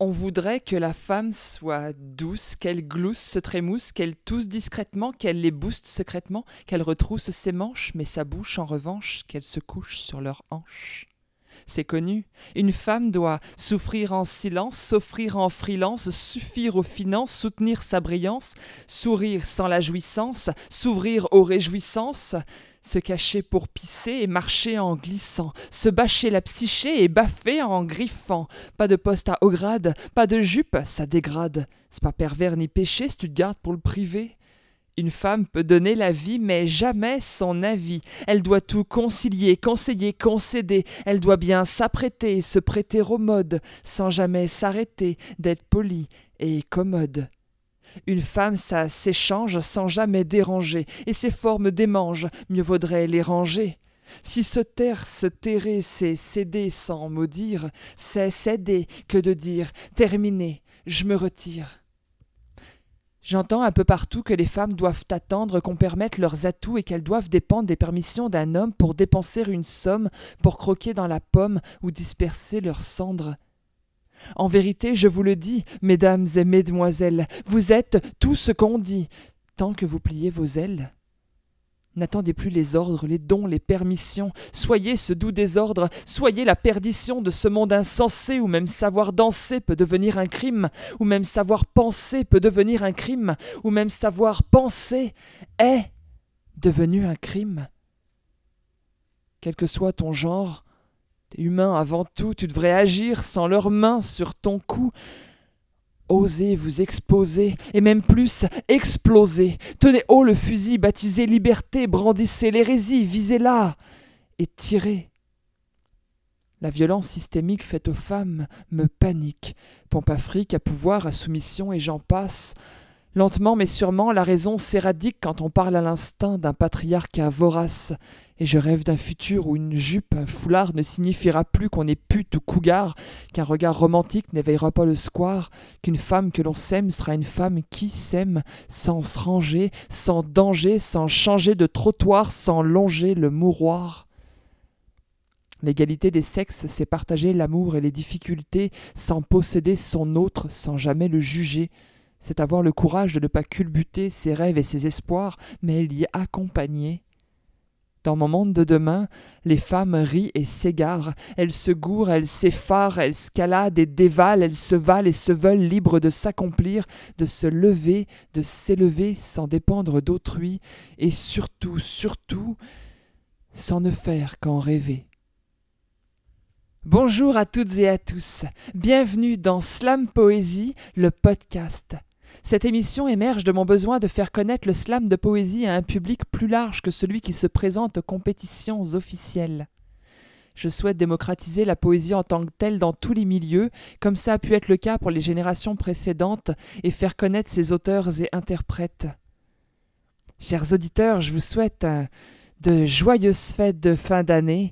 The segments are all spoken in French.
On voudrait que la femme soit douce, qu'elle glousse, se trémousse, qu'elle tousse discrètement, qu'elle les booste secrètement, qu'elle retrousse ses manches, mais sa bouche, en revanche, qu'elle se couche sur leurs hanches. C'est connu. Une femme doit souffrir en silence, s'offrir en freelance, suffire aux finances, soutenir sa brillance, sourire sans la jouissance, s'ouvrir aux réjouissances, se cacher pour pisser et marcher en glissant, se bâcher la psyché et baffer en griffant. Pas de poste à haut grade, pas de jupe, ça dégrade. C'est pas pervers ni péché tu te gardes pour le privé. Une femme peut donner la vie, mais jamais son avis. Elle doit tout concilier, conseiller, concéder. Elle doit bien s'apprêter, se prêter aux modes, sans jamais s'arrêter, d'être polie et commode. Une femme, ça s'échange sans jamais déranger, et ses formes démangent, mieux vaudrait les ranger. Si se taire, se terrer, c'est céder sans maudire, c'est céder que de dire terminé, je me retire. J'entends un peu partout que les femmes doivent attendre qu'on permette leurs atouts et qu'elles doivent dépendre des permissions d'un homme pour dépenser une somme, pour croquer dans la pomme ou disperser leurs cendres. En vérité, je vous le dis, mesdames et mesdemoiselles, vous êtes tout ce qu'on dit, tant que vous pliez vos ailes. N'attendez plus les ordres, les dons, les permissions. Soyez ce doux désordre, soyez la perdition de ce monde insensé où même savoir danser peut devenir un crime, où même savoir penser peut devenir un crime, où même savoir penser est devenu un crime. Quel que soit ton genre, t'es humain avant tout, tu devrais agir sans leurs mains sur ton cou, Osez vous exposer, et même plus, exploser. Tenez haut le fusil, baptisé liberté, brandissez l'hérésie, visez-la, et tirez. La violence systémique faite aux femmes me panique. Pompe Afrique, à pouvoir, à soumission, et j'en passe. Lentement mais sûrement, la raison s'éradique quand on parle à l'instinct d'un patriarcat vorace, et je rêve d'un futur où une jupe, un foulard ne signifiera plus qu'on est pute ou cougar, qu'un regard romantique n'éveillera pas le square, qu'une femme que l'on sème sera une femme qui s'aime, sans se ranger, sans danger, sans changer de trottoir, sans longer le mouroir. L'égalité des sexes, c'est partager l'amour et les difficultés, sans posséder son autre, sans jamais le juger, c'est avoir le courage de ne pas culbuter ses rêves et ses espoirs, mais l'y accompagner. Dans mon monde de demain, les femmes rient et s'égarent, elles se gourent, elles s'effarent, elles scaladent et dévalent, elles se valent et se veulent libres de s'accomplir, de se lever, de s'élever sans dépendre d'autrui, et surtout, surtout, sans ne faire qu'en rêver. Bonjour à toutes et à tous, bienvenue dans Slam Poésie, le podcast. Cette émission émerge de mon besoin de faire connaître le slam de poésie à un public plus large que celui qui se présente aux compétitions officielles. Je souhaite démocratiser la poésie en tant que telle dans tous les milieux, comme ça a pu être le cas pour les générations précédentes, et faire connaître ses auteurs et interprètes. Chers auditeurs, je vous souhaite euh, de joyeuses fêtes de fin d'année.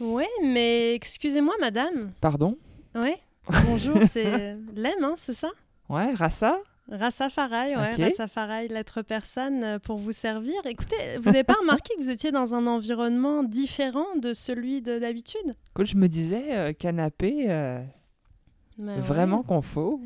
Oui, mais excusez-moi, madame. Pardon? Oui. Bonjour, c'est Lem, hein, c'est ça? Ouais, Rassa? Rastafari, ouais, okay. L'être personne euh, pour vous servir. Écoutez, vous n'avez pas remarqué que vous étiez dans un environnement différent de celui d'habitude? Écoute, je me disais, euh, canapé, euh, bah vraiment ouais.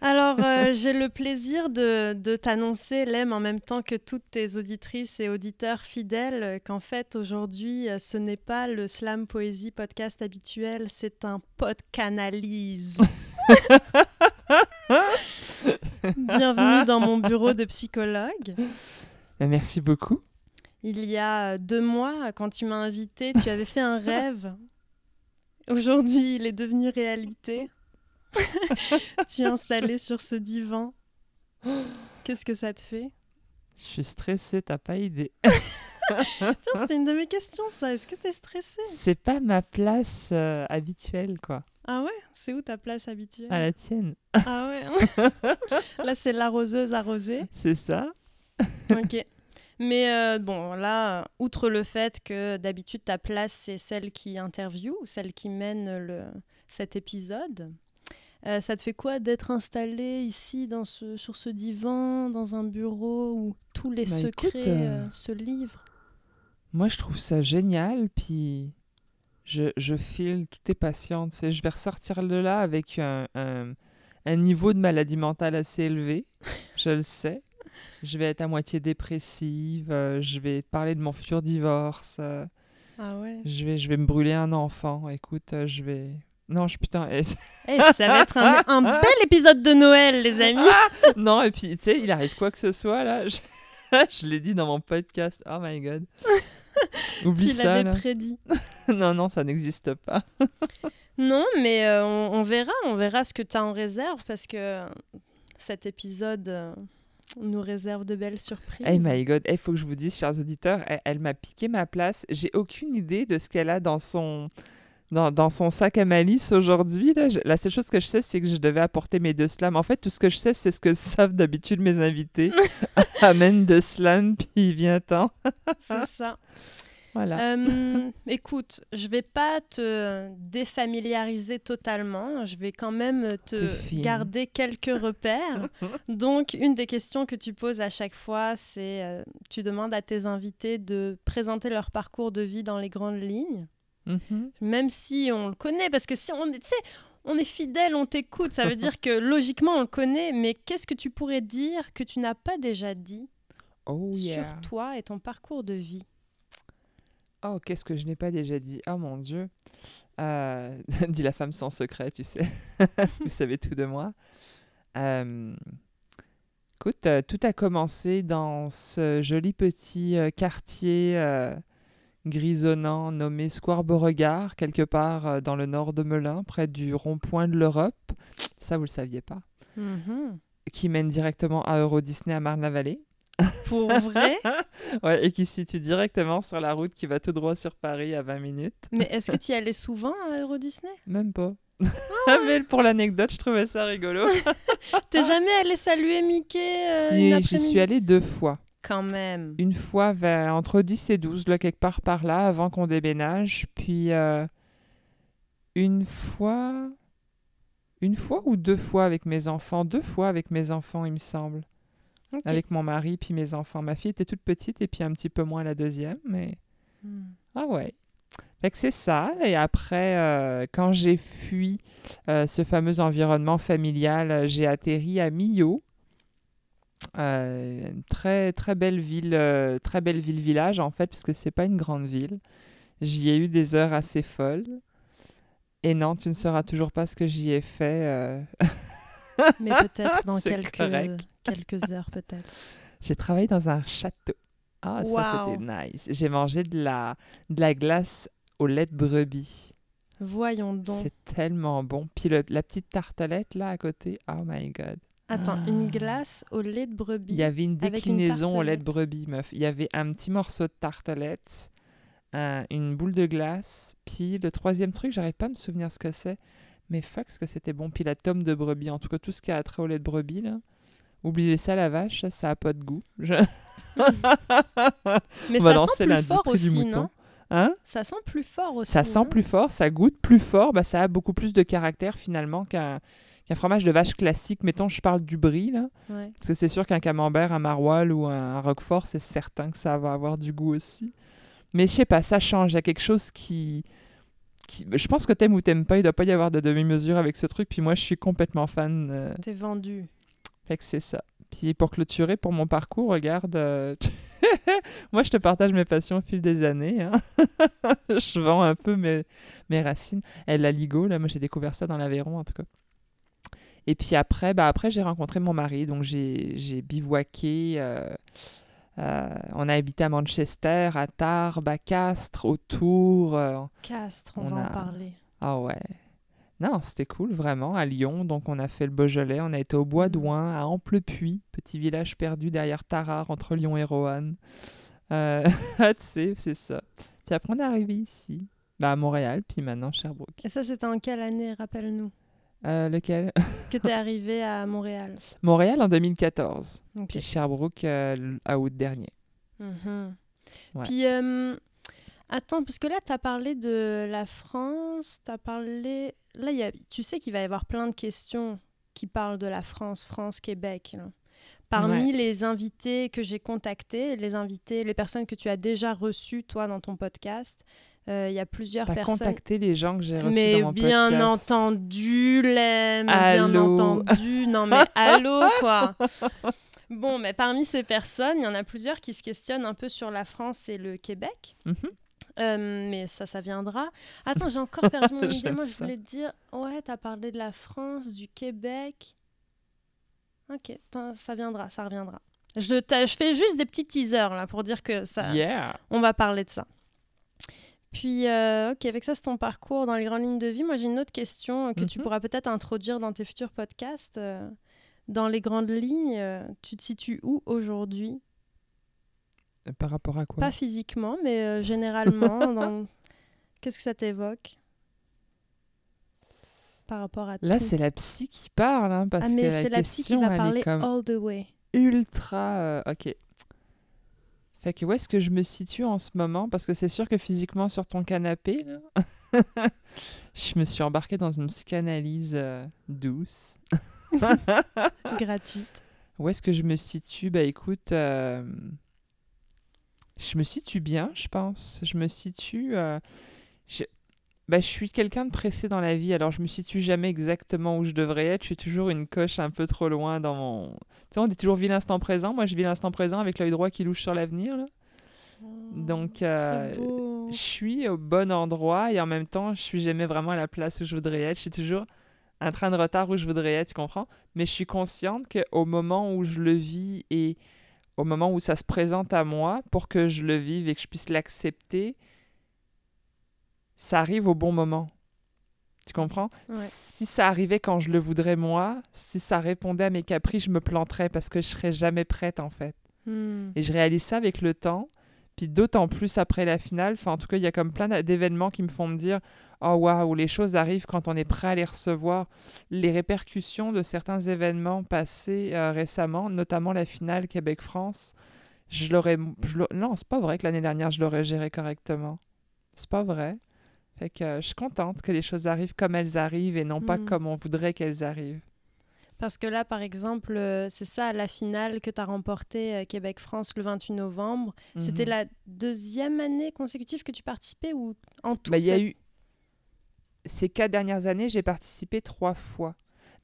Alors, euh, j'ai le plaisir de, de t'annoncer, Lem, en même temps que toutes tes auditrices et auditeurs fidèles, qu'en fait, aujourd'hui, ce n'est pas le slam poésie podcast habituel, c'est un podcanalyse. Bienvenue dans mon bureau de psychologue. Merci beaucoup. Il y a deux mois, quand tu m'as invité, tu avais fait un rêve. Aujourd'hui, il est devenu réalité. tu es installé sur ce divan. Qu'est-ce que ça te fait? Je suis stressée, t'as pas idée. C'était une de mes questions, ça. Est-ce que t'es stressée? C'est pas ma place euh, habituelle, quoi. Ah ouais? C'est où ta place habituelle? À la tienne. Ah ouais hein? Là, c'est l'arroseuse arrosée. C'est ça. ok. Mais euh, bon, là, outre le fait que d'habitude ta place c'est celle qui interviewe, celle qui mène le, cet épisode, euh, ça te fait quoi d'être installé ici dans ce, sur ce divan, dans un bureau où tous les Bah, secrets écoute, euh, se livrent? Moi, je trouve ça génial, puis je, je file, tout est patient. tu sais. Je vais ressortir de là avec un, un, un niveau de maladie mentale assez élevé. je le sais. Je vais être à moitié dépressive. euh, je vais parler de mon futur divorce. euh, Ah ouais. je, vais, je vais me brûler un enfant. Écoute, euh, je vais. Non, je putain. eh, ça va être un, un bel épisode de Noël, les amis. non, et puis, tu sais, il arrive quoi que ce soit, là. Je, je l'ai dit dans mon podcast. Oh my god. Oublie tu l'avais prédit. non, non, ça n'existe pas. Non, mais euh, on, on verra, on verra ce que tu as en réserve parce que cet épisode euh, nous réserve de belles surprises. Hey my god, il faut que je vous dise, chers auditeurs, elle, elle m'a piqué ma place. J'ai aucune idée de ce qu'elle a dans son, dans, dans son sac à malice aujourd'hui. La seule chose que je sais, c'est que je devais apporter mes deux slams. En fait, tout ce que je sais, c'est ce que savent d'habitude mes invités. Amène deux slams, puis viens-t'en. C'est ça. Voilà. Euh, écoute, je vais pas te défamiliariser totalement. Je vais quand même te garder quelques repères. Donc, une des questions que tu poses à chaque fois, c'est euh, tu demandes à tes invités de présenter leur parcours de vie dans les grandes lignes, Mhm. même si on le connaît, parce que si on est, on est fidèle, on t'écoute, ça veut dire que logiquement on le connaît. Mais qu'est-ce que tu pourrais dire que tu n'as pas déjà dit Oh yeah. sur toi et ton parcours de vie? Oh, qu'est-ce que je n'ai pas déjà dit? Oh mon Dieu. Euh, dit la femme sans secret, tu sais. Vous savez tout de moi. Euh, écoute, euh, tout a commencé dans ce joli petit euh, quartier euh, grisonnant nommé Square Beauregard, quelque part euh, dans le nord de Melun, près du rond-point de l'Europe. Ça, vous le saviez pas. Mhm. Qui mène directement à Euro Disney à Marne-la-Vallée. Pour vrai? Ouais, et qui se situe directement sur la route qui va tout droit sur Paris à 20 minutes. Mais est-ce que tu y allais souvent à Euro Disney? Même pas. Mais pour l'anecdote, je trouvais ça rigolo. T'es jamais allé saluer Mickey euh, si, j'y suis allée deux fois. Quand même. Une fois vers, entre 10 et 12, là, quelque part par là, avant qu'on déménage. Puis euh, une fois... Une fois ou deux fois avec mes enfants? Deux fois avec mes enfants, il me semble. Avec mon mari puis mes enfants. Ma fille était toute petite et puis un petit peu moins la deuxième, mais... Hmm. Ah ouais. Fait que c'est ça. Et après, euh, quand j'ai fui euh, ce fameux environnement familial, j'ai atterri à Millau. Euh, une très très belle ville, euh, très belle ville village en fait, puisque c'est pas une grande ville. J'y ai eu des heures assez folles. Et non, tu ne sauras toujours pas ce que j'y ai fait. euh. Mais peut-être dans quelques, correct. quelques heures, peut-être. J'ai travaillé dans un château. Ah, ça c'était nice. J'ai mangé de la, de la glace au lait de brebis. Voyons donc. C'est tellement bon. Puis le- la petite tartelette là à côté, oh my god. Attends, Ah. une glace au lait de brebis. Il y avait une déclinaison au lait de brebis, meuf. Il y avait un petit morceau de tartelette, un- une boule de glace, puis le troisième truc, j'arrive pas à me souvenir ce que c'est, mais fuck ce que c'était bon. Puis la tome de brebis, en tout cas tout ce qui a trait au lait de brebis là. Oubliez ça la vache, ça, ça a pas de goût. Je- Mais va ça sent plus fort l'industrie du aussi, mouton. non? Hein? Ça sent plus fort aussi. Ça sent plus fort, ça goûte plus fort, bah, ça a beaucoup plus de caractère finalement qu'un qu'un fromage de vache classique. Mettons, je parle du brie, là. Ouais. Parce que c'est sûr qu'un camembert, un maroilles ou un roquefort, c'est certain que ça va avoir du goût aussi. Mais je sais pas, ça change. Il y a quelque chose qui... qui... Je pense que t'aimes ou t'aimes pas, il doit pas y avoir de demi-mesure avec ce truc. Puis moi, je suis complètement fan. euh, T'es vendu. Fait que c'est ça. Puis pour clôturer, pour mon parcours, regarde... euh, moi, je te partage mes passions au fil des années. hein. je vends un peu mes, mes racines. Et la Ligo, là, moi, j'ai découvert ça dans l'Aveyron, en tout cas. Et puis après, bah après j'ai rencontré mon mari, donc j'ai bivouaqué. euh, euh, on a habité à Manchester, à Tarbes, à Castres, autour. euh, Castres, on, On va a- en parler. ah ouais. Non, c'était cool, vraiment, à Lyon. Donc, on a fait le Beaujolais. On a été au Bois Mhm. d'Ouin, à Amplepuis, petit village perdu derrière Tarare, entre Lyon et Roanne. Euh, tu sais, c'est ça. Puis après, on est arrivé ici, bah, à Montréal, puis maintenant Sherbrooke. Et ça, c'était en quelle année, rappelle-nous? Euh, lequel Que t'es arrivé à Montréal. Montréal en 2014, Ok. puis Sherbrooke euh, à août dernier. Mhm. Ouais. Puis, euh, attends, parce que là, tu as parlé de la France, tu as parlé... Là, y a... tu sais qu'il va y avoir plein de questions qui parlent de la France, France-Québec. là. Parmi les invités que j'ai contactés, les invités, les personnes que tu as déjà reçues, toi, dans ton podcast, Euh, Il y a plusieurs personnes. contacté les gens que j'ai reçus Mais dans mon bien podcast. entendu, Lem, bien entendu. Non, mais allô, quoi. Bon, mais parmi ces personnes, il y en a plusieurs qui se questionnent un peu sur la France et le Québec. Mhm. Euh, mais ça, ça viendra. Attends, j'ai encore perdu mon idée. Moi, je voulais te dire, ouais, t'as parlé de la France, du Québec. Ok, ça viendra, ça reviendra. Je, je fais juste des petits teasers là pour dire que ça, Yeah. on va parler de ça. Puis, euh, ok, avec ça, c'est ton parcours dans les grandes lignes de vie. Moi, j'ai une autre question euh, que tu Mhm. pourras peut-être introduire dans tes futurs podcasts. Euh, dans les grandes lignes, tu te situes où aujourd'hui? Par rapport à quoi? Pas physiquement, mais euh, généralement. dans- Qu'est-ce que ça t'évoque? Par rapport à Là, c'est la psy qui parle, hein, parce Ah, mais que c'est la psy qui question, va elle est parler comme all the way. ultra. euh, ok. Fait que où est-ce que je me situe en ce moment? Parce que c'est sûr que physiquement sur ton canapé, là, je me suis embarquée dans une psychanalyse euh, douce. Gratuite. Où est-ce que je me situe? Bah écoute, euh, je me situe bien, je pense. Je me situe. euh, je... Bah, je suis quelqu'un de pressé dans la vie, alors je me situe jamais exactement où je devrais être. Je suis toujours une coche un peu trop loin dans mon. Tu sais, on dit toujours vis l'instant présent. Moi, je vis l'instant présent avec l'œil droit qui louche sur l'avenir. là. Donc, euh. Je suis au bon endroit et en même temps, je suis jamais vraiment à la place où je voudrais être. Je suis toujours un train de retard où je voudrais être, tu comprends? Mais je suis consciente qu'au moment où je le vis et au moment où ça se présente à moi, pour que je le vive et que je puisse l'accepter, ça arrive au bon moment. Tu comprends? Ouais. Si ça arrivait quand je le voudrais moi, si ça répondait à mes caprices, je me planterais parce que je serais jamais prête en fait. Hmm. Et je réalise ça avec le temps. Puis d'autant plus après la finale. Enfin, en tout cas, il y a comme plein d'événements qui me font me dire Oh waouh, les choses arrivent quand on est prêt à les recevoir. Les répercussions de certains événements passés euh, récemment, notamment la finale Québec-France, je l'aurais. Non, c'est pas vrai que l'année dernière, je l'aurais géré correctement. C'est pas vrai. Fait que euh, je suis contente que les choses arrivent comme elles arrivent et non pas Mhm. comme on voudrait qu'elles arrivent. Parce que là, par exemple, euh, c'est ça, la finale que tu as remportée Québec-France le 28 novembre. C'était Mhm. la deuxième année consécutive que tu participais ou en tout Bah, il y a eu ces quatre dernières années, j'ai participé trois fois.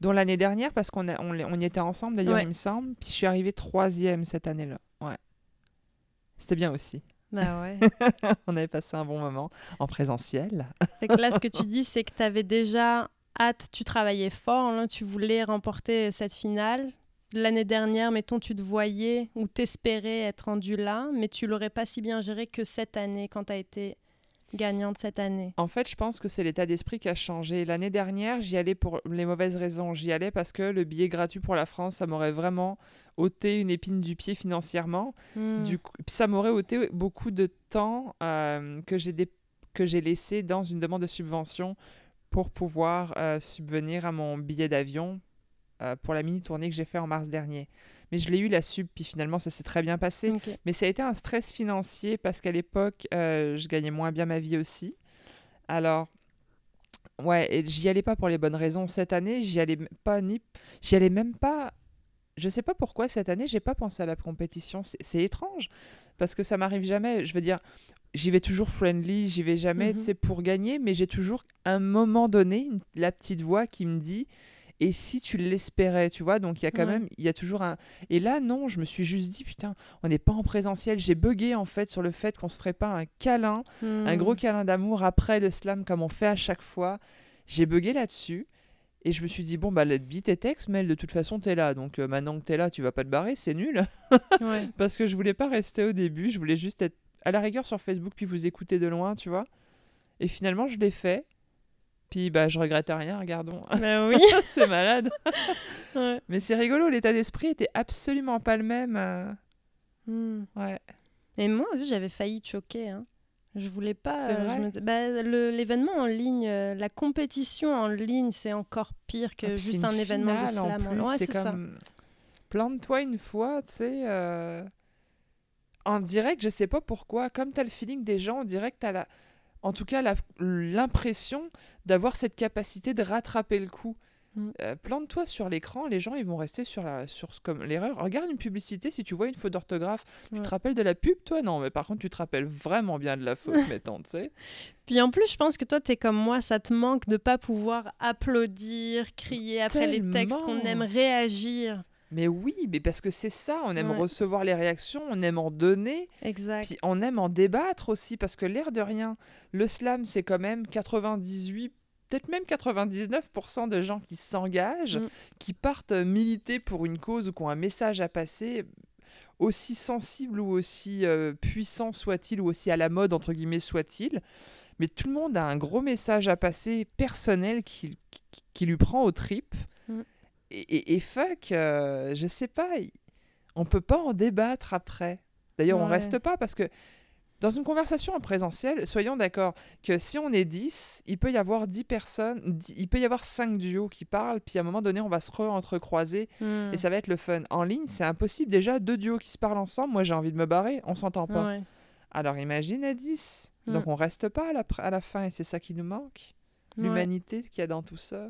Dont l'année dernière, parce qu'on on, on y était ensemble d'ailleurs, Ouais. il me semble. Puis je suis arrivée troisième cette année-là. Ouais. C'était bien aussi. Bah ouais. on avait passé un bon moment en présentiel. Fait que là, ce que tu dis, c'est que tu avais déjà hâte, tu travaillais fort, là, tu voulais remporter cette finale. L'année dernière, mettons, tu te voyais ou t'espérais être rendu là, mais tu l'aurais pas si bien géré que cette année, quand tu as été gagnante cette année? En fait, je pense que c'est l'état d'esprit qui a changé. L'année dernière, j'y allais pour les mauvaises raisons. J'y allais parce que le billet gratuit pour la France, ça m'aurait vraiment ôté une épine du pied financièrement. Hmm. Du coup, ça m'aurait ôté beaucoup de temps euh, que j'ai dé- que j'ai laissé dans une demande de subvention pour pouvoir euh, subvenir à mon billet d'avion euh, pour la mini tournée que j'ai fait en mars dernier. Mais je l'ai eu la sub, puis finalement ça s'est très bien passé. Mais ça a été un stress financier parce qu'à l'époque, euh, je gagnais moins bien ma vie aussi. Alors, ouais, et j'y allais pas pour les bonnes raisons. Cette année, j'y allais pas ni, j'y allais même pas. Je sais pas pourquoi cette année, j'ai pas pensé à la compétition. C'est c'est étrange parce que ça m'arrive jamais. Je veux dire, j'y vais toujours friendly, j'y vais jamais, Mhm. tu sais, pour gagner, mais j'ai toujours un moment donné une- la petite voix qui me dit. Et si tu l'espérais, tu vois, donc il y a quand Ouais. même, il y a toujours un. Et là, non, je me suis juste dit, putain, on n'est pas en présentiel. J'ai bugué en fait sur le fait qu'on se ferait pas un câlin, un gros câlin d'amour après le slam comme on fait à chaque fois. J'ai bugué là-dessus. Et je me suis dit, bon, bah, dis tes textes, mais de toute façon, t'es là. Donc euh, maintenant que t'es là, tu vas pas te barrer, c'est nul. Ouais. Parce que je voulais pas rester au début, je voulais juste être à la rigueur sur Facebook, puis vous écouter de loin, tu vois? Et finalement, je l'ai fait. Puis, bah, je regrette rien, regardons. Bah oui. c'est malade. Ouais. Mais c'est rigolo, l'état d'esprit était absolument pas le même. euh, Hmm. Ouais. Et moi aussi, j'avais failli choquer. Hein. Je voulais pas. Euh, je me bah, l'événement en ligne, euh, la compétition en ligne, c'est encore pire que Ah, juste un événement de en slam. en- Ouais, c'est ça. comme plante-toi une fois, tu sais. euh, En direct, je sais pas pourquoi. Comme tu as le feeling des gens, dirait que tu as la... en tout cas l'impression d'avoir cette capacité de rattraper le coup. Mm. Euh, Plante-toi sur l'écran, les gens ils vont rester sur la sur comme l'erreur. Regarde une publicité, si tu vois une faute d'orthographe, tu te rappelles de la pub, toi? Non, mais par contre tu te rappelles vraiment bien de la faute, mettons, tu sais. Puis en plus, je pense que toi, t'es comme moi, ça te manque de pas pouvoir applaudir, crier après les textes qu'on aime, réagir. Mais oui, mais parce que c'est ça, on aime Ouais. recevoir les réactions, on aime en donner, Exact. puis on aime en débattre aussi, parce que l'air de rien, le slam c'est quand même 98 peut-être même 99% de gens qui s'engagent, Mm. qui partent militer pour une cause ou qui ont un message à passer, aussi sensible ou aussi euh, puissant soit-il, ou aussi à la mode, entre guillemets, soit-il. Mais tout le monde a un gros message à passer personnel qui, qui, qui lui prend aux tripes. Mm. Et, et- et fuck, euh, je sais pas, on peut pas en débattre après. D'ailleurs, on reste pas parce que dans une conversation en présentiel, soyons d'accord que si on est 10, il peut y avoir 10 personnes, il peut y avoir 5 duos qui parlent, puis à un moment donné, on va se re-entrecroiser Hmm. et ça va être le fun. En ligne, c'est impossible. Déjà, deux duos qui se parlent ensemble, moi j'ai envie de me barrer, on s'entend pas. Ouais. Alors imagine à 10. Donc Mm. on reste pas à la, pr- à la fin et c'est ça qui nous manque. Ouais. L'humanité qu'il y a dans tout ça.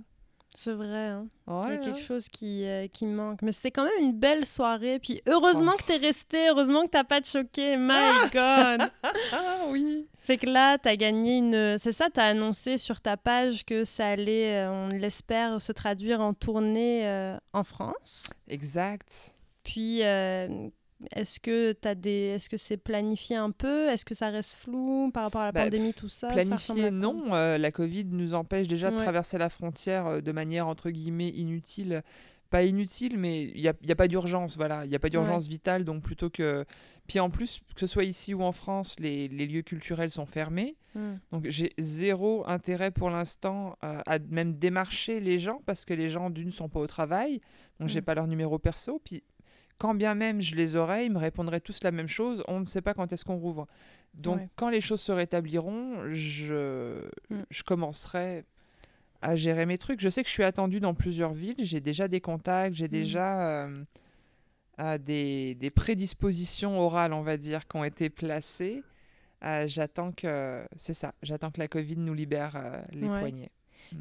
C'est vrai. hein. Il y a quelque chose qui, euh, qui manque. Mais c'était quand même une belle soirée. Puis heureusement Oh. que t'es resté. Heureusement que t'as pas te choqué. My God. Ah oui. Fait que là, t'as gagné une. C'est ça, t'as annoncé sur ta page que ça allait, euh, on l'espère, se traduire en tournée euh, en France. Exact. Puis, est-ce que t'as des, est-ce que c'est planifié un peu? Est-ce que ça reste flou par rapport à la Bah, pandémie, tout ça? Planifié, non. euh, la Covid nous empêche déjà de traverser la frontière euh, de manière entre guillemets inutile. Pas inutile, mais il n'y a, y a pas d'urgence. Voilà, il n'y a pas d'urgence vitale. Donc plutôt que. Puis en plus, que ce soit ici ou en France, les, les lieux culturels sont fermés. Donc j'ai zéro intérêt pour l'instant euh, à même démarcher les gens parce que les gens d'une sont pas au travail, donc j'ai Mm. pas leur numéro perso. Puis quand bien même je les aurais, ils me répondraient tous la même chose. On ne sait pas quand est-ce qu'on rouvre. Donc Ouais. quand les choses se rétabliront, je Mm. je commencerai à gérer mes trucs. Je sais que je suis attendue dans plusieurs villes. J'ai déjà des contacts, j'ai déjà euh, des, des prédispositions orales, on va dire, qui ont été placées. Euh, j'attends que c'est ça. J'attends que la Covid nous libère euh, les Ouais. poignets.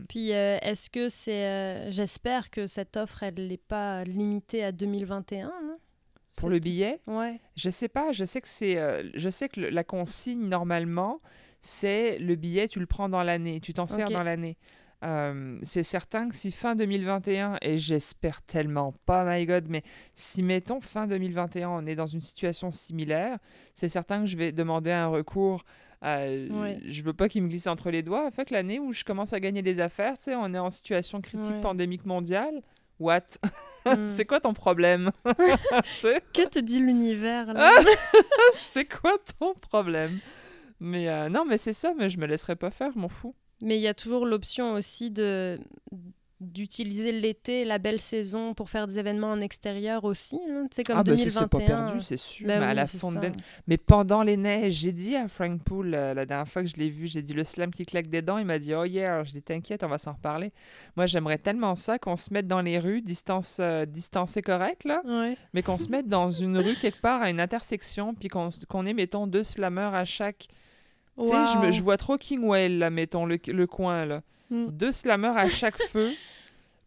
Puis, euh, est-ce que c'est, euh, j'espère que cette offre, elle n'est pas limitée à 2021 non Pour le billet, Ouais. je sais pas. Je sais que c'est, euh, je sais que le- la consigne normalement, c'est le billet, tu le prends dans l'année, tu t'en sers Ok. dans l'année. Euh, c'est certain que si fin 2021, et j'espère tellement pas, my God, mais si mettons fin 2021, on est dans une situation similaire, c'est certain que je vais demander un recours. Euh, Ouais. Je veux pas qu'il me glisse entre les doigts. En fait, l'année où je commence à gagner des affaires, tu sais, on est en situation critique Ouais. pandémique mondiale. What? Hmm. C'est quoi ton problème? Que te dit l'univers là? C'est quoi ton problème? Mais euh, non, mais c'est ça, mais je me laisserai pas faire, m'en fous. Mais il y a toujours l'option aussi de d'utiliser l'été, la belle saison, pour faire des événements en extérieur aussi. sais, comme ah, bah, 2021. c'est pas perdu, c'est sûr. Ben mais à la c'est. Mais pendant les neiges, j'ai dit à Frank Poole, euh, la dernière fois que je l'ai vu, j'ai dit le slam qui claque des dents. Il m'a dit Oh yeah, je dis T'inquiète, on va s'en reparler. Moi, j'aimerais tellement ça qu'on se mette dans les rues, distance, euh, distancé correct, là, Ouais. mais qu'on se mette dans une rue quelque part à une intersection, puis qu'on qu'on ait, mettons, deux slammers à chaque. Tu sais, je, je vois trop Kingwell, là, mettons, le, le coin, là. Hmm. deux slammers à chaque feu.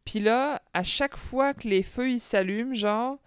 Puis là, à chaque fois que les feux ils s'allument, genre,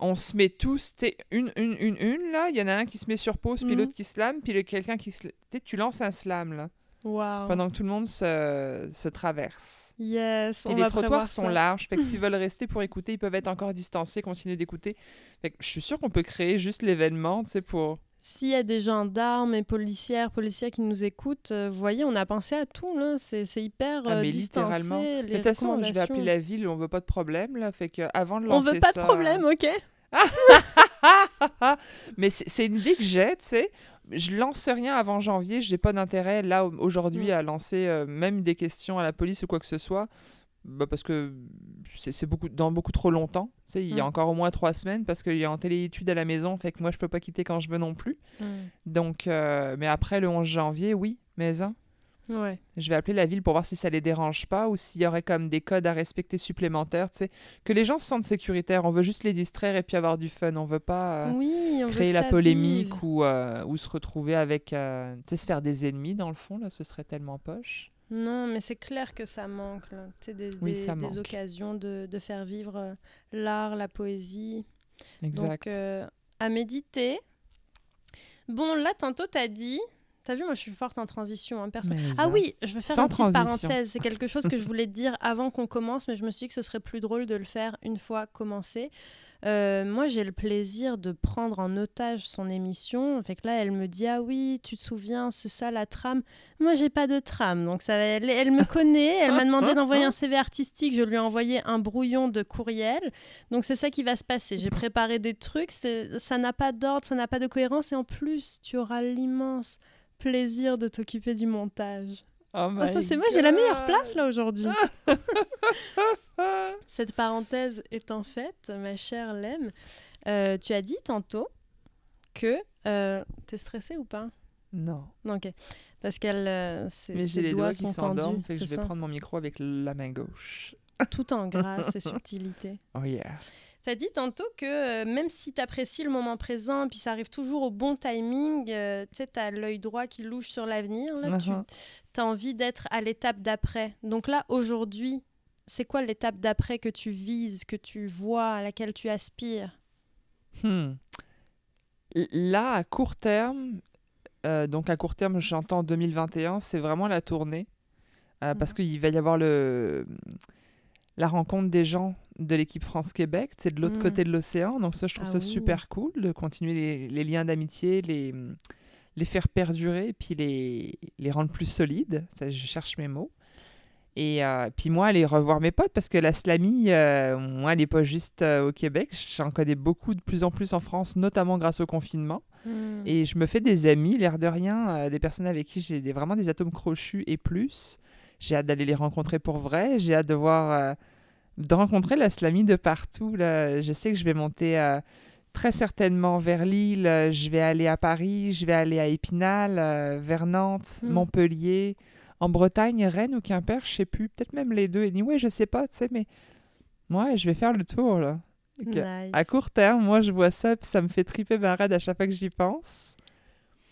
on se met tous, tu sais, une, une, une, une, là, il y en a un qui se met sur pause, puis Mhm. l'autre qui slame, puis quelqu'un qui. Tu sais, tu lances un slam, là, Wow. pendant que tout le monde se, se traverse. Yes, Et on les va trottoirs sont ça. larges, fait que s'ils veulent rester pour écouter, ils peuvent être encore distancés, continuer d'écouter. Fait que je suis sûre qu'on peut créer juste l'événement, tu sais, pour... S'il y a des gendarmes et policières, policiers qui nous écoutent, euh, vous voyez, on a pensé à tout, là. C'est c'est hyper Ah, euh, mais distancé, littéralement. les Mais De toute façon, je vais appeler la ville, on veut pas de problème, là, fait que avant de On lancer veut pas de ça- problème, ok Mais c'est c'est une idée que j'ai, tu sais. Je lance rien avant janvier, j'ai pas d'intérêt là au- aujourd'hui Mm. à lancer euh, même des questions à la police ou quoi que ce soit. Bah, parce que c'est beaucoup dans beaucoup trop longtemps. Tu sais, il y a Mm. encore au moins trois semaines parce qu'il y a en téléétude à la maison, fait que moi je peux pas quitter quand je veux non plus. Donc, euh, mais après le 11 janvier, oui, mais hein, Ouais. je vais appeler la ville pour voir si ça les dérange pas ou s'il y aurait comme des codes à respecter supplémentaires, tu sais, que les gens se sentent sécuritaires. On veut juste les distraire et puis avoir du fun. On veut pas. euh, oui, on veut créer la polémique vive. ou, euh, ou se retrouver avec, tu sais, se faire des ennemis dans le fond, là, ce serait tellement poche. Non, mais c'est clair que ça manque. là. Des, Oui, des- ça des manque. occasions de, de faire vivre euh, l'art, la poésie. Exact. Donc, euh, à méditer. Bon, là, tantôt, t'as dit. T'as vu, moi, je suis forte en transition. hein, perso. Mais Ah oui, je vais faire une petite transition. parenthèse. C'est quelque chose que je voulais te dire avant qu'on commence, mais je me suis dit que ce serait plus drôle de le faire une fois commencé. Euh, moi, j'ai le plaisir de prendre en otage son émission. Fait que là, elle me dit Ah oui, tu te souviens, c'est ça la trame. Moi, j'ai pas de trame. Donc, ça, elle, elle me connaît. Elle m'a demandé d'envoyer un CV artistique. Je lui ai envoyé un brouillon de courriel. Donc, c'est ça qui va se passer. J'ai préparé des trucs. Ça n'a pas d'ordre, ça n'a pas de cohérence. Et en plus, tu auras l'immense plaisir de t'occuper du montage. Oh Ah, ça, c'est moi, j'ai la meilleure place là aujourd'hui. Cette parenthèse étant faite, ma chère Lem, euh, tu as dit tantôt que. Euh, T'es stressée ou pas? Non. Non, ok. Parce qu'elle. euh, ses, Mais ses les doigts sont qui s'endorment, tendus. fait que c'est je vais ça? prendre mon micro avec la main gauche. Tout en grâce et subtilité. Oh yeah. T'as dit tantôt que euh, même si t'apprécies le moment présent, puis ça arrive toujours au bon timing, euh, tu sais, t'as l'œil droit qui louche sur l'avenir, là, tu Mhm. as envie d'être à l'étape d'après. Donc là, aujourd'hui, c'est quoi l'étape d'après que tu vises, que tu vois, à laquelle tu aspires? Hmm. Là, à court terme, euh, donc à court terme, j'entends 2021, c'est vraiment la tournée. Euh, Parce Mhm. qu'il va y avoir le, la rencontre des gens de l'équipe France-Québec, c'est de l'autre Mhm. côté de l'océan. Donc ça, je trouve Ah ça oui. super cool de continuer les, les liens d'amitié, les, les faire perdurer, puis les, les rendre plus solides. Ça, je cherche mes mots. Et euh, puis moi, aller revoir mes potes, parce que la slamie, euh, moi, elle n'est pas juste euh, au Québec. J'en connais beaucoup de plus en plus en France, notamment grâce au confinement. Hmm. Et je me fais des amis, l'air de rien, euh, des personnes avec qui j'ai vraiment des atomes crochus et plus. J'ai hâte d'aller les rencontrer pour vrai. J'ai hâte de voir, de rencontrer la slamie de partout. Là. Je sais que je vais monter euh, très certainement vers Lille. euh, Je vais aller à Paris. Je vais aller à Épinal, euh, vers Nantes, Mm. Montpellier, en Bretagne, Rennes ou Quimper. Je sais plus. Peut-être même les deux. Anyway, je sais pas, tu sais, mais moi, je vais faire le tour là. Nice. À court terme, moi, je vois ça, puis ça me fait triper ma rade à chaque fois que j'y pense.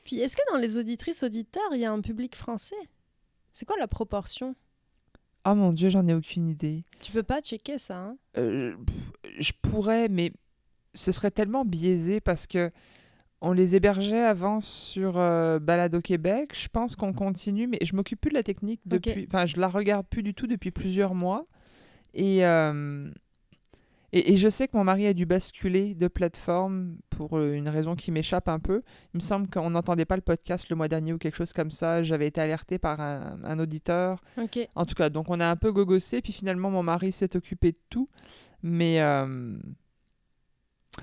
Puis est-ce que dans les auditrices auditeurs, il y a un public français? C'est quoi la proportion? Oh mon Dieu, j'en ai aucune idée. Tu peux pas checker ça, hein Euh, pff, je pourrais, mais ce serait tellement biaisé parce que on les hébergeait avant sur euh, Balado Québec. Je pense qu'on continue, mais je m'occupe plus de la technique depuis. Enfin, je la regarde plus du tout depuis plusieurs mois. Et, euh, et, et je sais que mon mari a dû basculer de plateforme pour euh, une raison qui m'échappe un peu. Il me semble qu'on n'entendait pas le podcast le mois dernier ou quelque chose comme ça. J'avais été alertée par un, un auditeur. En tout cas, donc on a un peu gogossé, puis finalement mon mari s'est occupé de tout. Mais euh,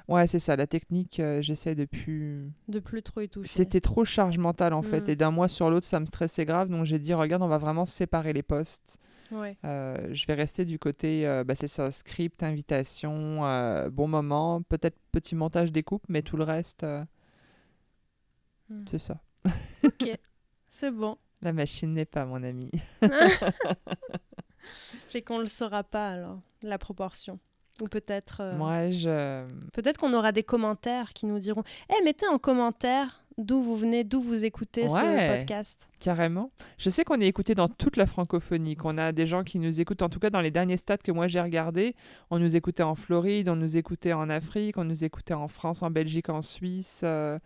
ouais, c'est ça, la technique, euh, j'essaie depuis... De plus trop y toucher. C'était trop charge mentale en fait, Mm. et d'un mois sur l'autre, ça me stressait grave, donc j'ai dit, regarde, on va vraiment séparer les postes. Ouais. Euh, je vais rester du côté, euh, bah, c'est ça, script, invitation, euh, bon moment, peut-être petit montage des coupes, mais tout le reste, Hmm. c'est ça. Ok. C'est bon. La machine n'est pas mon ami. Fait qu'on le saura pas alors, la proportion. Ou peut-être. euh, Moi, je... Peut-être qu'on aura des commentaires qui nous diront Eh, mettez en commentaire d'où vous venez, d'où vous écoutez Ouais. ce podcast. Carrément. Je sais qu'on est écouté dans toute la francophonie, qu'on a des gens qui nous écoutent, en tout cas dans les derniers stats que moi j'ai regardés. On nous écoutait en Floride, on nous écoutait en Afrique, on nous écoutait en France, en Belgique, en Suisse. euh.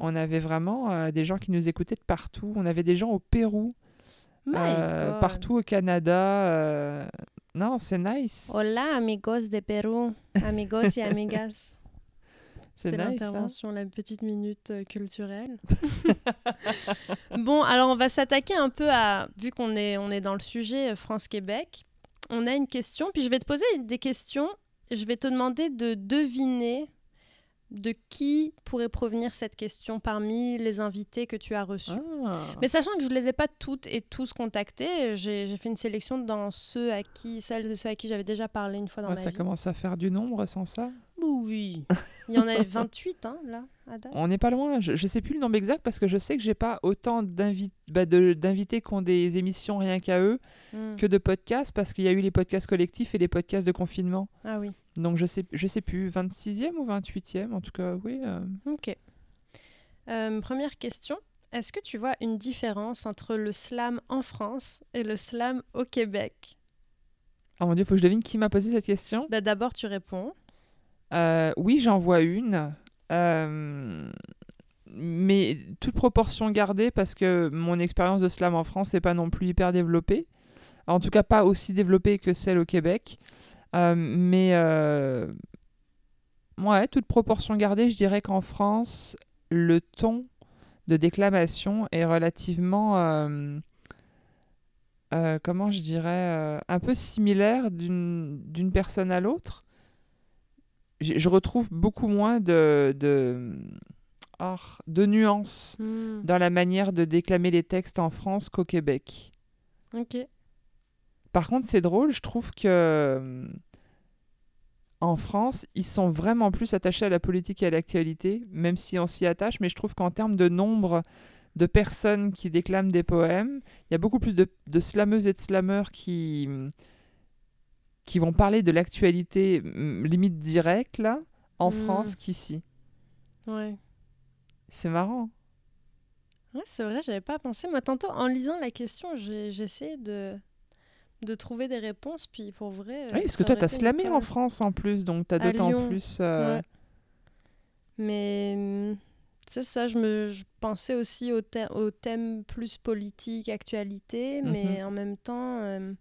On avait vraiment euh, des gens qui nous écoutaient de partout. On avait des gens au Pérou, euh, partout au Canada. Non, c'est nice. Hola, amigos de Pérou, amigos et amigas. c'est C'était nice. hein. l'intervention, la petite minute euh, culturelle. bon, alors on va s'attaquer un peu à, vu qu'on est, on est dans le sujet euh, France-Québec, on a une question, puis je vais te poser des questions, je vais te demander de deviner de qui pourrait provenir cette question parmi les invités que tu as reçus. Ah. Mais sachant que je ne les ai pas toutes et tous contactés, j'ai fait une sélection dans ceux à qui, celles et ceux à qui j'avais déjà parlé une fois dans Ouais, ma ça vie. commence à faire du nombre sans ça? Oui. Il y en avait 28, hein, là, à date. On n'est pas loin. Je, je sais plus le nombre exact parce que je sais que j'ai pas autant bah, d'invités qui ont des émissions rien qu'à eux Hmm. que de podcasts parce qu'il y a eu les podcasts collectifs et les podcasts de confinement. Ah oui, Donc je sais, je sais plus, 26e ou 28e en tout cas, oui. euh. ok. Euh, première question. est-ce que tu vois une différence entre le slam en France et le slam au Québec? Oh mon dieu, faut que je devine qui m'a posé cette question. bah, D'abord, tu réponds. Euh, oui, j'en vois une. Euh, mais toute proportion gardée parce que mon expérience de slam en France n'est pas non plus hyper développée. En tout cas, pas aussi développée que celle au Québec. Euh, mais ouais, toute proportion gardée, je dirais qu'en France, le ton de déclamation est relativement, comment je dirais, un peu similaire d'une personne à l'autre. Je retrouve beaucoup moins de, de, ah, de nuances Hmm, dans la manière de déclamer les textes en France qu'au Québec. Ok. Par contre, c'est drôle, je trouve que euh, en France, ils sont vraiment plus attachés à la politique et à l'actualité, même si on s'y attache, mais je trouve qu'en termes de nombre de personnes qui déclament des poèmes, il y a beaucoup plus de, de slameuses et de slameurs qui, qui vont parler de l'actualité mm, limite directe, là, en Mm. France qu'ici. Ouais. C'est marrant. Ouais, c'est vrai, j'avais pas pensé. Moi, tantôt, en lisant la question, essayé de, de trouver des réponses, puis pour vrai. euh, oui, parce que toi, t'as slamé en. France en plus, donc t'as d'autant plus... euh, Ouais. Mais hum, c'est ça, je me je pensais aussi au, thè- au thème plus politique, actualité, mais Mhm. en même temps, euh,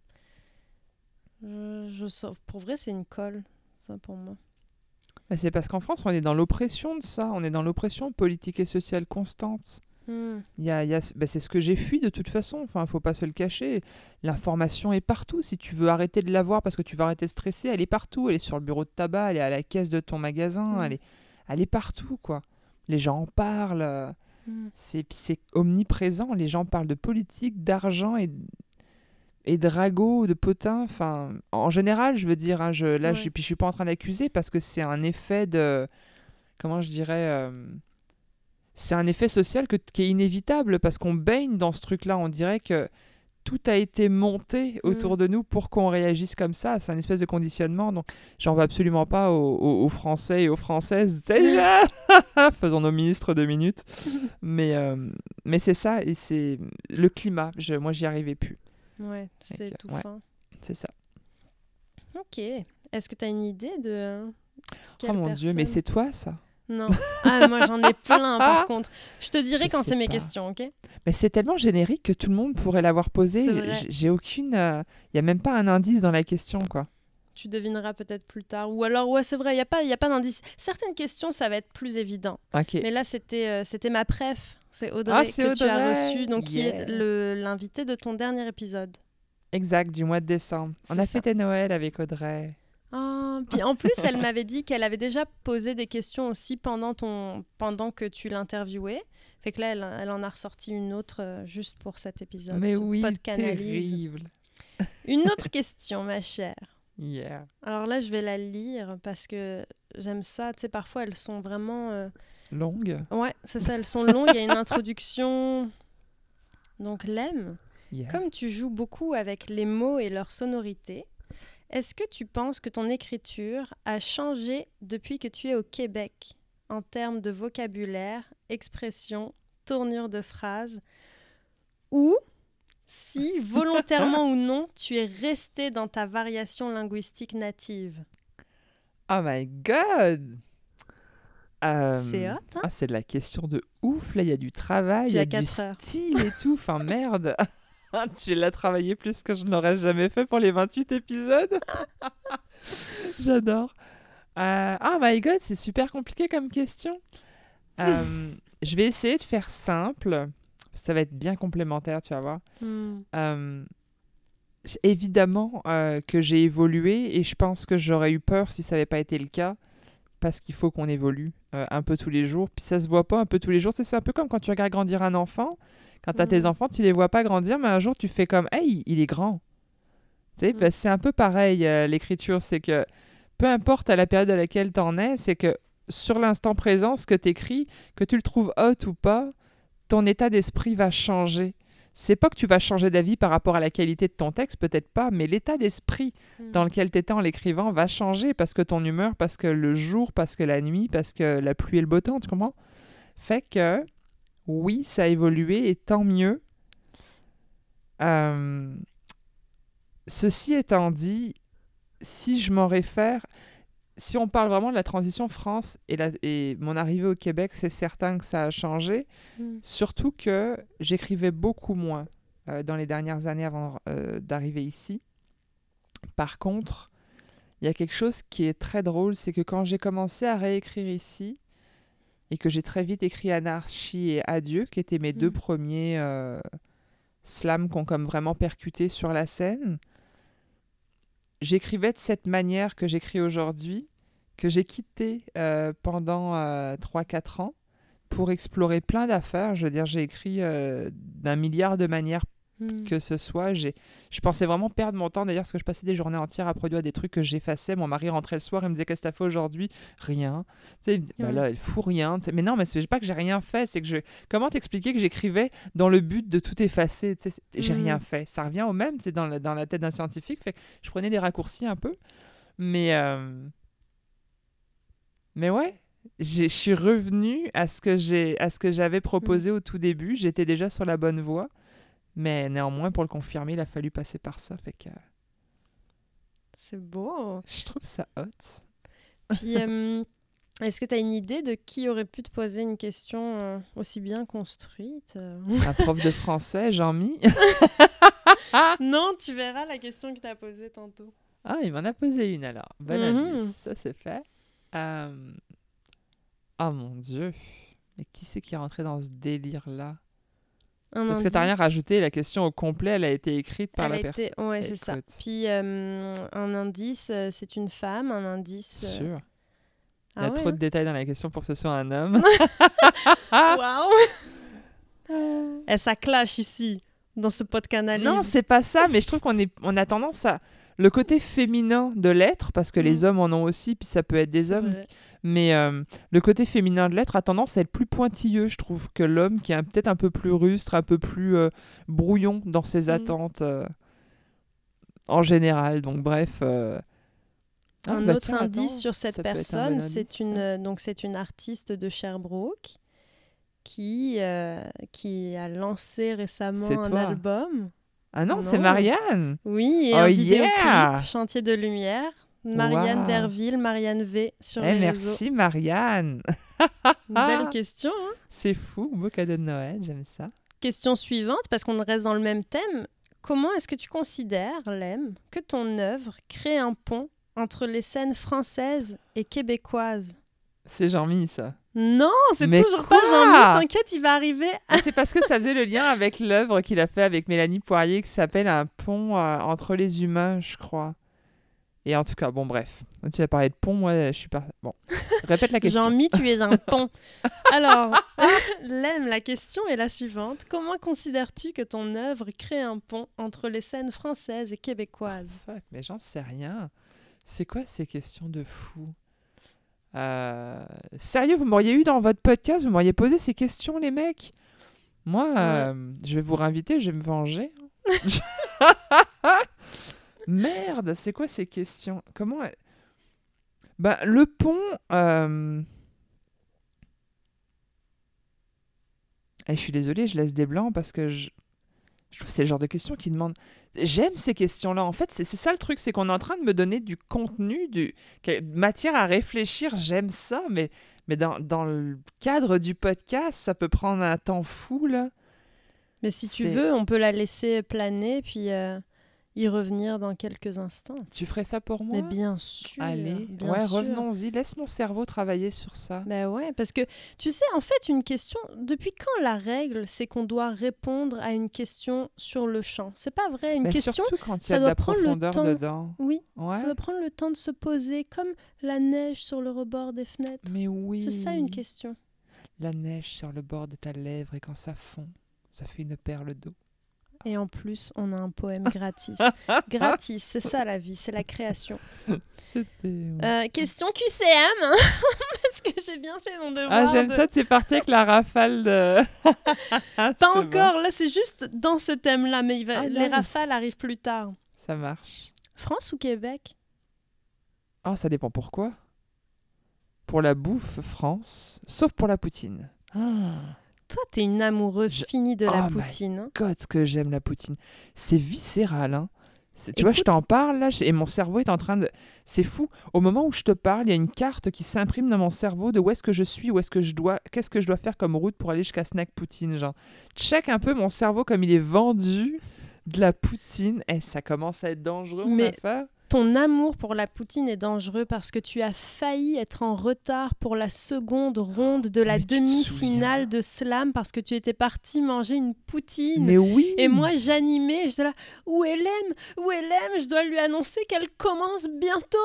je, je pour vrai, c'est une colle, ça pour moi. C'est parce qu'en France, on est dans l'oppression de ça. On est dans l'oppression politique et sociale constante. Hmm. Y a, y a- bah, c'est ce que j'ai fui de toute façon. Enfin, faut pas se le cacher. L'information est partout. Si tu veux arrêter de la voir parce que tu vas arrêter de stresser, elle est partout. Elle est sur le bureau de tabac, elle est à la caisse de ton magasin, Mm. elle, est, elle est partout, quoi. Les gens en parlent. Hmm. C'est, c'est omniprésent. Les gens parlent de politique, d'argent et, et de ragots, de potins. Enfin, en général, je veux dire, hein, je, là, Ouais. je, puis je suis pas en train d'accuser parce que c'est un effet de. Comment je dirais euh, C'est un effet social que, qui est inévitable parce qu'on baigne dans ce truc-là. On dirait que tout a été monté autour de nous pour qu'on réagisse comme ça. C'est un espèce de conditionnement. Donc, j'en veux absolument pas aux, aux- aux Français et aux Françaises. Déjà Faisons nos ministres deux minutes. mais euh, mais c'est ça. Et c'est le climat. Je, moi, j'y arrivais plus. Ouais, c'était Ok, tout ouais. fin. C'est ça. Ok. Est-ce que tu as une idée de. euh, quelle oh mon Dieu, mais c'est toi, ça Non. Ah, moi j'en ai plein par contre. Je te dirai Je quand c'est mes questions, ok? Mais c'est tellement générique que tout le monde pourrait l'avoir posé. J'ai aucune. Il y a même pas un indice dans la question, quoi. Tu devineras peut-être plus tard. Ou alors, ouais, c'est vrai, il n'y a pas, y a pas d'indice. Certaines questions, ça va être plus évident. Ok. Mais là, c'était euh, c'était ma préf. C'est Audrey Ah, que tu as reçue, donc qui est l'invité de ton dernier épisode. Exact, du mois de décembre. On a ça. fêté Noël avec Audrey. Ah, puis en plus, elle m'avait dit qu'elle avait déjà posé des questions aussi pendant, ton, pendant que tu l'interviewais. Fait que là, elle, elle en a ressorti une autre euh, juste pour cet épisode. Mais ce oui, terrible. Une autre question, ma chère. Yeah. Alors là, je vais la lire parce que j'aime ça. Tu sais, parfois, elles sont vraiment... euh, Longue. Ouais, c'est ça, elles sont longues. Il y a une introduction. Donc, l'aime. Yeah. Comme tu joues beaucoup avec les mots et leur sonorité, est-ce que tu penses que ton écriture a changé depuis que tu es au Québec en termes de vocabulaire, expression, tournure de phrase? Ou si, volontairement ou non, tu es resté dans ta variation linguistique native? Oh my god! Euh, C'est hot, hein ah, c'est de la question de ouf, là, il y a du travail, il y a du heures. style et tout, enfin merde! tu l'as travaillé plus que je ne l'aurais jamais fait pour les 28 épisodes. J'adore. Euh, oh my god, c'est super compliqué comme question. Euh, je vais essayer de faire simple. Ça va être bien complémentaire, tu vas voir. Hmm. Euh, évidemment euh, que j'ai évolué et je pense que j'aurais eu peur si ça n'avait pas été le cas parce qu'il faut qu'on évolue euh, un peu tous les jours. Puis ça se voit pas un peu tous les jours. C'est un peu comme quand tu regardes grandir un enfant. Quand tu as tes Mhm. enfants, tu les vois pas grandir, mais un jour tu fais comme Hey, il est grand. Tu sais, Mhm. bah, c'est un peu pareil euh, l'écriture. C'est que peu importe à la période à laquelle tu en es, c'est que sur l'instant présent, ce que tu écris, que tu le trouves hot ou pas, ton état d'esprit va changer. C'est pas que tu vas changer d'avis par rapport à la qualité de ton texte, peut-être pas, mais l'état d'esprit Hmm. dans lequel tu étais en l'écrivant va changer parce que ton humeur, parce que le jour, parce que la nuit, parce que la pluie et le beau temps, tu comprends? Fait que, oui, ça a évolué et tant mieux. Euh, ceci étant dit, si je m'en réfère, si on parle vraiment de la transition France et, la, et mon arrivée au Québec, c'est certain que ça a changé. Mm. Surtout que j'écrivais beaucoup moins euh, dans les dernières années avant euh, d'arriver ici. Par contre, il y a quelque chose qui est très drôle, c'est que quand j'ai commencé à réécrire ici, et que j'ai très vite écrit Anarchie et Adieu, qui étaient mes deux Mhm. premiers euh, slams qui ont comme vraiment percuté sur la scène, j'écrivais de cette manière que j'écris aujourd'hui, que j'ai quitté euh, pendant 3-4 ans pour explorer plein d'affaires. Je veux dire, j'ai écrit euh, d'un milliard de manières Mm. que ce soit. J'ai, je pensais vraiment perdre mon temps d'ailleurs parce que je passais des journées entières à produire des trucs que j'effaçais. Mon mari rentrait le soir et me disait qu'est-ce que t'as fait aujourd'hui? Rien. Tu sais, il me dit, bah là, elle fout rien. Mais non, mais c'est pas que j'ai rien fait. C'est que je. Comment t'expliquer que j'écrivais dans le but de tout effacer Tu sais, J'ai Mhm. rien fait. Ça revient au même. C'est dans la, dans la tête d'un scientifique. Fait que je prenais des raccourcis un peu. Mais. euh, Mais ouais. j'ai- Je suis revenue à ce que j'ai à ce que j'avais proposé au tout début. J'étais déjà sur la bonne voie. Mais néanmoins, pour le confirmer, il a fallu passer par ça. Fait que euh, C'est beau. je trouve ça hot. Puis, euh, est-ce que tu as une idée de qui aurait pu te poser une question euh, aussi bien construite euh? Un prof de français, Jean-Mi? Non, tu verras la question qu'il t'a posée tantôt. Ah, il m'en a posé une alors. Bonne indice. Ça, c'est fait. Oh mon Dieu. Mais qui c'est qui est rentré dans ce délire-là? Un Parce que t'as rien indice. rajouté. La question au complet, elle a été écrite par Elle la personne. été... Ouais, c'est ça. Puis, euh, un indice, euh, c'est une femme. Un indice... euh, Sûr. Il y Ah a ouais, trop hein de détails dans la question pour que ce soit un homme. Waouh Et ça clash ici, dans ce podcast non, c'est pas ça, mais je trouve qu'on est, on a tendance à le côté féminin de l'être, parce que les Mm. hommes en ont aussi, puis ça peut être des hommes vrai. Mais euh, le côté féminin de l'être a tendance à être plus pointilleux, je trouve, que l'homme qui est peut-être un peu plus rustre, un peu plus euh, brouillon dans ses Mhm. attentes euh, en général. Donc bref. ah, un bah autre tiens, indice attends, sur cette un personne, c'est une ça. donc c'est une artiste de Sherbrooke qui qui a lancé récemment C'est un toi. album. Ah non, c'est Non. Marianne Oui, et Oh un vidéoclip, Chantier de lumière. Marianne Wow. Derville, Marianne V sur Eh, les réseaux. Merci Marianne Belle question. hein. C'est fou, beau cadeau de Noël, j'aime ça. Question suivante, parce qu'on reste dans le même thème. Comment est-ce que tu considères, Lem, que ton œuvre crée un pont entre les scènes françaises et québécoises? C'est Jean-Mi, ça. Non, c'est toujours pas Jean-Mi, t'inquiète, il va arriver. Ah, c'est parce que ça faisait le lien avec l'œuvre qu'il a fait avec Mélanie Poirier qui s'appelle Un pont euh, entre les humains, je crois. Et en tout cas, bon, bref. Tu as parlé de pont, moi, je suis pas. Bon. Répète la question. Jean-Mi, tu es un pont. Alors, Lem, la question est la suivante. Comment considères-tu que ton œuvre crée un pont entre les scènes françaises et québécoises? Fuck, mais j'en sais rien. C'est quoi ces questions de fou? Euh, Sérieux, vous m'auriez eu dans votre podcast, vous m'auriez posé ces questions, les mecs? Moi, euh, je vais vous réinviter, je vais me venger. Merde, c'est quoi ces questions? Comment elle- Bah, le pont. euh, eh, je suis désolée, je laisse des blancs parce que je, je trouve que c'est le genre de questions qui demandent. J'aime ces questions-là. En fait, c'est ça le truc, c'est qu'on est en train de me donner du contenu, du matière à réfléchir. J'aime ça, mais, mais dans, dans le cadre du podcast, ça peut prendre un temps fou, là. Mais si tu veux, on peut la laisser planer puis euh, y revenir dans quelques instants. Tu ferais ça pour moi? Mais bien sûr. Allez, bien ouais, sûr. revenons-y. Laisse mon cerveau travailler sur ça. Ben ouais, parce que tu sais, en fait, une question. Depuis quand la règle, c'est qu'on doit répondre à une question sur le champ? C'est pas vrai. Une Mais question, surtout quand il y a de la profondeur temps. dedans. oui, Ouais. ça doit prendre le temps de se poser, comme la neige sur le rebord des fenêtres. Mais oui. C'est ça une question. La neige sur le bord de ta lèvre et quand ça fond, ça fait une perle d'eau. Et en plus, on a un poème gratis. gratis, c'est ça la vie, c'est la création. C'était. Euh, question QCM, parce que j'ai bien fait mon devoir. Ah, j'aime de- ça, t'es parti avec la rafale de. Pas C'est bon. encore, là c'est juste dans ce thème-là, mais il va... Ah, les rafales arrivent plus tard. Ça marche. France ou Québec? Ah, ça dépend pourquoi. Pour la bouffe, France, sauf pour la poutine. Ah. Toi, t'es une amoureuse Je- finie de la Oh my poutine. hein. God, ce que j'aime la poutine. C'est viscéral, hein. Tu vois, je t'en parle là, et mon cerveau est en train de. C'est fou. Au moment où je te parle, il y a une carte qui s'imprime dans mon cerveau de où est-ce que je suis, où est-ce que je dois, qu'est-ce que je dois faire comme route pour aller jusqu'à Snack Poutine. Genre, check un peu mon cerveau comme il est vendu de la poutine. Et ça commence à être dangereux, mon Mais- affaire. Ton amour pour la poutine est dangereux parce que tu as failli être en retard pour la seconde ronde de la demi-finale de slam parce que tu étais parti manger une poutine. Mais oui. Et moi, j'animais, j'étais là, où elle aime, où elle aime, je dois lui annoncer qu'elle commence bientôt.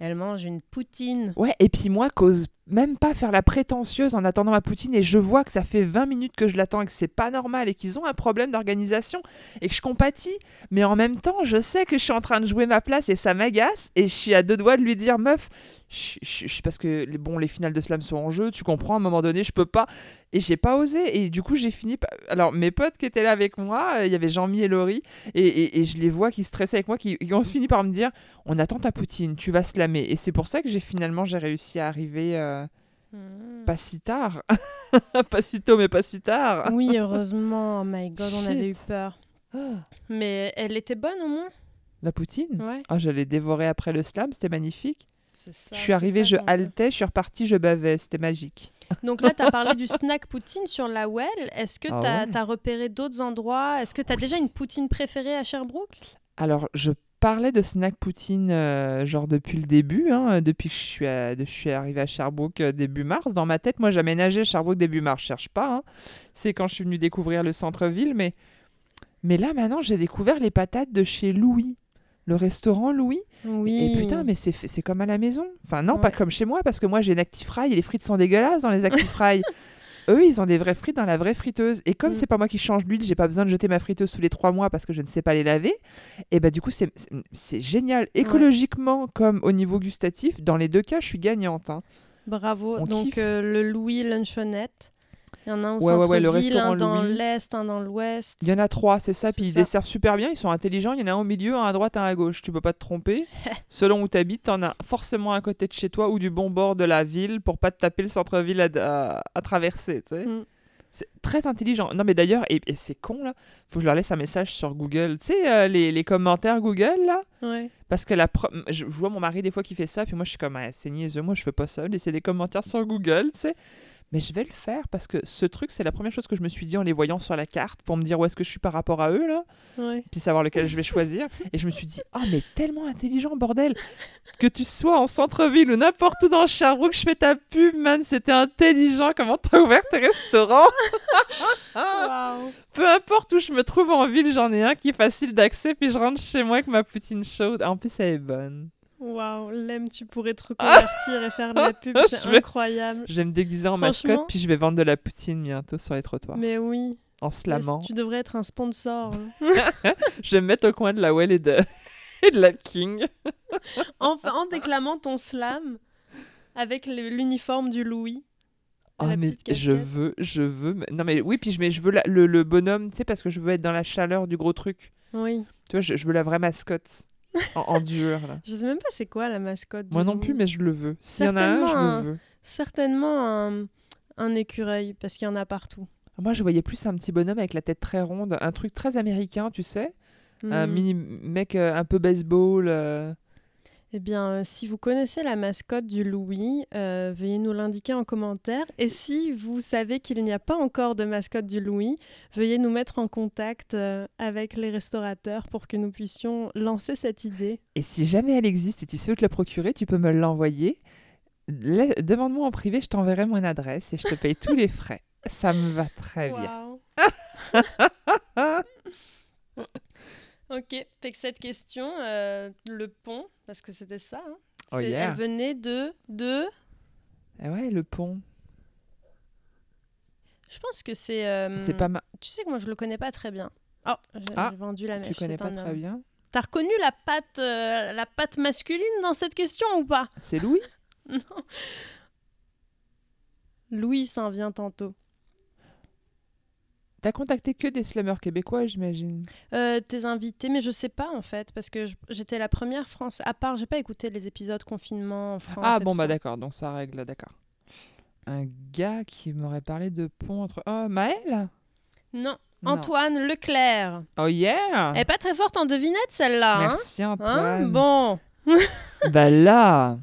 Elle mange une poutine. Ouais, et puis moi, cause même pas faire la prétentieuse en attendant ma poutine, et je vois que ça fait 20 minutes que je l'attends et que c'est pas normal et qu'ils ont un problème d'organisation et que je compatis. Mais en même temps, je sais que je suis en train de jouer ma place et ça m'agace, et je suis à deux doigts de lui dire, meuf, je, je- je- parce que bon, les finales de slam sont en jeu, tu comprends, à un moment donné, je peux pas. Et j'ai pas osé, et du coup, j'ai fini. par- Alors, mes potes qui étaient là avec moi, euh, il y avait Jean-Mi et Laurie, et, je les vois qui stressaient avec moi, qui, qui ont fini par me dire on attend ta poutine, tu vas slammer. Et c'est pour ça que j'ai finalement j'ai réussi à arriver euh, Hmm. pas si tard. pas si tôt, mais pas si tard. Oui, heureusement. Oh my god, on avait eu peur. Ah, Mais elle était bonne au moins La poutine? Ouais. Ah, je l'ai dévorée après le slam, c'était magnifique. C'est ça, je suis arrivée, ça je haletais, je suis repartie, je bavais, c'était magique. Donc là, tu as parlé du snack poutine sur la Well. Est-ce que Ah tu as, ouais. repéré d'autres endroits? Est-ce que tu as Oui. déjà une poutine préférée à Sherbrooke? Alors, je parlais de snack poutine euh, genre depuis le début, hein, depuis que je suis, à- de- je suis arrivée à Sherbrooke euh, début mars. Dans ma tête, moi, aménagé Sherbrooke début mars, je cherche pas. hein. C'est quand je suis venue découvrir le centre-ville, mais, mais là, maintenant, j'ai découvert les patates de chez Louis, le restaurant Louis. Oui. Et putain, mais c'est, c'est comme à la maison. Enfin, non, pas comme chez moi, parce que moi, j'ai une Actifry et les frites sont dégueulasses dans les Actifry. Eux, ils ont des vraies frites dans la vraie friteuse. Et comme Mm. c'est pas moi qui change l'huile, j'ai pas besoin de jeter ma friteuse tous les trois mois parce que je ne sais pas les laver. Et bah, du coup, c'est, génial. Écologiquement comme au niveau gustatif, dans les deux cas, je suis gagnante. hein. Bravo. On Donc euh, le Louis Lunchonette. Il y en a un au Ouais, ouais, ouais, le centre-ville, restaurant un dans l'est, un dans l'ouest. Il y en a trois, c'est ça. Puis ils ça. desservent super bien, ils sont intelligents. Il y en a un au milieu, un à droite, un à gauche. Tu peux pas te tromper. Selon où tu habites, t'en as forcément un côté de chez toi ou du bon bord de la ville pour pas te taper le centre-ville à, à- à traverser. tu. Mm. C'est très intelligent. Non, mais d'ailleurs, et, et c'est con là, faut que je leur laisse un message sur Google. Tu sais, euh, les, les commentaires Google là? Ouais. Parce que la je vois mon mari des fois qui fait ça, puis moi je suis comme, ah, c'est niaiseux, moi je fais pas ça, laisser des commentaires sur Google, tu sais. Mais je vais le faire parce que ce truc, c'est la première chose que je me suis dit en les voyant sur la carte pour me dire où est-ce que je suis par rapport à eux là Ouais. puis savoir lequel je vais choisir. Et je me suis dit, oh, mais tellement intelligent, bordel Que tu sois en centre-ville ou n'importe où dans Sherbrooke, je fais ta pub, man, c'était intelligent, comment t'as ouvert tes restaurants? Peu importe où je me trouve en ville, j'en ai un qui est facile d'accès, puis je rentre chez moi avec ma poutine chaude. En plus, elle est bonne. Waouh. Lem, tu pourrais te reconvertir et faire de la pub. C'est vais- incroyable. Je vais me déguiser en mascotte, puis je vais vendre de la poutine bientôt sur les trottoirs, Mais oui. en slamant. Tu devrais être un sponsor. hein. Je vais me mettre au coin de la Well et de, et de la King. en, en déclamant ton slam avec l'uniforme du Louis. Oh, mais je veux, je veux. mais- Non, mais oui, puis je, mais je veux la- le, le bonhomme, tu sais, parce que je veux être dans la chaleur du gros truc. Oui. Tu vois, je, je veux la vraie mascotte en, en dur, là. Je sais même pas c'est quoi la mascotte. Moi non plus, mais je le veux. S'il y en a un, je Certainement un- le veux. Certainement un, un écureuil, parce qu'il y en a partout. Moi, je voyais plus un petit bonhomme avec la tête très ronde, un truc très américain, tu sais. Un Hmm. mini mec euh, un peu baseball. euh. Eh bien, euh, si vous connaissez la mascotte du Louis, euh, veuillez nous l'indiquer en commentaire. Et si vous savez qu'il n'y a pas encore de mascotte du Louis, veuillez nous mettre en contact euh, avec les restaurateurs pour que nous puissions lancer cette idée. Et si jamais elle existe et tu sais où te la procurer, tu peux me l'envoyer. Demande-moi en privé, je t'enverrai mon adresse et je te paye tous les frais. Ça me va très bien. Ok, fait que cette question, euh, le pont, parce que c'était ça, hein, Oh yeah. elle venait de, de... Ah ouais, le pont. Je pense que c'est... euh, C'est pas ma... Tu sais que moi, je le connais pas très bien. Oh, j'ai Ah, vendu la Tu mèche. connais c'est pas un très bien. T'as reconnu la patte, euh, la patte masculine dans cette question ou pas? C'est Louis? Non. Louis s'en vient tantôt. T'as contacté que des slammers québécois, j'imagine. Euh, tes invités, mais je sais pas en fait, parce que j'étais la première France. À part, j'ai pas écouté les épisodes confinement en France. Ah bon, bah d'accord, donc ça règle, d'accord. un gars qui m'aurait parlé de pont entre. Oh, Maël Non. Non. Antoine Leclerc. Oh, yeah Elle est pas très forte en devinette, celle-là. hein? Merci, Hein? Antoine. bon. bah là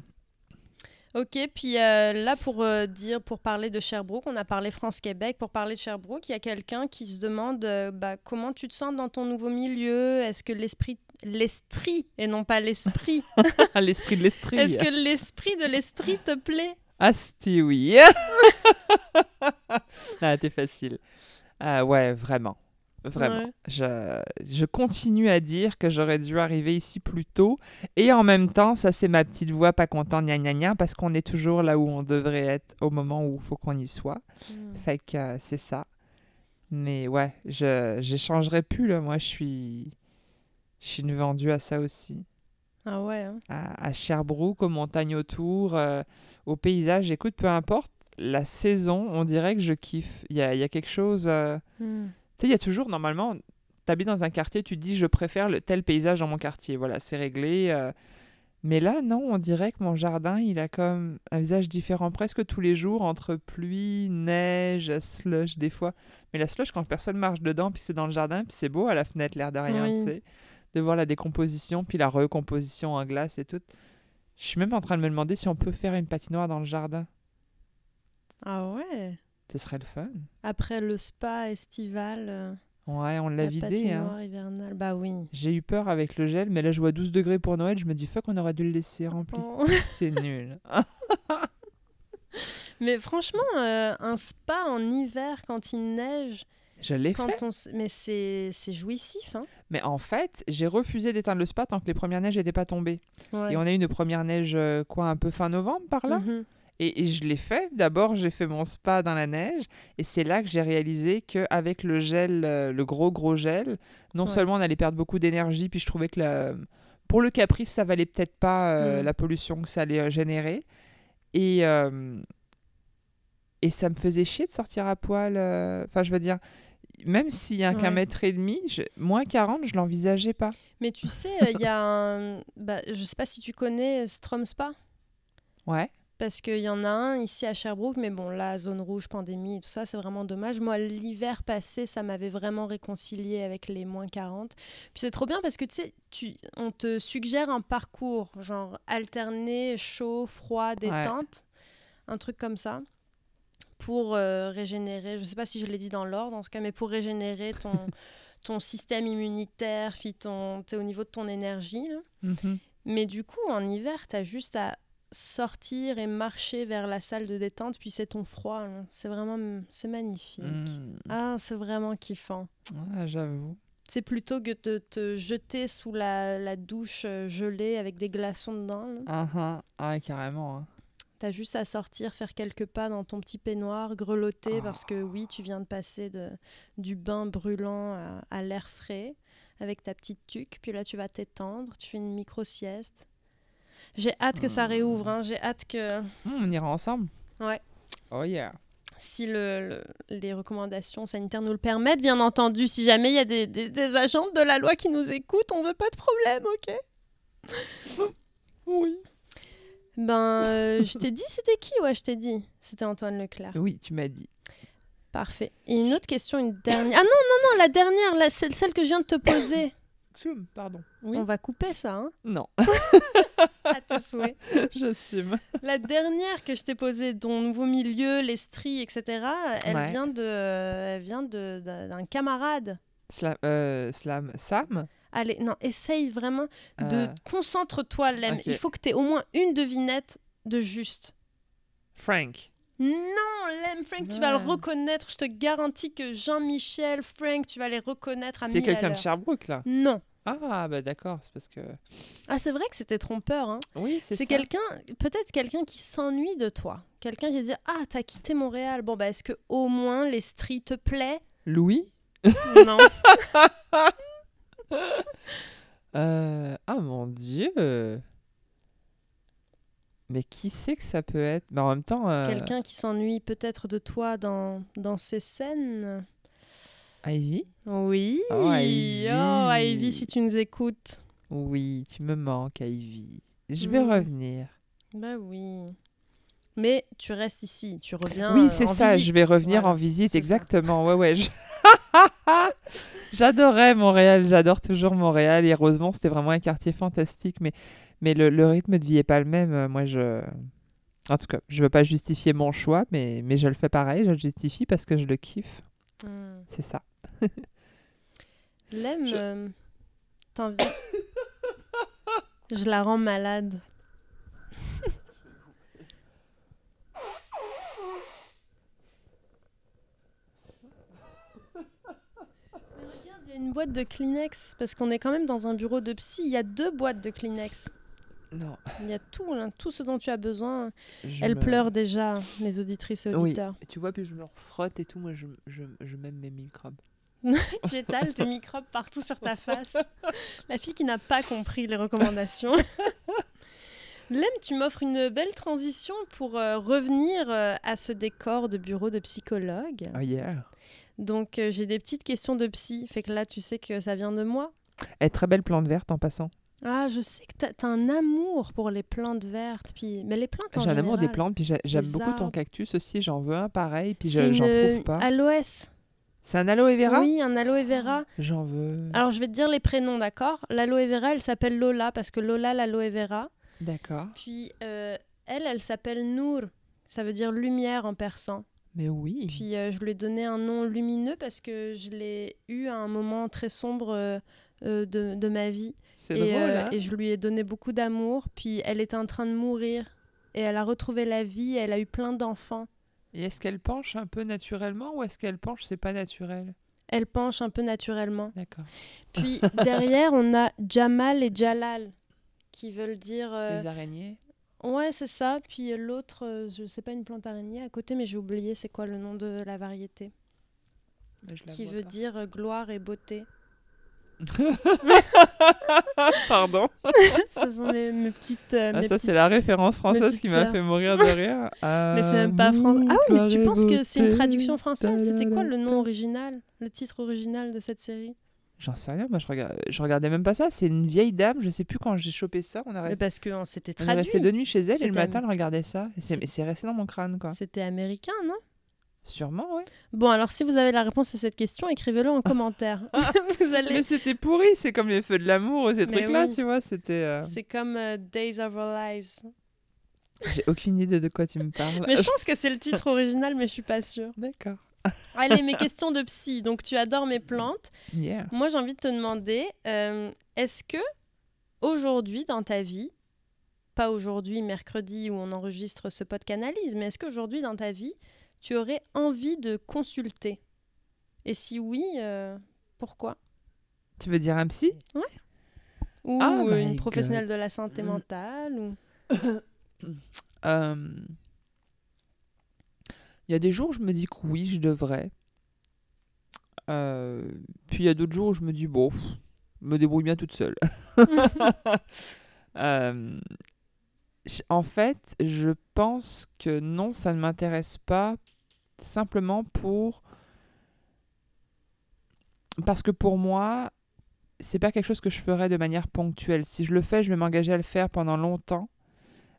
Ok, puis euh, là pour euh, dire, pour parler de Sherbrooke, on a parlé France-Québec. Pour parler de Sherbrooke, il y a quelqu'un qui se demande euh, bah, comment tu te sens dans ton nouveau milieu? Est-ce que l'esprit, l'estrie et non pas l'esprit, l'esprit de l'estrie. est-ce que l'esprit de l'estrie te plaît? Asti, oui. ah, t'es facile. Ah, ouais, vraiment. Vraiment. Ouais. Je, je continue à dire que j'aurais dû arriver ici plus tôt. Et en même temps, ça, c'est ma petite voix pas contente, gna gna gna, parce qu'on est toujours là où on devrait être au moment où il faut qu'on y soit. Hmm. Fait que euh, c'est ça. Mais ouais, je j'échangerai plus, là. Moi, je suis. Je suis une vendue à ça aussi. Ah ouais. hein. À, à Sherbrooke, aux montagnes autour, euh, au paysage. Écoute, peu importe la saison, on dirait que je kiffe. Il y a, y a quelque chose. euh, Hmm. Tu sais, il y a toujours, normalement, t'habites dans un quartier, tu te dis, je préfère le tel paysage dans mon quartier. Voilà, c'est réglé. euh. Mais là, non, on dirait que mon jardin, il a comme un visage différent presque tous les jours, entre pluie, neige, slush des fois. Mais la slush, quand personne marche dedans, puis c'est dans le jardin, puis c'est beau à la fenêtre, l'air de rien, Oui. tu sais. De voir la décomposition, puis la recomposition en glace et tout. Je suis même en train de me demander si on peut faire une patinoire dans le jardin. Ah ouais. Ce serait le fun. Après le spa estival, euh, Ouais, on l'a la vidé, hein. hivernale. Bah oui. J'ai eu peur avec le gel, mais là je vois 12 degrés pour Noël, je me dis fuck, on aurait dû le laisser rempli. Oh. C'est nul. Mais franchement, euh, un spa en hiver quand il neige, Je l'ai fait. on mais c'est c'est jouissif hein. Mais en fait, j'ai refusé d'éteindre le spa tant que les premières neiges n'étaient pas tombées. Ouais. Et on a eu une première neige, euh, quoi, un peu fin novembre par là? Mhm. Et, et je l'ai fait. D'abord, j'ai fait mon spa dans la neige. Et c'est là que j'ai réalisé qu'avec le gel, euh, le gros, gros gel, non Ouais. seulement on allait perdre beaucoup d'énergie, puis je trouvais que la- pour le caprice, ça valait peut-être pas euh, Mm. la pollution que ça allait euh, générer. Et, euh, et ça me faisait chier de sortir à poil. euh, Enfin, je veux dire, même s'il y a qu'un mètre et demi, je- moins 40, je l'envisageais pas. Mais tu sais, il y a un. Bah, je sais pas si tu connais Strom Spa. Ouais. Parce qu'il y en a un ici à Sherbrooke, mais bon, là, zone rouge, pandémie tout ça, c'est vraiment dommage. Moi, l'hiver passé, ça m'avait vraiment réconcilié avec les moins 40. Puis c'est trop bien parce que tu sais, tu, on te suggère un parcours, genre alterner chaud, froid, détente, un truc comme ça, pour euh, régénérer. Je sais pas si je l'ai dit dans l'ordre, en tout cas, mais pour régénérer ton, ton système immunitaire, puis ton, au niveau de ton énergie. là. Mhm. Mais du coup, en hiver, tu as juste à sortir et marcher vers la salle de détente, puis c'est ton froid. là. C'est vraiment c'est magnifique. Mm. Ah, c'est vraiment kiffant. J'avoue. C'est plutôt que de te jeter sous la, la douche euh, gelée avec des glaçons dedans. Ah, ah. Ah, carrément. hein. T'as juste à sortir, faire quelques pas dans ton petit peignoir, grelotter, Ah. parce que oui, tu viens de passer de, du bain brûlant à, à l'air frais avec ta petite tuque. Puis là, tu vas t'étendre, tu fais une micro-sieste. J'ai hâte que ça Hmm. réouvre. hein. J'ai hâte que, Hmm, on ira ensemble. Ouais. Oh yeah. si le, le- les recommandations sanitaires nous le permettent, bien entendu, si jamais il y a des, des, des agents de la loi qui nous écoutent, on veut pas de problème, ok? Oui. Ben, euh, je t'ai dit, c'était qui? Ouais, je t'ai dit. C'était Antoine Leclerc. Oui, tu m'as dit. Parfait. Et une autre question, une dernière. Ah non, non, non, la dernière, la, celle, celle que je viens de te poser. Tchoum, pardon. Oui. On va couper ça, hein Non, À tes souhaits. j'assume. La dernière que je t'ai posée, ton nouveau milieu, les stries, etc., elle Ouais. vient de, elle vient de d'un camarade. Slam, euh, slam, Sam? Allez, non, essaye vraiment de Euh, concentre-toi, Lem. Il faut que tu aies au moins une devinette de juste. Frank. Non, Lem, Frank, tu vas le reconnaître. Je te garantis que Jean-Michel, Frank, tu vas les reconnaître à C'est quelqu'un de. Sherbrooke, là. Non. Ah, bah d'accord, c'est parce que... Ah, c'est vrai que c'était trompeur. Hein. Oui, c'est C'est ça. quelqu'un, peut-être quelqu'un qui s'ennuie de toi. Quelqu'un qui dit Ah, t'as quitté Montréal. Bon, bah, est-ce que au moins les stries te plaît? Louis? Non. Euh, Ah, mon Dieu Mais qui c'est que ça peut être? Mais en même temps... euh, Quelqu'un qui s'ennuie peut-être de toi dans, dans ces scènes? Ivy Oui. Oh, Ivy. Oh, Ivy, si tu nous écoutes. Oui, tu me manques, Ivy. Je vais Mm. revenir. Bah oui. Mais tu restes ici, tu reviens. Oui, c'est ça, visite. je vais revenir Voilà. en visite, c'est ça. exactement. Ouais, ouais. je- J'adorais Montréal, j'adore toujours Montréal. Et Rosemont, c'était vraiment un quartier fantastique, mais, mais le, le rythme de vie est pas le même. Euh, Moi, je. En tout cas, je veux pas justifier mon choix, mais, mais je le fais pareil, je le justifie parce que je le kiffe. Hmm. C'est ça. Lem, Je- euh, t'as envie- Je la rends malade. Il y a une boîte de Kleenex, parce qu'on est quand même dans un bureau de psy. Il y a deux boîtes de Kleenex. Non. Il y a tout, là, tout ce dont tu as besoin. je Elle me- pleure déjà, les auditrices et Oui. auditeurs. Et tu vois, puis je me frotte et tout. Moi, je, je, je m'aime mes microbes. tu étales tes microbes partout sur ta face. La fille qui n'a pas compris les recommandations. Lem, tu m'offres une belle transition pour euh, revenir euh, à ce décor de bureau de psychologue. Oh yeah. Donc euh, j'ai des petites questions de psy, fait que là tu sais que ça vient de moi. Elle est très belle plante verte en passant. Ah, je sais que t'as as un amour pour les plantes vertes, puis mais les plantes en J'ai un amour des plantes, puis j'ai- j'aime beaucoup ton cactus aussi. J'en veux un pareil, puis j'en trouve pas. Aloès. C'est un aloe vera? Oui, un aloe vera. J'en veux. Alors je vais te dire les prénoms, d'accord? L'aloe vera, elle s'appelle Lola parce que Lola l'aloe vera. D'accord. Puis euh, elle, elle s'appelle Nour. Ça veut dire lumière en persan. Mais oui. Puis euh, je lui ai donné un nom lumineux parce que je l'ai eu à un moment très sombre euh, de, de ma vie. C'est Et, drôle, hein et je lui ai donné beaucoup d'amour. Puis elle était en train de mourir. Et elle a retrouvé la vie. Elle a eu plein d'enfants. Et est-ce qu'elle penche un peu naturellement ou est-ce qu'elle penche, c'est pas naturel? Elle penche un peu naturellement. D'accord. Puis derrière, on a Jamal et Jalal qui veulent dire. euh, Les araignées Ouais, c'est ça. Puis euh, l'autre, euh, je sais pas, une plante araignée à côté, mais j'ai oublié c'est quoi le nom de la variété. La Qui veut pas. dire euh, gloire et beauté. Pardon. Ce sont mes, mes petites. euh, Ah, mes ça, c'est la référence française qui m'a fait mourir de rire. Mais c'est même pas français. Ah oui, mais tu penses que c'est une traduction française? C'était quoi le nom original Le titre original de cette série? J'en sais rien, moi je, je regardais même pas ça. C'est une vieille dame, je sais plus quand j'ai chopé ça. On a Mais Parce que on s'était on est traduit. resté deux nuits chez elle et le matin elle regardait ça. Et c'est resté dans mon crâne quoi. C'était américain, non? Sûrement, oui. Bon, alors si vous avez la réponse à cette question, écrivez-le en commentaire. vous allez. Mais c'était pourri, c'est comme les feux de l'amour ou ces trucs-là, oui. tu vois. C'était. euh, C'est comme euh, Days of Our Lives. J'ai aucune idée de quoi tu me parles. Mais je pense que c'est le titre original, mais je suis pas sûre. D'accord. Allez, mes questions de psy. Donc, tu adores mes plantes. Yeah. Moi, j'ai envie de te demander, euh, est-ce que aujourd'hui dans ta vie, pas aujourd'hui, mercredi où on enregistre ce podcast analyse, mais est-ce qu'aujourd'hui dans ta vie, tu aurais envie de consulter? Et si oui, euh, pourquoi? Tu veux dire un psy? Ou Oh euh, my une God. professionnelle de la santé mentale ou... Euh, Il y a des jours où je me dis que oui, je devrais. Euh, Puis il y a d'autres jours où je me dis, bon, me débrouille bien toute seule. Euh, En fait, je pense que non, ça ne m'intéresse pas simplement pour... Parce que pour moi, c'est pas quelque chose que je ferais de manière ponctuelle. Si je le fais, je vais m'engager à le faire pendant longtemps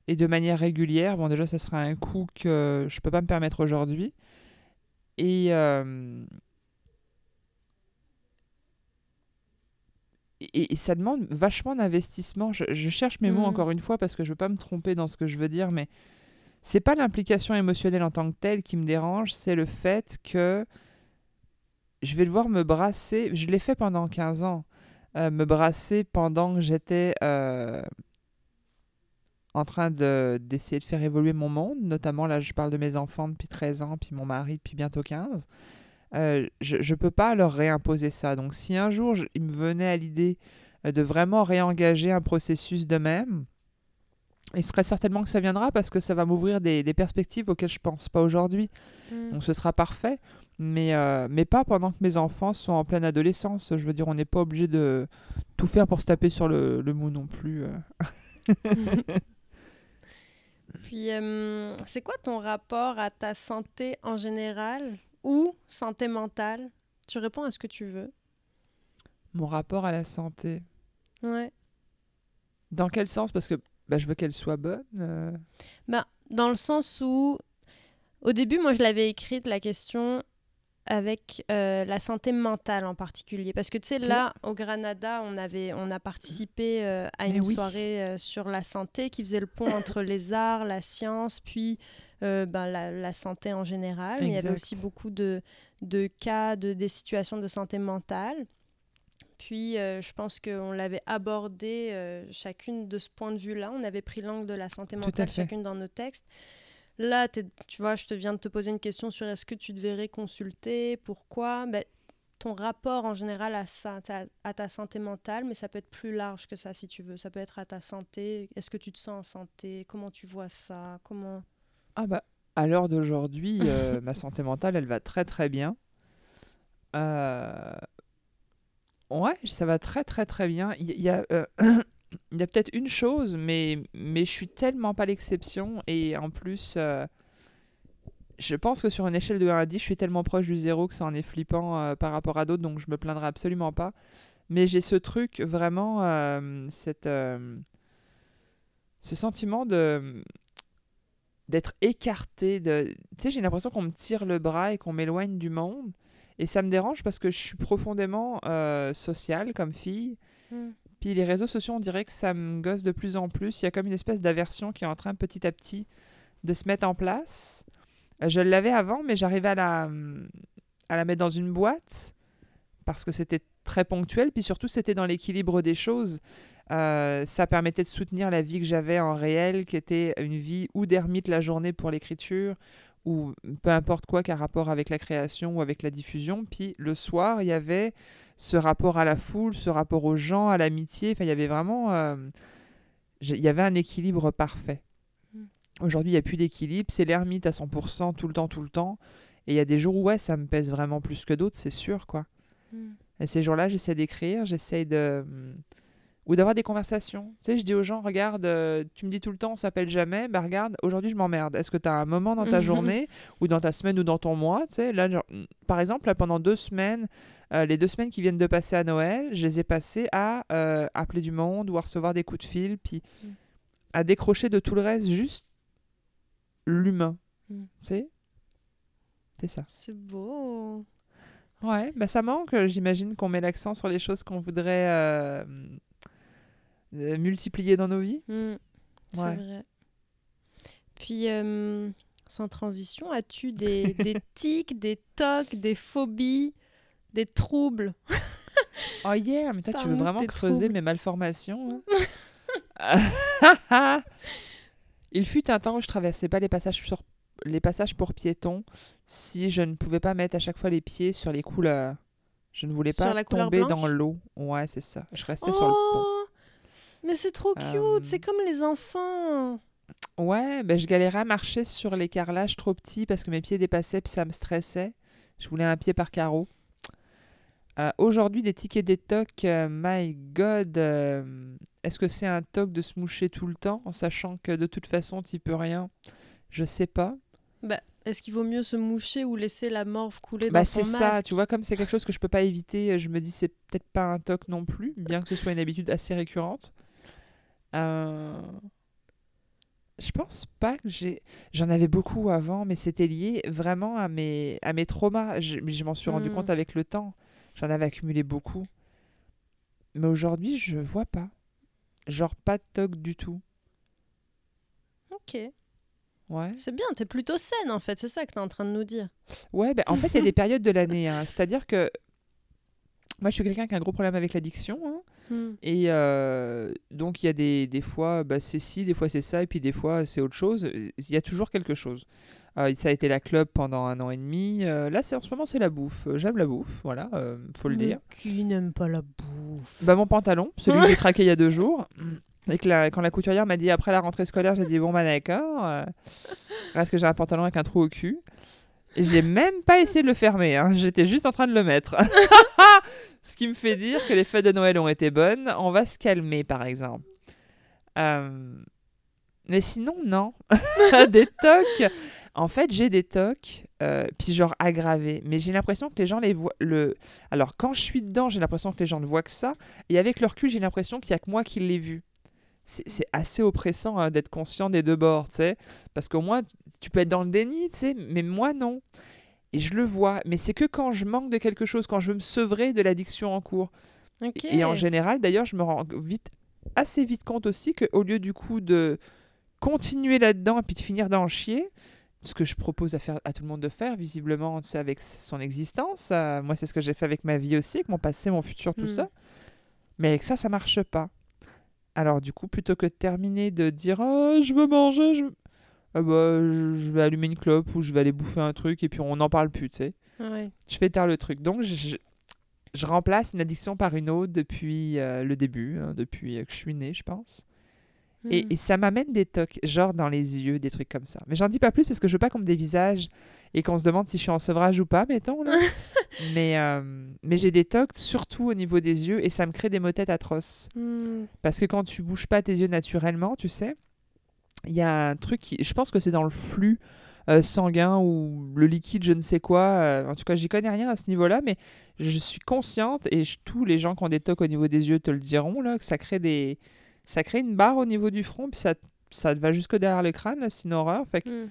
et de manière régulière. Bon, déjà, ça sera un coût que je peux pas me permettre aujourd'hui. Et, euh, et, et ça demande vachement d'investissement. Je, je cherche mes mots Mhm. encore une fois parce que je veux pas me tromper dans ce que je veux dire, mais c'est pas l'implication émotionnelle en tant que telle qui me dérange, c'est le fait que je vais devoir me brasser. Je l'ai fait pendant 15 ans. euh, me brasser pendant que j'étais euh, en train de- d'essayer de faire évoluer mon monde. Notamment, là, je parle de mes enfants depuis 13 ans, puis mon mari depuis bientôt 15. Euh, je ne peux pas leur réimposer ça. Donc, si un jour, je- il me venait à l'idée euh, de vraiment réengager un processus de même, il serait certainement que ça viendra parce que ça va m'ouvrir des, des perspectives auxquelles je pense pas aujourd'hui. Mm. Donc ce sera parfait, mais, euh, mais pas pendant que mes enfants sont en pleine adolescence. Je veux dire, on n'est pas obligé de tout faire pour se taper sur le, le mou non plus. Puis, euh, c'est quoi ton rapport à ta santé en général? Ou santé mentale Tu réponds à ce que tu veux. Mon rapport à la santé. Ouais. Dans quel sens? Parce que bah, je veux qu'elle soit bonne. euh. dans le sens où, au début, moi, je l'avais écrite la question avec euh, la santé mentale en particulier. Parce que tu sais, là, au Granada, on, avait, on a participé euh, à une soirée sur la santé qui faisait le pont entre les arts, la science, puis ben, la, santé en général. il y avait aussi beaucoup de, de cas, de, des situations de santé mentale. Puis, je pense qu'on l'avait abordé chacune de ce point de vue-là. On avait pris l'angle de la santé mentale chacune dans nos textes. Là, tu vois, je te viens de te poser une question sur est-ce que tu devrais consulter, pourquoi? Ben, Ton rapport en général à, ça, à ta santé mentale, mais ça peut être plus large que ça si tu veux. Ça peut être à ta santé. Est-ce que tu te sens en santé? Comment tu vois ça? Comment Ah bah, à l'heure d'aujourd'hui, euh, ma santé mentale, elle va très très bien. Euh... Ouais, ça va très très très bien. Il y, a... Euh, il y a peut-être une chose, mais, mais je suis tellement pas l'exception. Et en plus, je pense que sur une échelle de 1 à 10, je suis tellement proche du zéro que ça en est flippant par rapport à d'autres, donc je me plaindrai absolument pas. Mais j'ai ce truc, vraiment, cette, ce sentiment de d'être écarté. De... Tu sais, j'ai l'impression qu'on me tire le bras et qu'on m'éloigne du monde. Et ça me dérange parce que je suis profondément sociale comme fille. Hmm. Puis les réseaux sociaux, on dirait que ça me gosse de plus en plus. Il y a comme une espèce d'aversion qui est en train petit à petit de se mettre en place. Euh, je l'avais avant, mais j'arrivais à la, à la mettre dans une boîte parce que c'était très ponctuel. Puis surtout, c'était dans l'équilibre des choses. Euh, ça permettait de soutenir la vie que j'avais en réel, qui était une vie ou d'ermite la journée pour l'écriture, ou peu importe quoi qu'à rapport avec la création ou avec la diffusion. Puis le soir, il y avait ce rapport à la foule, ce rapport aux gens, à l'amitié. Enfin, il y avait vraiment. Euh, il y avait un équilibre parfait. Mm. Aujourd'hui, il n'y a plus d'équilibre. C'est l'ermite à 100% tout le temps, tout le temps. Et il y a des jours où, ouais, ça me pèse vraiment plus que d'autres, c'est sûr, quoi. Mm. Et ces jours-là, j'essaie d'écrire, j'essaie de ou d'avoir des conversations. Tu sais, je dis aux gens, regarde, euh, tu me dis tout le temps, on s'appelle jamais, bah regarde, aujourd'hui je m'emmerde. Est-ce que tu as un moment dans ta journée, ou dans ta semaine, ou dans ton mois, tu sais, là, par exemple, là, pendant deux semaines, euh, les deux semaines qui viennent de passer à Noël, je les ai passées à euh, appeler du monde, ou à recevoir des coups de fil, puis mm. à décrocher de tout le reste, juste l'humain. Mm. Tu sais? C'est ça. C'est beau. Ouais, bah ça manque. J'imagine qu'on met l'accent sur les choses qu'on voudrait euh, multiplier dans nos vies. Mm, c'est vrai. Puis, euh, sans transition, as-tu des, des tics, des tocs, des phobies, des troubles? Oh yeah, mais toi, tu veux vraiment creuser mes malformations. Hein? Il fut un temps où je traversais pas les passages sur les passages pour piétons si je ne pouvais pas mettre à chaque fois les pieds sur les couleurs. Je ne voulais pas tomber dans l'eau. Ouais, c'est ça. Je restais sur le pont. Mais c'est trop cute, c'est euh, comme les enfants. Ouais, ben je galérais à marcher sur les carrelages trop petits parce que mes pieds dépassaient puis ça me stressait. Je voulais un pied par carreau. Euh, aujourd'hui, des tickets des tocs, euh, my god, est-ce que c'est un toc de se moucher tout le temps en sachant que de toute façon, tu peux rien? Je sais pas. Bah, est-ce qu'il vaut mieux se moucher ou laisser la morve couler bah, dans son masque? C'est ça, tu vois, comme c'est quelque chose que je peux pas éviter, je me dis c'est peut-être pas un toc non plus, bien que ce soit une habitude assez récurrente. Euh, je pense pas que j'ai. J'en avais beaucoup avant, mais c'était lié vraiment à mes, à mes traumas. Je, je m'en suis rendu hmm. compte avec le temps. J'en avais accumulé beaucoup. Mais aujourd'hui, je vois pas. Genre pas de toc du tout. Ok. Ouais. C'est bien, t'es plutôt saine en fait, c'est ça que t'es en train de nous dire. Ouais, ben, en fait, il y a des périodes de l'année. Hein. C'est-à-dire que moi, je suis quelqu'un qui a un gros problème avec l'addiction. Hein. Hmm. Et euh, donc, il y a des, des fois, bah, c'est ci, des fois c'est ça, et puis des fois c'est autre chose. Il y a toujours quelque chose. Euh, ça a été la club pendant un an et demi. Euh, là, c'est en ce moment, c'est la bouffe. J'aime la bouffe, voilà, faut le dire. Qui n'aime pas la bouffe? Bah, Mon pantalon, celui que j'ai craqué il y a deux jours. Et que la, quand la couturière m'a dit après la rentrée scolaire, j'ai dit bon, bah d'accord. parce que j'ai un pantalon avec un trou au cul. Et j'ai même pas essayé de le fermer, hein. j'étais juste en train de le mettre. Ce qui me fait dire que les fêtes de Noël ont été bonnes. On va se calmer, par exemple. Euh, mais sinon, non. des tocs. En fait, j'ai des tocs, euh, puis genre aggravés. Mais j'ai l'impression que les gens les voient. Le... Alors, quand je suis dedans, j'ai l'impression que les gens ne voient que ça. Et avec leur recul, j'ai l'impression qu'il n'y a que moi qui l'ai vu. c'est assez oppressant hein, d'être conscient des deux bords, tu sais. Parce qu'au moins, tu peux être dans le déni, tu sais, mais moi, non. Et je le vois. Mais c'est que quand je manque de quelque chose, quand je veux me sevrer de l'addiction en cours. Et en général, d'ailleurs, je me rends vite, assez vite compte aussi qu'au lieu du coup de continuer là-dedans et puis de finir d'en chier, ce que je propose à, faire, à tout le monde de faire, visiblement, c'est avec son existence. euh, moi, c'est ce que j'ai fait avec ma vie aussi, avec mon passé, mon futur, tout Mm. ça. Mais avec ça, ça marche pas. Alors, du coup, plutôt que de terminer de dire Ah, je veux manger, je... Ah bah, je, vais allumer une clope ou je vais aller bouffer un truc et puis on n'en parle plus, tu sais. Ouais. Je fais tard le truc. Donc, je, je- remplace une addiction par une autre depuis euh, le début, hein, depuis euh, que je suis née, je pense. Et, Mm. et ça m'amène des tocs, genre dans les yeux, des trucs comme ça. Mais j'en dis pas plus parce que je veux pas qu'on me dévisage et qu'on se demande si je suis en sevrage ou pas, mettons. Là. mais euh, mais j'ai des tocs, surtout au niveau des yeux, et ça me crée des maux de tête atroces. Mm. Parce que quand tu bouges pas tes yeux naturellement, tu sais, il y a un truc qui. Je pense que c'est dans le flux euh, sanguin ou le liquide, je ne sais quoi. euh, en tout cas, j'y connais rien à ce niveau-là, mais je suis consciente, et je- tous les gens qui ont des tocs au niveau des yeux te le diront, là, que ça crée des. Ça crée une barre au niveau du front, puis ça, ça va jusque derrière le crâne, c'est une horreur. Fait que Mm.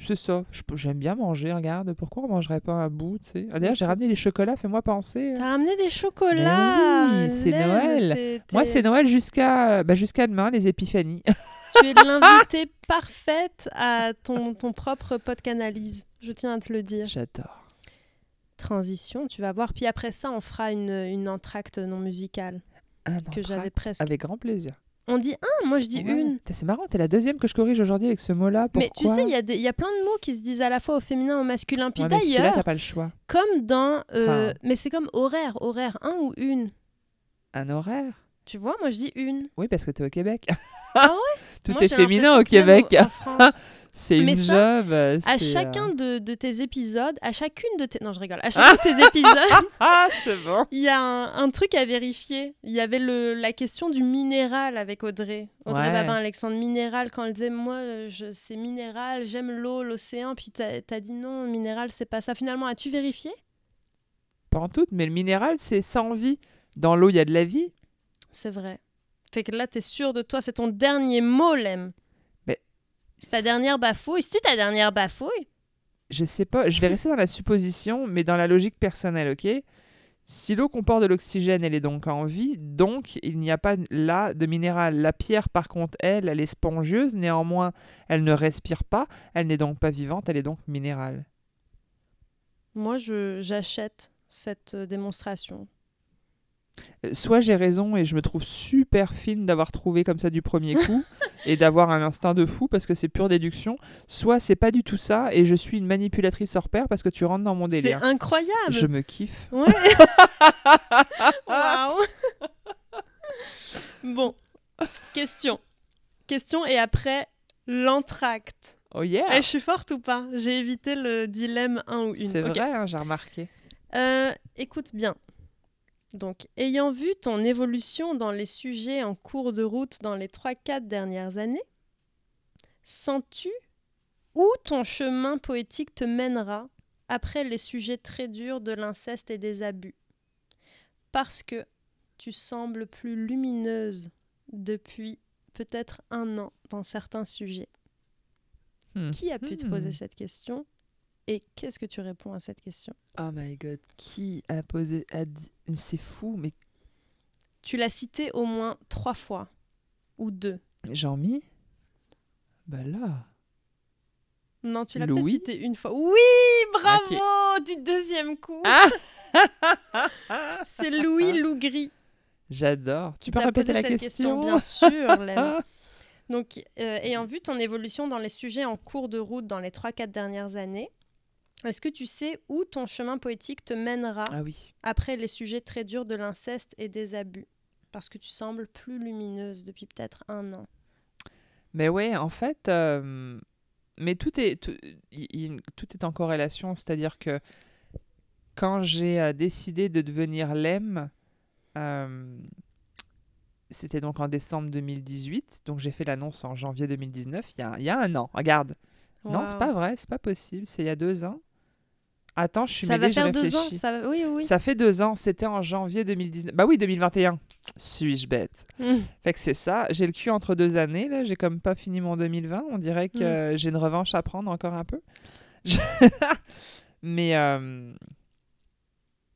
c'est ça. J'aime bien manger, regarde. Pourquoi on mangerait pas un bout, tu sais? Ah, D'ailleurs, j'ai ramené les chocolats, fais-moi penser. T'as ramené des chocolats. oui, c'est Noël. Moi, c'est Noël jusqu'à bah, jusqu'à demain, les épiphanies. Tu es l'invitée parfaite à ton, ton propre podcast-analyse. Je tiens à te le dire. J'adore. Transition, tu vas voir. Puis après ça, on fera une, une entracte non musicale. Un Que j'avais presque. Avec grand plaisir. On dit un, moi je dis Ouais. une. C'est marrant, t'es la deuxième que je corrige aujourd'hui avec ce mot-là. Mais tu sais, il y, a des- il y a plein de mots qui se disent à la fois au féminin au masculin. Puis Ouais, d'ailleurs, t'as pas le choix. comme dans. euh, Enfin- Mais c'est comme horaire, horaire, un ou une. Un horaire? Tu vois, moi je dis une. Oui, parce que t'es au Québec. Ah Tout Moi, est féminin au Québec. C'est une ça, job. euh, à c'est, chacun euh, de, de tes épisodes, à chacune de tes. Non, je rigole. À chacun de tes épisodes, Ah, c'est bon. il y a un, un truc à vérifier. Il y avait le, la question du minéral avec Audrey. Audrey Ouais. Babin, Alexandre Minéral, quand elle disait Moi, euh, c'est minéral, j'aime l'eau, l'océan. Puis t'as as dit non, minéral, c'est pas ça. Finalement, as-tu vérifié? Pas en tout, mais le minéral, c'est sans vie. Dans l'eau, il y a de la vie. C'est vrai. Fait que là, t'es sûr de toi, c'est ton dernier mot, Lem. Mais C'est ta dernière bafouille? C'est-tu ta dernière bafouille? Je sais pas, je vais rester dans la supposition, mais dans la logique personnelle, ok? Si l'eau comporte de l'oxygène, elle est donc en vie, donc il n'y a pas là de minéral. La pierre, par contre, elle, elle est spongieuse, néanmoins, elle ne respire pas, elle n'est donc pas vivante, elle est donc minérale. Moi, j'achète cette euh, démonstration. Soit j'ai raison et je me trouve super fine d'avoir trouvé comme ça du premier coup et d'avoir un instinct de fou parce que c'est pure déduction, soit c'est pas du tout ça et je suis une manipulatrice hors pair parce que tu rentres dans mon C'est délire. incroyable. Je me kiffe. Ouais. Bon, question. Question et après l'entracte. Oh yeah Eh, je suis forte ou pas? J'ai évité le dilemme un ou une. C'est Ok. vrai, hein, j'ai remarqué. Euh, écoute bien. Donc, ayant vu ton évolution dans les sujets en cours de route dans les 3-4 dernières années, sens-tu où ton chemin poétique te mènera après les sujets très durs de l'inceste et des abus? Parce que tu sembles plus lumineuse depuis peut-être un an dans certains sujets. Hmm. Qui a pu te poser Hmm. cette question et qu'est-ce que tu réponds à cette question? Oh my god, qui a posé. A dit... C'est fou, mais Tu l'as cité au moins trois fois ou deux. Jean-Mi Bah là. Non, tu l'as peut-être cité une fois. Oui, bravo Du deuxième coup. Ah C'est Louis Lougri J'adore. Tu peux répéter la cette question, Bien sûr, Lem. Donc, euh, ayant vu ton évolution dans les sujets en cours de route dans les 3-4 dernières années, est-ce que tu sais où ton chemin poétique te mènera Ah oui. après les sujets très durs de l'inceste et des abus? Parce que tu sembles plus lumineuse depuis peut-être un an. Mais ouais, en fait, euh, mais tout est, tout, est en corrélation, c'est-à-dire que quand j'ai euh, décidé de devenir LEM, euh, c'était donc en décembre 2018, donc j'ai fait l'annonce en janvier 2019, il y a, il y a un an, regarde. Non, c'est pas vrai, c'est pas possible, c'est il y a deux ans. Attends, je suis Ça va mêlée, je faire deux ans. Ça va... Oui, oui. Ça fait deux ans, c'était en janvier 2019. Bah oui, 2021. Suis-je bête? Mm. Fait que c'est ça. J'ai le cul entre deux années. Là. J'ai comme pas fini mon 2020. On dirait que Mm. euh, j'ai une revanche à prendre encore un peu. Je- Mais euh,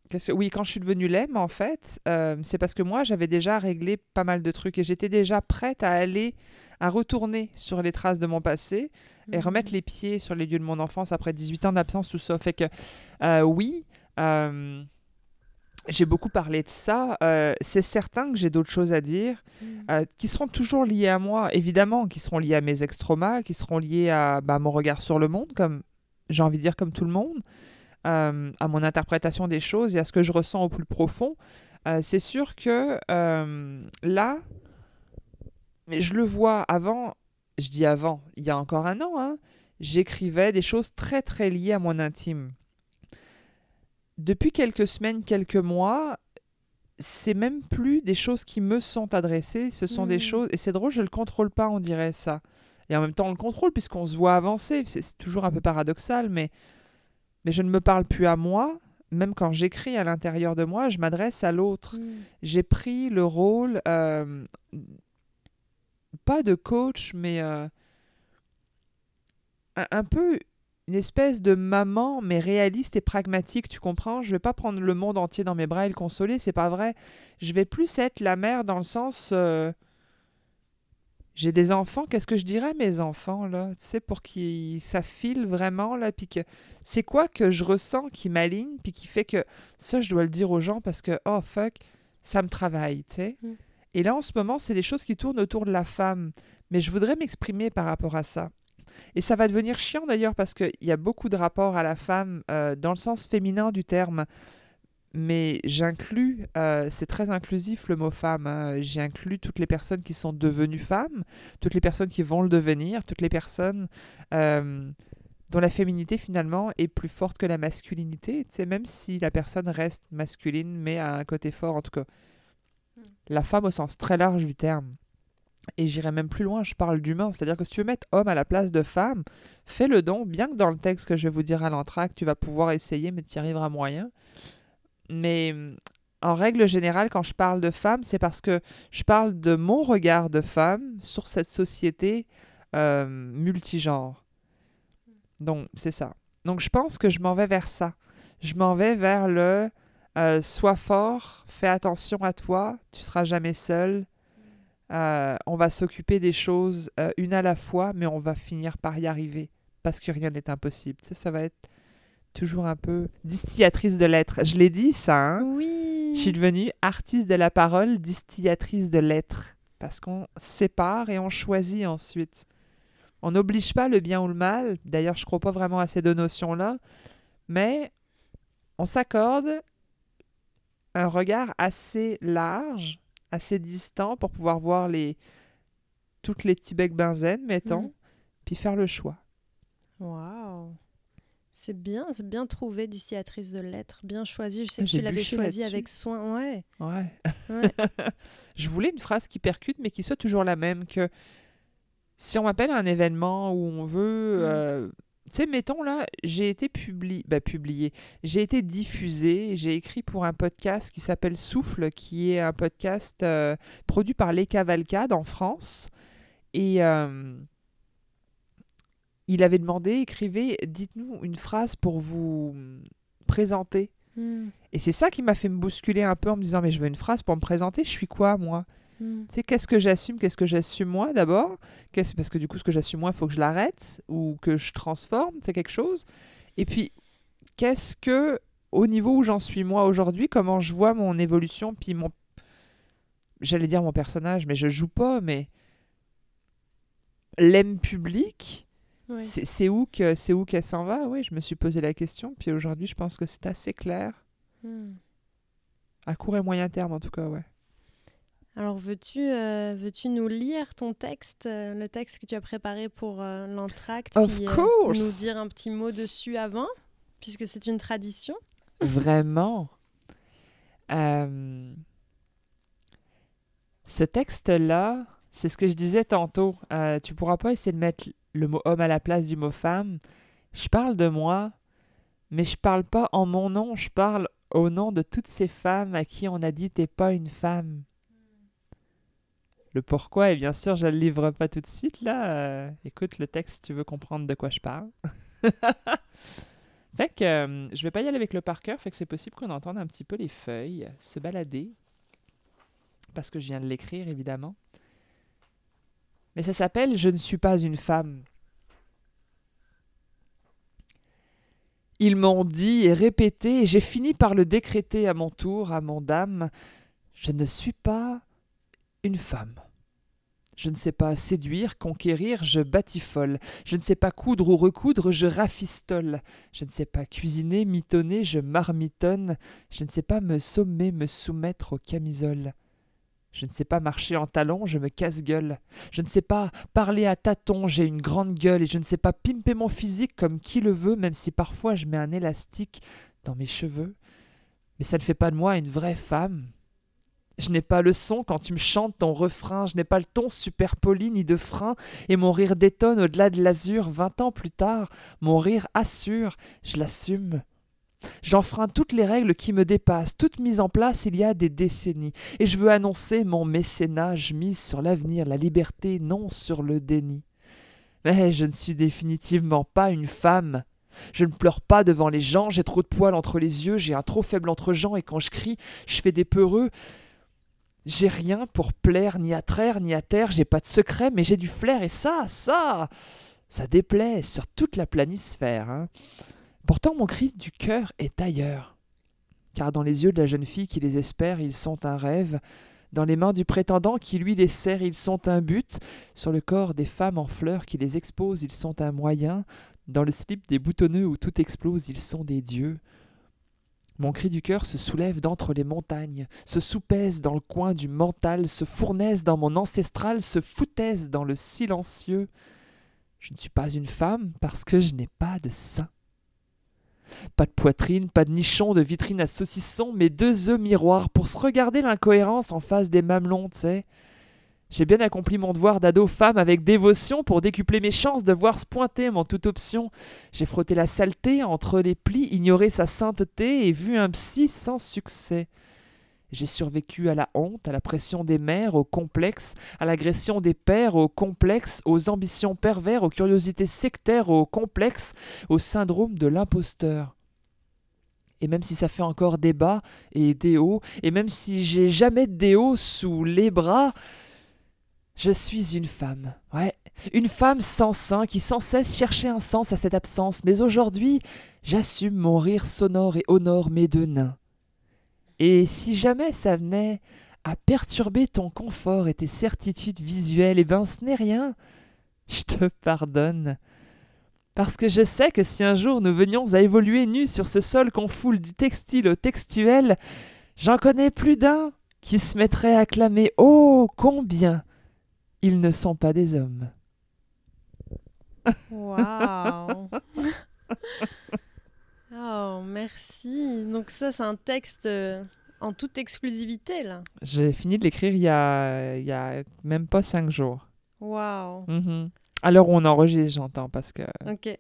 que... oui, quand je suis devenue lemme, en fait, euh, c'est parce que moi, j'avais déjà réglé pas mal de trucs et j'étais déjà prête à aller, à retourner sur les traces de mon passé et remettre les pieds sur les lieux de mon enfance après 18 ans d'absence, tout ça. Fait que euh, oui, euh, j'ai beaucoup parlé de ça. C'est certain que j'ai d'autres choses à dire Mm. euh, qui seront toujours liées à moi, évidemment, qui seront liées à mes ex-traumas, qui seront liées à bah, mon regard sur le monde, comme j'ai envie de dire comme tout le monde, euh, à mon interprétation des choses et à ce que je ressens au plus profond. Euh, c'est sûr que euh, là, je le vois avant, je dis avant, il y a encore un an, hein, j'écrivais des choses très très liées à mon intime. Depuis quelques semaines, quelques mois, c'est même plus des choses qui me sont adressées, ce sont des Mm. choses, et c'est drôle, je le contrôle pas, on dirait ça. Et en même temps, on le contrôle puisqu'on se voit avancer, c'est toujours un peu paradoxal, mais, mais je ne me parle plus à moi, même quand j'écris à l'intérieur de moi, je m'adresse à l'autre Mm. j'ai pris le rôle, euh, pas de coach, mais euh, un, un peu une espèce de maman, mais réaliste et pragmatique, tu comprends? Je vais pas prendre le monde entier dans mes bras et le consoler, c'est pas vrai. Je vais plus être la mère dans le sens... euh, j'ai des enfants, qu'est-ce que je dirais à mes enfants, là? Tu sais, pour qu'ils ça file vraiment, là, puis que... C'est quoi que je ressens qui m'aligne, puis qui fait que... Ça, je dois le dire aux gens parce que, oh, fuck, ça me travaille, tu sais? Mm. Et là, en ce moment, c'est des choses qui tournent autour de la femme. Mais je voudrais m'exprimer par rapport à ça. Et ça va devenir chiant d'ailleurs parce qu'il y a beaucoup de rapports à la femme euh, dans le sens féminin du terme. Mais j'inclus, euh, c'est très inclusif le mot femme. hein. J'inclus toutes les personnes qui sont devenues femmes, toutes les personnes qui vont le devenir, toutes les personnes euh, dont la féminité finalement est plus forte que la masculinité. Tu sais, même si la personne reste masculine, mais a un côté fort en tout cas. La femme au sens très large du terme. Et j'irai même plus loin, je parle d'humain. C'est-à-dire que si tu veux mettre homme à la place de femme, fais le don, bien que dans le texte que je vais vous dire à l'entracte, tu vas pouvoir essayer, mais tu y arriveras moyen. Mais en règle générale, quand je parle de femme, c'est parce que je parle de mon regard de femme sur cette société euh, multigenre. Donc, c'est ça. Donc, je pense que je m'en vais vers ça. Je m'en vais vers le euh, sois fort, fais attention à toi, tu seras jamais seul. Euh, on va s'occuper des choses euh, une à la fois, mais on va finir par y arriver parce que rien n'est impossible. Ça va être toujours un peu distillatrice de lettres. Je l'ai dit, ça, hein? Oui. Je suis devenue artiste de la parole, distillatrice de lettres. Parce qu'on sépare et on choisit ensuite. On n'oblige pas le bien ou le mal. D'ailleurs, je ne crois pas vraiment à ces deux notions-là. Mais on s'accorde un regard assez large, assez distant pour pouvoir voir les toutes les petits becs benzène, mettons, Mhm. puis faire le choix. Waouh. C'est bien, c'est bien trouvé, distillatrice de lettres, bien choisi. Je sais que tu l'avais choisi avec soin. Ouais. Ouais. ouais. je voulais une phrase qui percute, mais qui soit toujours la même. Que si on m'appelle à un événement où on veut. Mm. euh, tu sais, mettons là, j'ai été publié, bah, publié, j'ai été diffusé, j'ai écrit pour un podcast qui s'appelle Souffle, qui est un podcast euh, produit par Les Cavalcades en France. Et euh, il avait demandé, écrivez, dites-nous une phrase pour vous présenter. Mm, Et c'est ça qui m'a fait me bousculer un peu en me disant, mais je veux une phrase pour me présenter, je suis quoi moi? Mm. Tu sais, qu'est-ce que j'assume, qu'est-ce que j'assume moi d'abord? Qu'est-ce- Parce que du coup, ce que j'assume moi, il faut que je l'arrête ou que je transforme, c'est quelque chose. Et puis, qu'est-ce que, au niveau où j'en suis moi aujourd'hui, comment je vois mon évolution, puis mon. J'allais dire mon personnage, mais je joue pas, mais. L'aime public, Ouais. c'est où que c'est où qu'elle s'en va? Oui, je me suis posé la question, puis aujourd'hui, je pense que c'est assez clair. Mm. À court et moyen terme, en tout cas, ouais. Alors, veux-tu euh, veux-tu nous lire ton texte, euh, le texte que tu as préparé pour euh, l'entracte, Of puis euh, course. nous dire un petit mot dessus avant, puisque c'est une tradition? Vraiment? Ce texte-là, c'est ce que je disais tantôt. Tu pourras pas essayer de mettre le mot homme à la place du mot femme. Je parle de moi, mais je parle pas en mon nom. Je parle au nom de toutes ces femmes à qui on a dit t'es pas une femme. Le pourquoi, et bien sûr, je le livre pas tout de suite, là. Euh, écoute le texte, tu veux comprendre de quoi je parle. fait que euh, je vais pas y aller avec le par fait que c'est possible qu'on entende un petit peu les feuilles se balader. Parce que je viens de l'écrire, évidemment. Mais ça s'appelle Je ne suis pas une femme. Ils m'ont dit et répété, et j'ai fini par le décréter à mon tour, à mon dame, je ne suis pas une femme. Je ne sais pas séduire, conquérir, je batifole. Je ne sais pas coudre ou recoudre, je rafistole. Je ne sais pas cuisiner, mitonner, je marmitonne. Je ne sais pas me sommer, me soumettre aux camisoles. Je ne sais pas marcher en talons, je me casse-gueule. Je ne sais pas parler à tâtons, j'ai une grande gueule, et je ne sais pas pimper mon physique comme qui le veut, même si parfois je mets un élastique dans mes cheveux. Mais ça ne fait pas de moi une vraie femme. Je n'ai pas le son quand tu me chantes ton refrain, je n'ai pas le ton super poli ni de frein, et mon rire détonne au-delà de l'azur. Vingt ans plus tard, mon rire assure, je l'assume. J'enfreins toutes les règles qui me dépassent, toutes mises en place il y a des décennies, et je veux annoncer mon mécénat, je mise sur l'avenir, la liberté, non sur le déni. Mais je ne suis définitivement pas une femme. Je ne pleure pas devant les gens, j'ai trop de poils entre les yeux, j'ai un trop faible entre-gens, et quand je crie, je fais des peureux. J'ai rien pour plaire ni à traire ni à terre, j'ai pas de secret, mais j'ai du flair, et ça, ça, ça déplaît sur toute la planisphère. Hein. Pourtant mon cri du cœur est ailleurs. Car dans les yeux de la jeune fille qui les espère, ils sont un rêve, dans les mains du prétendant qui lui les serre, ils sont un but, sur le corps des femmes en fleurs qui les exposent, ils sont un moyen, dans le slip des boutonneux où tout explose, ils sont des dieux. Mon cri du cœur se soulève d'entre les montagnes, se soupèse dans le coin du mental, se fournaise dans mon ancestral, se foutaise dans le silencieux. Je ne suis pas une femme parce que je n'ai pas de sein. Pas de poitrine, pas de nichon, de vitrine à saucisson, mais deux œufs miroirs pour se regarder l'incohérence en face des mamelons, tu sais. J'ai bien accompli mon devoir d'ado femme avec dévotion pour décupler mes chances de voir se pointer mon toute option. J'ai frotté la saleté entre les plis, ignoré sa sainteté et vu un psy sans succès. J'ai survécu à la honte, à la pression des mères, au complexe, à l'agression des pères, au complexe, aux ambitions pervers, aux curiosités sectaires, au complexe, au syndrome de l'imposteur. Et même si ça fait encore débat et des hauts, et même si j'ai jamais de déo sous les bras, je suis une femme. Ouais, une femme sans sein qui sans cesse cherchait un sens à cette absence, mais aujourd'hui, j'assume mon rire sonore et honore mes deux nains. Et si jamais ça venait à perturber ton confort et tes certitudes visuelles, eh ben ce n'est rien. Je te pardonne. Parce que je sais que si un jour nous venions à évoluer nus sur ce sol qu'on foule du textile au textuel, j'en connais plus d'un qui se mettrait à clamer Oh, combien ils ne sont pas des hommes. Waouh Oh, merci. Donc ça, c'est un texte euh, en toute exclusivité, là. J'ai fini de l'écrire il y a, il y a même pas cinq jours. Waouh. Mhm. À l'heure où on enregistre, j'entends, parce que... Ok.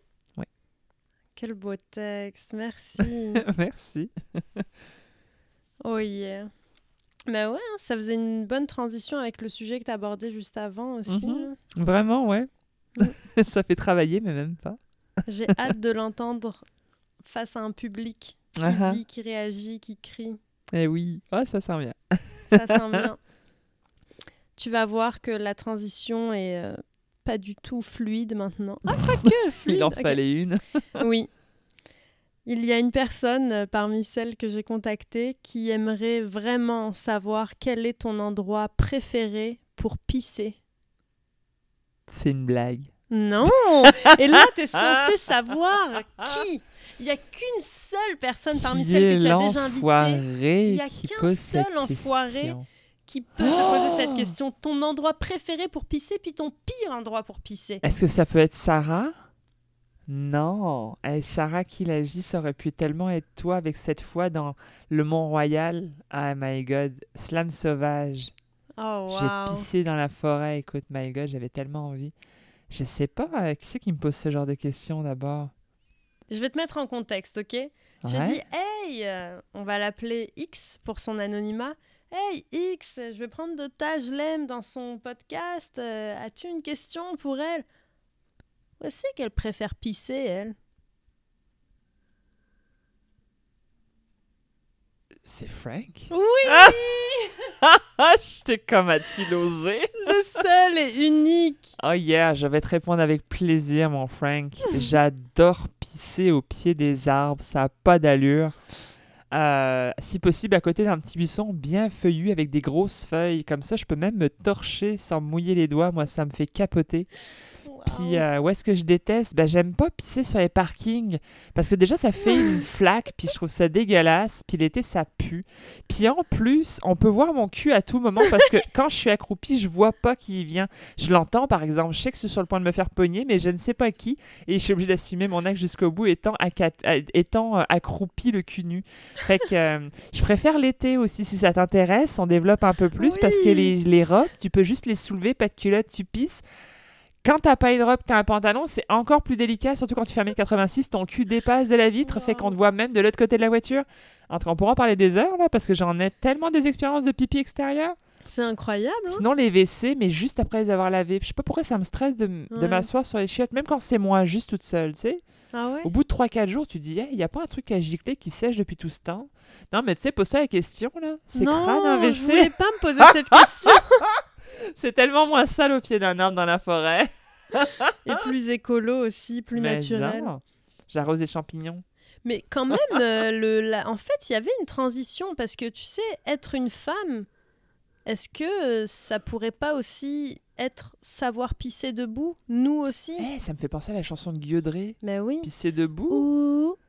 Quel beau texte. Merci. Merci. oh yeah. Bah ouais, hein, ça faisait une bonne transition avec le sujet que tu abordé juste avant aussi. Mhm. Vraiment, ouais. Mm. ça fait travailler, mais même pas. J'ai hâte de l'entendre face à un public qui Ah ah. vit, qui réagit, qui crie. Eh oui, oh, ça sent bien. Ça sent bien. Tu vas voir que la transition est euh, pas du tout fluide maintenant. Ah, quoique, fluide. Il en fallait une. Oui. Il y a une personne euh, parmi celles que j'ai contactées qui aimerait vraiment savoir quel est ton endroit préféré pour pisser. C'est une blague. Non Et là, tu es censé savoir qui Il n'y a qu'une seule personne parmi Qui celles que tu as déjà invitées Il y a qu'un seul enfoiré. qui peut te poser Oh cette question. Ton endroit préféré pour pisser, puis ton pire endroit pour pisser. Est-ce que ça peut être Sarah? Non. Eh, Sarah qui l'agit, ça aurait pu tellement être toi avec cette fois dans le Mont-Royal. Ah my god. Slam sauvage. Oh, J'ai wow. pissé dans la forêt. Écoute, my god, j'avais tellement envie. Je sais pas, euh, qui c'est qui me pose ce genre de questions d'abord? Je vais te mettre en contexte, ok? J'ai Ouais. dit, hey, euh, on va l'appeler X pour son anonymat. Hey X, je vais prendre de ta, je l'aime dans son podcast. Euh, As-tu une question pour elle? Où c'est qu'elle préfère pisser, elle? C'est Frank? Oui Ah, j'étais comme a-t-il osé Le seul et unique Oh yeah, je vais te répondre avec plaisir, mon Frank. J'adore pisser au pied des arbres, ça a pas d'allure. Euh, si possible, à côté d'un petit buisson bien feuillu avec des grosses feuilles. Comme ça, je peux même me torcher sans mouiller les doigts. Moi, ça me fait capoter. Puis, euh, où est-ce que je déteste? Ben, J'aime pas pisser sur les parkings parce que déjà, ça fait une flaque, puis je trouve ça dégueulasse. Puis l'été, ça pue. Puis en plus, on peut voir mon cul à tout moment parce que quand je suis accroupie, je vois pas qui vient. Je l'entends, par exemple. Je sais que c'est sur le point de me faire pogner, mais je ne sais pas qui. Et je suis obligée d'assumer mon acte jusqu'au bout étant, étant euh, accroupi le cul nu. Fait que euh, je préfère l'été aussi si ça t'intéresse. On développe un peu plus parce que les, les robes, tu peux juste les soulever, pas de culotte, tu pisses. Quand t'as pas une robe, t'as un pantalon, c'est encore plus délicat, surtout quand tu fais 1m86, ton cul dépasse de la vitre, fait qu'on te voit même de l'autre côté de la voiture. En tout cas, on pourra parler des heures là, parce que j'en ai tellement des expériences de pipi extérieur. C'est incroyable. Hein Sinon, les WC, mais juste après les avoir lavés. Je sais pas pourquoi ça me stresse de, de Ouais. m'asseoir sur les chiottes, même quand c'est moi, juste toute seule, tu sais. Ah ouais? Au bout de 3-4 jours, tu dis, il y a pas un truc à gicler qui sèche depuis tout ce temps? Non, mais tu sais, pose-toi la question, là. C'est crade un je WC. voulais pas me poser cette question. C'est tellement moins sale au pied d'un arbre dans la forêt. Et plus écolo aussi, plus Mais naturel. J'arrose des champignons. Mais quand même, euh, le, la- en fait, il y avait une transition parce que tu sais, être une femme, est-ce que euh, ça pourrait pas aussi être savoir pisser debout, nous aussi? Eh, ça me fait penser à la chanson de Guillaudrey. Ben oui. Pisser debout?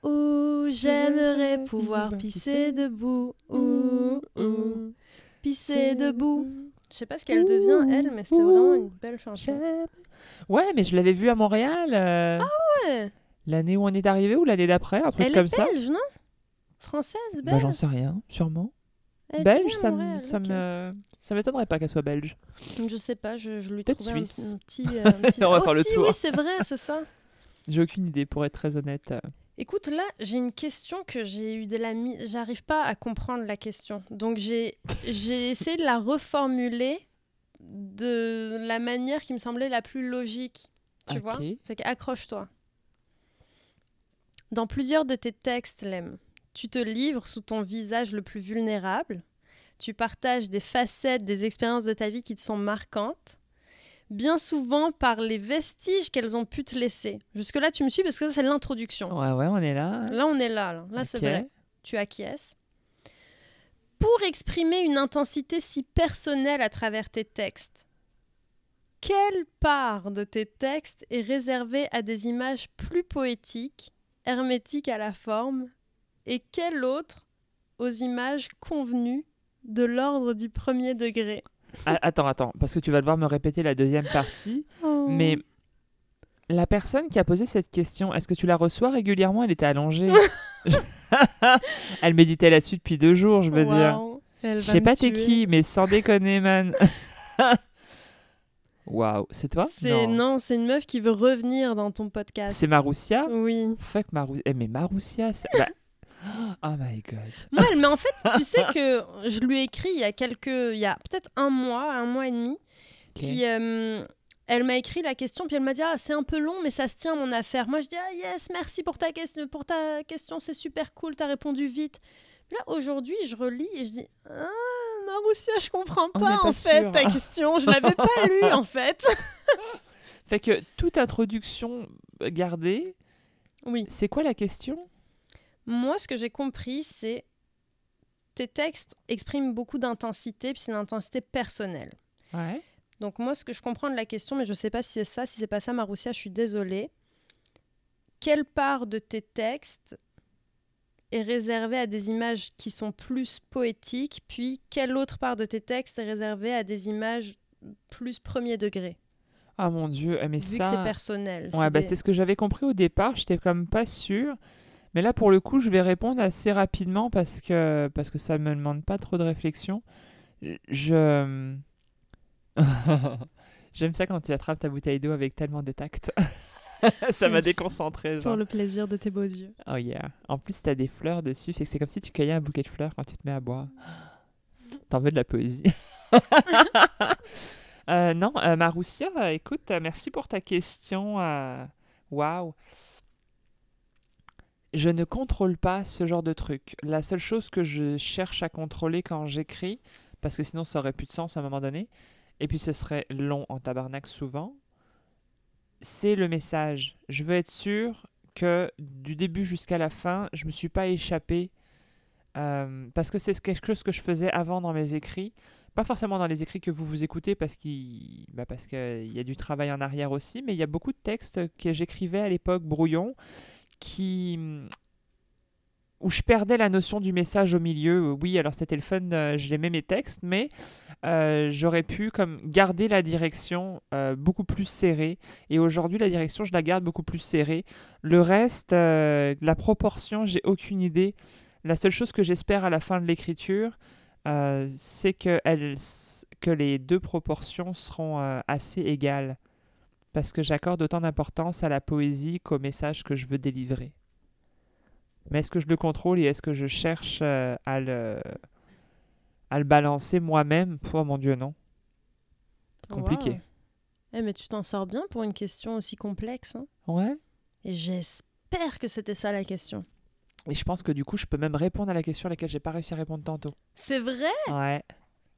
Ouh, ouh, j'aimerais pouvoir pisser debout. Ouh, ouh, pisser debout. Je sais pas ce qu'elle devient, elle, mais c'était vraiment une belle chanson. Ouais, mais je l'avais vue à Montréal. euh, Ouais. L'année où on est arrivé ou l'année d'après, un truc Elle comme est ça. belge, non? Française, Bah, belge? j'en sais rien, sûrement. Elle était belge, à ça, me- Montréal, ça ok. me, ça m'étonnerait pas qu'elle soit belge. Je sais pas, je, je lui Peut-être trouvais un, suisse. un petit... euh, un petit- On va Oh, faire le si, tour. Oui, c'est vrai, c'est ça. J'ai aucune idée, pour être très honnête. euh. Écoute, là, j'ai une question que j'ai eu de la mise. J'arrive pas à comprendre la question. Donc, j'ai essayé de la reformuler de la manière qui me semblait la plus logique. Tu vois Fait qu'accroche-toi. Dans plusieurs de tes textes, Lem, tu te livres sous ton visage le plus vulnérable. Tu partages des facettes, des expériences de ta vie qui te sont marquantes. Bien souvent par les vestiges qu'elles ont pu te laisser. Jusque-là, tu me suis parce que ça, c'est l'introduction. Ouais, ouais, on est là. Là, on est là. Là, Là, c'est vrai. Tu acquiesces. Pour exprimer une intensité si personnelle à travers tes textes, quelle part de tes textes est réservée à des images plus poétiques, hermétiques à la forme, et quelle autre aux images convenues de l'ordre du premier degré? Ah, attends, attends, parce que tu vas devoir me répéter la deuxième partie. Mais la personne qui a posé cette question, est-ce que tu la reçois régulièrement? Elle était allongée. Elle méditait là-dessus depuis deux jours, je veux dire. Je sais pas t'es qui, mais sans déconner, man. Waouh, c'est toi? C'est non, c'est une meuf qui veut revenir dans ton podcast. C'est Maroussia Oui. Fuck Maroussia. Eh, mais Maroussia, c'est... bah, Oh my god. Moi, elle, mais en fait, tu sais que je lui ai écrit il y a quelques, il y a peut-être un mois, un mois et demi. Ok. Puis euh, elle m'a écrit la question, puis elle m'a dit ah c'est un peu long, mais ça se tient mon affaire. Moi je dis ah yes merci pour ta question, pour ta question, c'est super cool, t'as répondu vite. Puis là aujourd'hui je relis et je dis ah Maroussia je comprends pas en fait ta question, je l'avais pas lue en fait. Fait que toute introduction gardée, Oui. c'est quoi la question? Moi ce que j'ai compris c'est tes textes expriment beaucoup d'intensité, puis c'est une intensité personnelle. Ouais. Donc moi, ce que je comprends de la question, mais je ne sais pas si c'est ça, si c'est pas ça, Maroussia, je suis désolée. Quelle part de tes textes est réservée à des images qui sont plus poétiques, puis quelle autre part de tes textes est réservée à des images plus premier degré, Ah mon dieu, eh, mais vu ça... que c'est personnel. Ouais, bah, des- c'est ce que j'avais compris au départ, j'étais comme pas sûre. Mais là, pour le coup, je vais répondre assez rapidement parce que, parce que ça me demande pas trop de réflexion. Je. J'aime ça quand tu attrapes ta bouteille d'eau avec tellement de tact. ça m'a déconcentré. Pour le plaisir de tes beaux yeux. Oh yeah. En plus, t'as des fleurs dessus. C'est comme si tu cueillais un bouquet de fleurs quand tu te mets à boire. T'en veux de la poésie Euh, Non, euh, Maroussia, euh, écoute, euh, merci pour ta question. euh, Waouh. Je ne contrôle pas ce genre de truc. La seule chose que je cherche à contrôler quand j'écris, parce que sinon ça aurait plus de sens à un moment donné, et puis ce serait long en tabarnak souvent, c'est le message. Je veux être sûr que du début jusqu'à la fin, je me suis pas échappé euh, parce que c'est quelque chose que je faisais avant dans mes écrits. Pas forcément dans les écrits que vous vous écoutez parce qu'il bah parce qu'il y a du travail en arrière aussi, mais il y a beaucoup de textes que j'écrivais à l'époque brouillon qui où je perdais la notion du message au milieu. Oui, alors c'était le fun, euh, j'aimais mes textes, mais euh, j'aurais pu comme garder la direction euh, beaucoup plus serrée. Et aujourd'hui, la direction, je la garde beaucoup plus serrée. Le reste, euh, la proportion, j'ai aucune idée. La seule chose que j'espère à la fin de l'écriture, c'est que, les deux proportions seront assez égales. Parce que j'accorde autant d'importance à la poésie qu'au message que je veux délivrer. Mais est-ce que je le contrôle et est-ce que je cherche euh, à, le, à le balancer moi-même? Oh mon Dieu, non. Compliqué. Wow. Eh, mais tu t'en sors bien pour une question aussi complexe. hein. Ouais. Et j'espère que c'était ça la question. Et je pense que du coup, je peux même répondre à la question à laquelle j'ai pas réussi à répondre tantôt. C'est vrai? Ouais.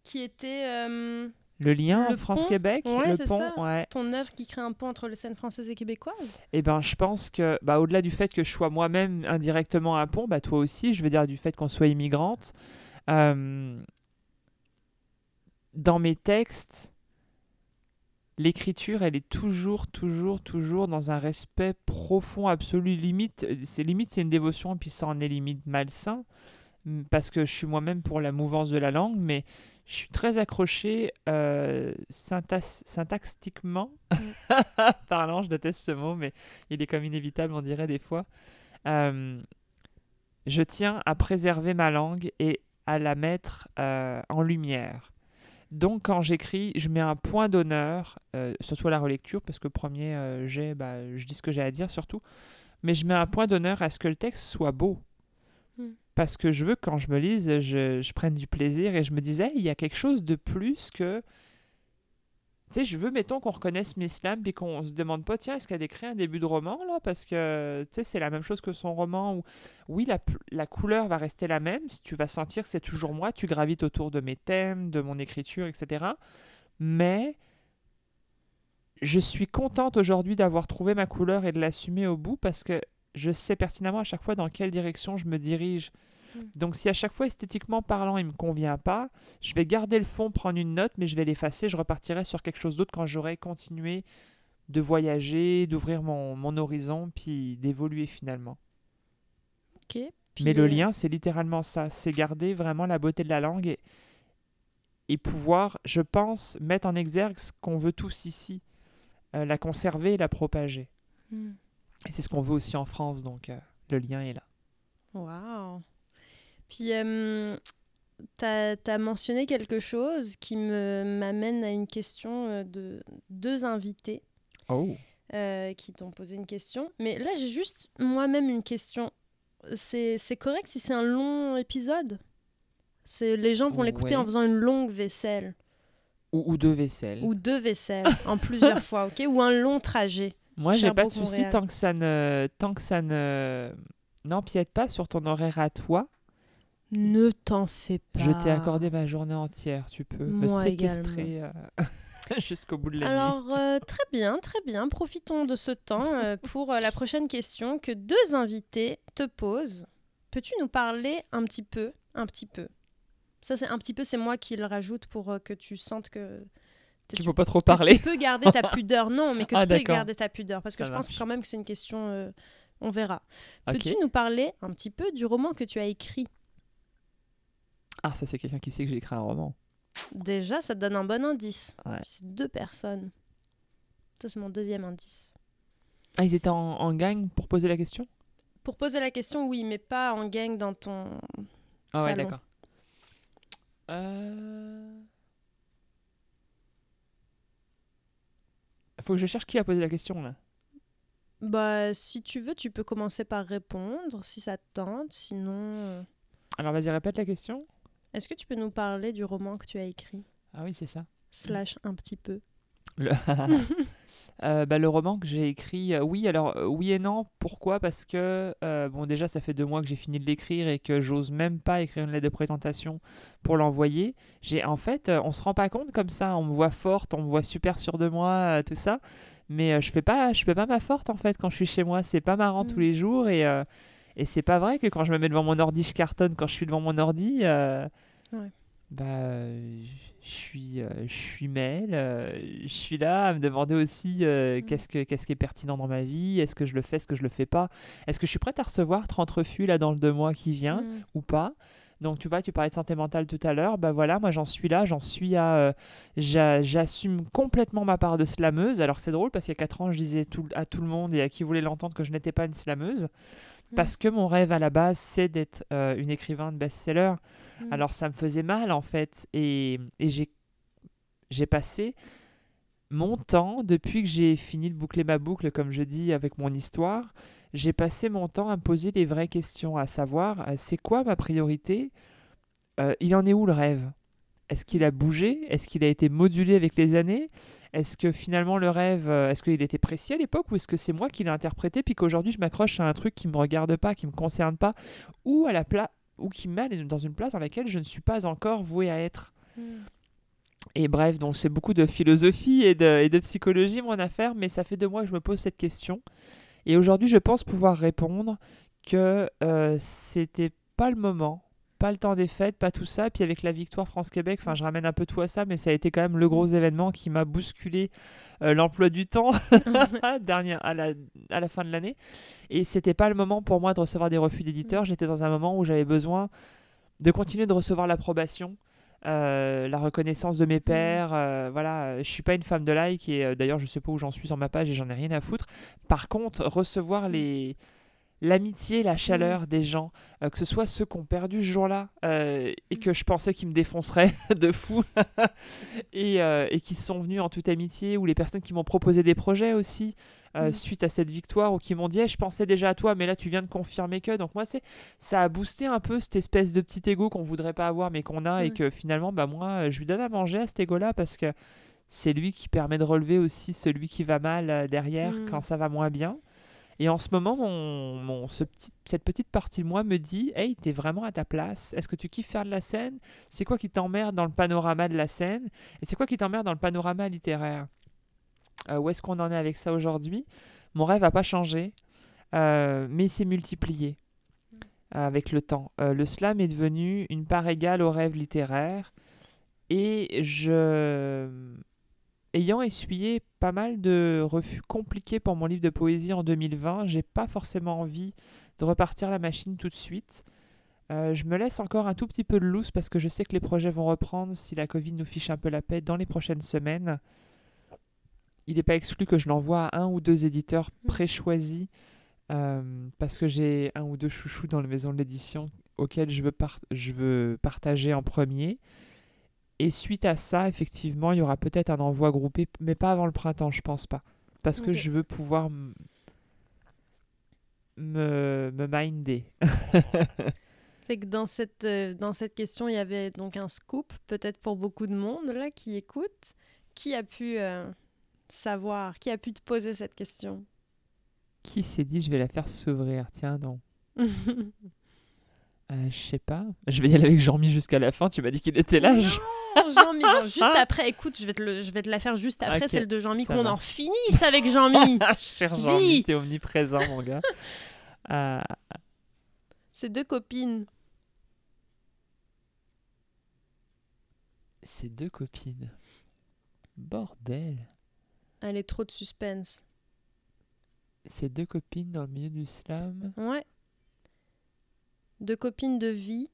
qui était euh, Le lien Le France-Québec, Ouais, le c'est pont, ça. ouais. ton œuvre qui crée un pont entre les scènes françaises et québécoises? Eh ben, je pense que, bah, au-delà du fait que je sois moi-même indirectement un pont, bah, toi aussi, je veux dire du fait qu'on soit immigrante, euh, dans mes textes, l'écriture, elle est toujours, toujours, toujours dans un respect profond, absolu, limite. C'est limite, c'est une dévotion, puis ça en est limite malsain, parce que je suis moi-même pour la mouvance de la langue, mais je suis très accroché euh, syntax- syntaxiquement. Parlant, je déteste ce mot, mais il est comme inévitable, on dirait des fois. Euh, je tiens à préserver ma langue et à la mettre euh, en lumière. Donc, quand j'écris, je mets un point d'honneur, euh, surtout à la relecture, parce que premier j'ai, bah, je dis ce que j'ai à dire surtout, mais je mets un point d'honneur à ce que le texte soit beau. Mm. Parce que je veux que quand je me lise, je, prenne du plaisir et je me disais, il y a quelque chose de plus que. Tu sais, je veux, mettons, qu'on reconnaisse Miss Lam puis qu'on se demande pas, tiens, est-ce qu'elle écrit un début de roman, là? Parce que, tu sais, c'est la même chose que son roman où, oui, la couleur va rester la même. Si tu vas sentir que c'est toujours moi, tu gravites autour de mes thèmes, de mon écriture, etc. Mais je suis contente aujourd'hui d'avoir trouvé ma couleur et de l'assumer au bout parce que je sais pertinemment à chaque fois dans quelle direction je me dirige. Mm. Donc si à chaque fois esthétiquement parlant il me convient pas, je vais garder le fond, prendre une note, mais je vais l'effacer, je repartirai sur quelque chose d'autre quand j'aurai continué de voyager, d'ouvrir mon, mon horizon, puis d'évoluer finalement. Ok. Puis, Mais le euh, lien, c'est littéralement ça, c'est garder vraiment la beauté de la langue et, et pouvoir, je pense, mettre en exergue ce qu'on veut tous ici, euh, la conserver et la propager. hmm. Et c'est ce qu'on veut aussi en France, donc euh, le lien est là. Waouh. Puis, euh, t'as as mentionné quelque chose qui me m'amène à une question euh, de deux invités Oh. euh, qui t'ont posé une question. Mais là, j'ai juste moi-même une question. C'est correct si c'est un long épisode? Les gens vont l'écouter Ouais. en faisant une longue vaisselle Ou, ou deux vaisselles. ou deux vaisselles en plusieurs fois, ok? Ou un long trajet. Moi, j'ai pas de souci tant que ça ne, tant que ça ne n'empiète pas sur ton horaire à toi. Ne t'en fais pas. Je t'ai accordé ma journée entière. Tu peux me séquestrer euh, jusqu'au bout de la nuit. Alors, euh, très bien, très bien. Profitons de ce temps euh, pour la prochaine question que deux invités te posent. Peux-tu nous parler un petit peu, un petit peu? Ça, c'est un petit peu, c'est moi qui le rajoute pour euh, que tu sentes que Qu'il faut pas trop que parler. tu peux garder ta pudeur. Non, mais que Ah, tu peux garder ta pudeur. Parce que Ça je pense quand même que c'est une question. euh, on verra. Peux-tu nous parler un petit peu du roman que tu as écrit? Ah, ça, c'est quelqu'un qui sait que j'ai écrit un roman. Déjà, ça te donne un bon indice. Ouais. C'est deux personnes. Ça, c'est mon deuxième indice. Ah, ils étaient en, en gang pour poser la question? Pour poser la question, oui, mais pas en gang dans ton Ah ouais, d'accord. Euh... Faut que je cherche qui a posé la question, là. Bah, si tu veux, tu peux commencer par répondre, si ça te tente. Sinon, euh, Alors, vas-y, répète la question. Est-ce que tu peux nous parler du roman que tu as écrit? Ah oui, c'est ça. Slash un petit peu. Le, Euh, bah, le roman que j'ai écrit, euh, oui, alors euh, oui et non. Pourquoi? Parce que, bon, déjà, ça fait deux mois que j'ai fini de l'écrire et que j'ose même pas écrire une lettre de présentation pour l'envoyer. J'ai, en fait, on se rend pas compte comme ça. On me voit forte, on me voit super sûre de moi, tout ça. Mais je fais pas, je fais pas ma forte en fait quand je suis chez moi. C'est pas marrant tous Mm. les jours et et c'est pas vrai que quand je me mets devant mon ordi, je cartonne. Quand je suis devant mon ordi, Ouais. Bah, euh, je suis, euh, je suis Mel. euh, je suis là à me demander aussi euh, Mm. qu'est-ce que qu'est-ce qui est pertinent dans ma vie? Est-ce que je le fais, est-ce que je le fais pas? Est-ce que je suis prête à recevoir 30 refus là dans le deux mois qui vient Mm. ou pas? Donc tu vois, tu parlais de santé mentale tout à l'heure, bah voilà, moi j'en suis là, j'en suis à... euh, j'a- J'assume complètement ma part de slameuse. Alors c'est drôle parce qu'il y a 4 ans, je disais tout- à tout le monde et à qui voulait l'entendre que je n'étais pas une slameuse. Mm. Parce que mon rêve à la base, c'est d'être euh, une écrivain de best-seller. Mm. Alors ça me faisait mal en fait. Et, j'ai, passé mon temps, depuis que j'ai fini de boucler ma boucle, comme je dis, avec mon histoire, j'ai passé mon temps à me poser les vraies questions, à savoir, euh, c'est quoi ma priorité? Euh, Il en est où le rêve? Est-ce qu'il a bougé? Est-ce qu'il a été modulé avec les années? Est-ce que finalement le rêve, euh, est-ce qu'il était précis à l'époque ou est-ce que c'est moi qui l'ai interprété puis qu'aujourd'hui je m'accroche à un truc qui me regarde pas, qui me concerne pas? Ou à la place ou qui met dans une place dans laquelle je ne suis pas encore vouée à être. Mm. Et bref, donc c'est beaucoup de philosophie et de, et de psychologie mon affaire, mais ça fait deux mois que je me pose cette question. Et aujourd'hui, je pense pouvoir répondre que euh, c'était pas le moment, pas le temps des fêtes, pas tout ça. Puis avec la victoire France-Québec, enfin, je ramène un peu tout à ça, mais ça a été quand même le gros événement qui m'a bousculé euh, l'emploi du temps dernière, à, la, à la fin de l'année. Et c'était pas le moment pour moi de recevoir des refus d'éditeurs. J'étais dans un moment où j'avais besoin de continuer de recevoir l'approbation. euh, la reconnaissance de mes pairs, euh, voilà, euh, je suis pas une femme de like et euh, d'ailleurs je sais pas où j'en suis sur ma page et j'en ai rien à foutre. Par contre, recevoir les l'amitié, la chaleur des gens, euh, que ce soit ceux qui ont perdu ce jour-là euh, et que je pensais qu'ils me défonceraient de fou et, euh, et qui sont venus en toute amitié ou les personnes qui m'ont proposé des projets aussi Mm. suite à cette victoire ou qui m'ont dit je pensais déjà à toi mais là tu viens de confirmer que donc moi c'est ça a boosté un peu cette espèce de petit ego qu'on voudrait pas avoir mais qu'on a et Mm. que finalement bah moi je lui donne à manger à cet ego là parce que c'est lui qui permet de relever aussi celui qui va mal derrière Mm. quand ça va moins bien et en ce moment, mon, cette petite partie de moi me dit Hey, t'es vraiment à ta place. Est-ce que tu kiffes faire de la scène? C'est quoi qui t'emmerde dans le panorama de la scène? Et c'est quoi qui t'emmerde dans le panorama littéraire? Euh, Où est-ce qu'on en est avec ça aujourd'hui? Mon rêve n'a pas changé, euh, mais il s'est multiplié euh, avec le temps. Le slam est devenu une part égale au rêve littéraire. Et je ayant essuyé pas mal de refus compliqués pour mon livre de poésie en 2020, j'ai pas forcément envie de repartir la machine tout de suite. Euh, je me laisse encore un tout petit peu de loose parce que je sais que les projets vont reprendre si la Covid nous fiche un peu la paix dans les prochaines semaines. Il n'est pas exclu que je l'envoie à un ou deux éditeurs préchoisis euh, parce que j'ai un ou deux chouchous dans la maison de l'édition auxquels je veux, par- je veux partager en premier. Et suite à ça, effectivement, il y aura peut-être un envoi groupé, mais pas avant le printemps, je pense pas. Parce que je veux pouvoir me, me minder. Fait que dans cette, euh, dans cette question, il y avait donc un scoop, peut-être pour beaucoup de monde là qui écoute. Qui a pu euh, savoir, qui a pu te poser cette question? Qui s'est dit je vais la faire s'ouvrir? Tiens, non. Euh, je sais pas. Je vais y aller avec Jean-Mi jusqu'à la fin. Tu m'as dit qu'il était là. je- Jean-Mi, juste après, écoute, je vais, te le- je vais te la faire juste après, celle de Jean-Mi, qu'on en finisse avec Jean-Mi. Cher Dis. Jean-Mi, t'es omniprésent, mon gars. Euh, Ces deux copines. Ces deux copines. Bordel. Allez, trop de suspense. Ces deux copines dans le milieu du slam. Ouais. Deux copines de vie.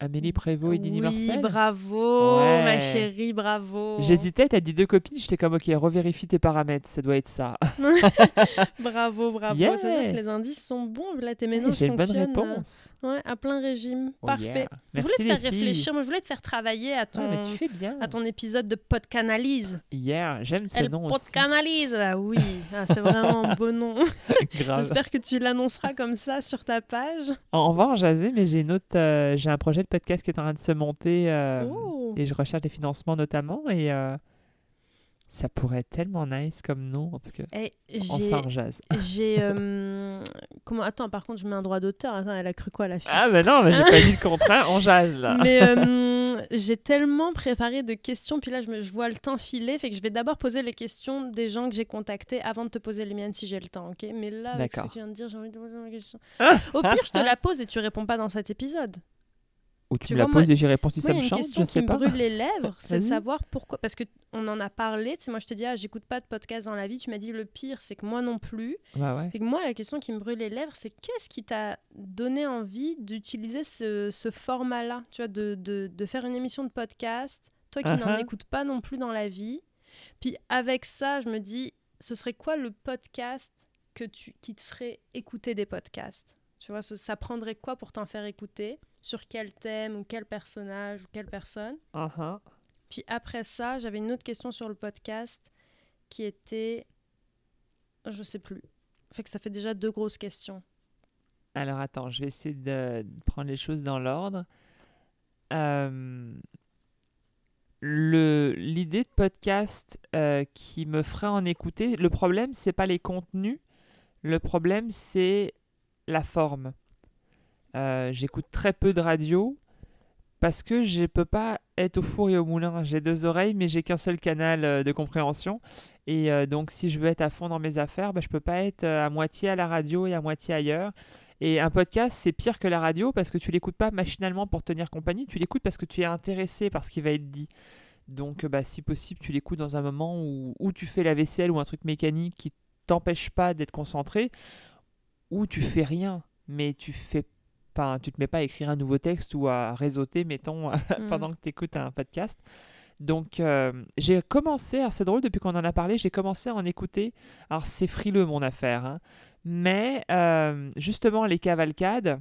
Amélie Prévost et Dini oui, Marcel. bravo, Ouais. ma chérie, bravo. J'hésitais, t'as dit deux copines, j'étais comme ok, revérifie tes paramètres, ça doit être ça. Bravo, bravo. Yeah. Ça veut dire que les indices sont bons. Là, tes ménages J'ai une bonne fonctionnent. euh, réponse. Ouais, à plein régime. Oh Parfait. yeah. Je voulais te faire réfléchir. Moi, je voulais te faire travailler à ton, Ah, mais tu fais bien. à ton épisode de Podcanalyse. Hier, j'aime ce Elle nom aussi. Podcanalyse. Ah oui, ah, c'est vraiment un beau nom. J'espère que tu l'annonceras comme ça sur ta page. On on va en jaser, mais j'ai une autre, euh, j'ai un projet de podcast qui est en train de se monter euh, Oh. et je recherche des financements notamment et euh, ça pourrait être tellement nice comme nom en tout cas. Eh, On s'en j'ai, euh, comment Attends, par contre, je mets un droit d'auteur. Attends, elle a cru quoi la fille? Ah mais non, mais j'ai pas dit le contraire, on jazz là. Mais euh, j'ai tellement préparé de questions, puis là je, me, je vois le temps filer, fait que je vais d'abord poser les questions des gens que j'ai contactés avant de te poser les miennes si j'ai le temps, ok? Mais là, avec ce que tu viens de dire, j'ai envie de poser ma question. Au pire, je te la pose et tu réponds pas dans cet épisode. Ou tu, tu me la moi- poses et j'y réponds si Moi, ça me chante, question je qui sais me pas. brûle les lèvres, c'est de savoir pourquoi. Parce que on en a parlé, tu sais, moi je te dis, ah, j'écoute pas de podcast dans la vie, tu m'as dit le pire, c'est que moi non plus. Bah ouais. Fait que moi, la question qui me brûle les lèvres, c'est qu'est-ce qui t'a donné envie d'utiliser ce, ce format-là, tu vois, de, de, de faire une émission de podcast, toi qui n'en Uh-huh. écoutes pas non plus dans la vie. Puis avec ça, je me dis, ce serait quoi le podcast que tu, qui te ferait écouter des podcasts? Tu vois, ce- ça prendrait quoi pour t'en faire écouter? Sur quel thème ou quel personnage ou quelle personne Uh-huh. puis après ça, j'avais une autre question sur le podcast qui était. Je sais plus. Fait que ça fait déjà deux grosses questions. Alors attends, je vais essayer de, prendre les choses dans l'ordre. Euh, le L'idée de podcast euh, qui me ferait en écouter, le problème, c'est pas les contenus, le problème, c'est la forme. Euh, J'écoute très peu de radio parce que je peux pas être au four et au moulin. J'ai deux oreilles, mais j'ai qu'un seul canal euh, de compréhension. Et euh, donc, si je veux être à fond dans mes affaires, bah, je peux pas être à moitié à la radio et à moitié ailleurs. Et un podcast, c'est pire que la radio parce que tu l'écoutes pas machinalement pour tenir compagnie, tu l'écoutes parce que tu es intéressé par ce qui va être dit. Donc, bah, si possible, tu l'écoutes dans un moment où, où tu fais la vaisselle ou un truc mécanique qui t'empêche pas d'être concentré, ou tu fais rien, mais tu fais Enfin, tu te mets pas à écrire un nouveau texte ou à réseauter, mettons, Mm. pendant que tu écoutes un podcast. Donc, euh, j'ai commencé, alors c'est drôle, depuis qu'on en a parlé, j'ai commencé à en écouter. Alors, c'est frileux mon affaire, hein. mais euh, justement, les cavalcades,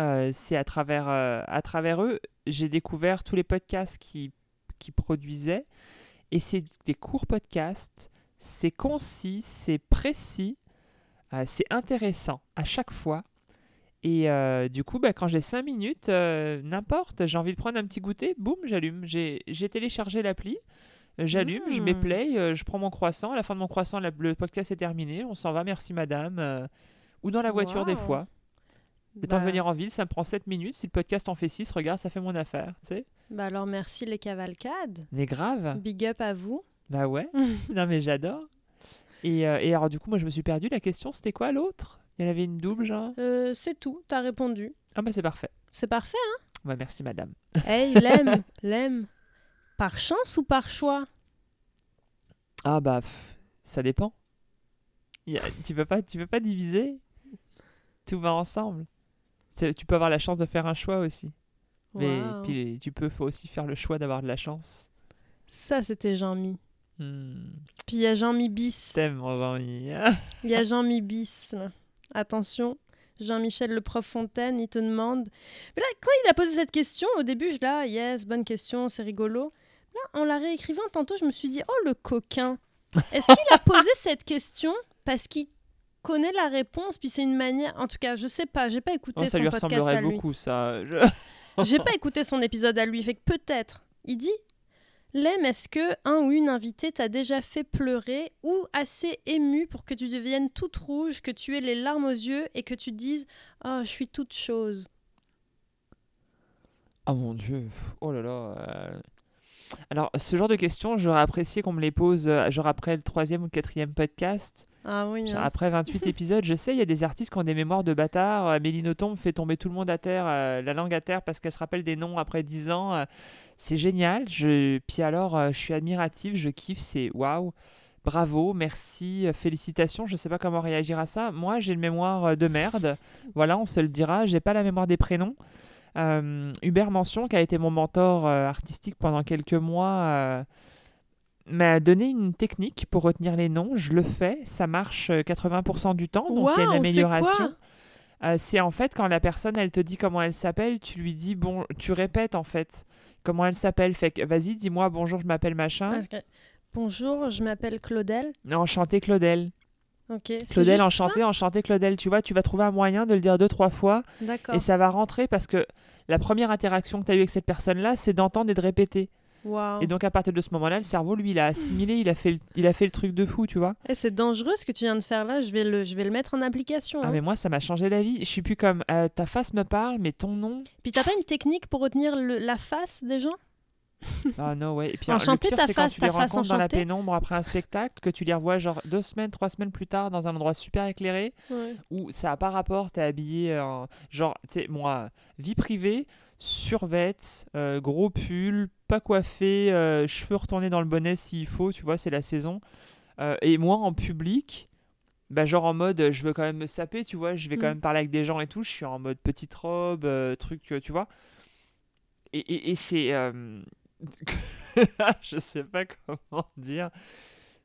euh, c'est à travers, à travers eux, j'ai découvert tous les podcasts qui, qui produisaient. Et c'est des courts podcasts, c'est concis, c'est précis, c'est intéressant à chaque fois. Et euh, du coup, bah, quand j'ai 5 minutes, euh, n'importe, j'ai envie de prendre un petit goûter, boum, j'allume. J'ai j'ai téléchargé l'appli, j'allume, je mets Mm. play, euh, je prends mon croissant. À la fin de mon croissant, la- le podcast est terminé, on s'en va, merci madame. ou dans la voiture des fois. Le temps de Bah- venir en ville, ça me prend 7 minutes. Si le podcast en fait 6, regarde, ça fait mon affaire. Tu sais Bah alors merci les cavalcades. Mais grave. Big up à vous. Bah ouais. non mais j'adore. Et, euh, et alors du coup, moi je me suis perdu. La question, c'était quoi l'autre? Il y en avait une double, genre? Euh, c'est tout, t'as répondu. Ah bah c'est parfait. C'est parfait, Bah merci madame. hein Hey, l'aime, l'aime. Par chance ou par choix? Ah bah pff, ça dépend. Il y a- tu peux pas, tu peux pas diviser? Tout va ensemble. Tu peux avoir la chance de faire un choix aussi. Mais puis tu peux faut aussi faire le choix d'avoir de la chance. Ça, c'était Jean-Mi. Hmm. Puis il y a Jean-Mi bis. T'aimes mon Jean-Mi. Il y a Jean-Mi bis. là. Attention, Jean-Michel le prof Fontaine, il te demande. Mais là, quand il a posé cette question, au début, je là, yes, bonne question, c'est rigolo. Là, en la réécrivant tantôt, je me suis dit, oh le coquin. Est-ce qu'il a posé cette question parce qu'il connaît la réponse, puis c'est une manière. En tout cas, je sais pas, j'ai pas écouté Oh, ça son lui podcast à ressemblerait lui. beaucoup, ça. Je- J'ai pas écouté son épisode à lui, fait que peut-être. Il dit Lem, est-ce que un ou une invitée t'a déjà fait pleurer ou assez ému pour que tu deviennes toute rouge, que tu aies les larmes aux yeux et que tu dises Oh, je suis toute chose Oh mon dieu. Oh là là. euh. Alors, ce genre de questions, j'aurais apprécié qu'on me les pose, euh, genre après le troisième ou quatrième podcast. Ah oui. Genre hein. après 28 épisodes, je sais, il y a des artistes qui ont des mémoires de bâtards. Euh, Méline Autombe fait tomber tout le monde à terre, euh, la langue à terre, parce qu'elle se rappelle des noms après 10 ans. euh, c'est génial. Je... Puis alors, euh, je suis admirative, je kiffe, c'est waouh. Bravo, merci, euh, félicitations. Je sais pas comment réagir à ça. Moi, j'ai une mémoire euh, de merde. Voilà, on se le dira. J'ai pas la mémoire des prénoms. Euh, Hubert Mention, qui a été mon mentor euh, artistique pendant quelques mois, euh, m'a donné une technique pour retenir les noms. Je le fais, ça marche euh, 80% du temps, donc il y a une c'est amélioration. Euh, c'est en fait quand la personne elle te dit comment elle s'appelle, tu lui dis bon, tu répètes en fait comment elle s'appelle. Fait que vas-y, dis-moi bonjour, je m'appelle machin. Bonjour, je m'appelle Claudel. Enchanté Claudel. Ok. c'est Claudel, enchanté, enchanté, Claudel. Tu vois, tu vas trouver un moyen de le dire deux, trois fois et ça va rentrer parce que la première interaction que tu as eue avec cette personne-là, c'est d'entendre et de répéter. Et donc, à partir de ce moment-là, le cerveau, lui, il a assimilé, il a fait le, il a fait le truc de fou, tu vois. Eh, c'est dangereux ce que tu viens de faire là. Je vais le, je vais le mettre en application. Ah, hein. mais moi, ça m'a changé la vie. Je suis plus comme euh, ta face me parle, mais ton nom. Puis t'as pas une technique pour retenir le- la face des gens? Ah non, ouais. Et puis, Enchanté, le pire, ta c'est quand face, tu ta les face rencontres dans la pénombre après un spectacle, que tu les revois genre deux semaines, trois semaines plus tard dans un endroit super éclairé. où ça n'a pas rapport, t'es habillé en... Genre, tu sais, moi, vie privée, survette, euh, gros pull, pas coiffé, euh, cheveux retournés dans le bonnet s'il faut, tu vois, c'est la saison. Euh, et moi, en public, bah, genre en mode, je veux quand même me saper, tu vois, je vais quand Mm. même parler avec des gens et tout, je suis en mode petite robe, truc, tu vois. Et, et, et c'est... je sais pas comment dire.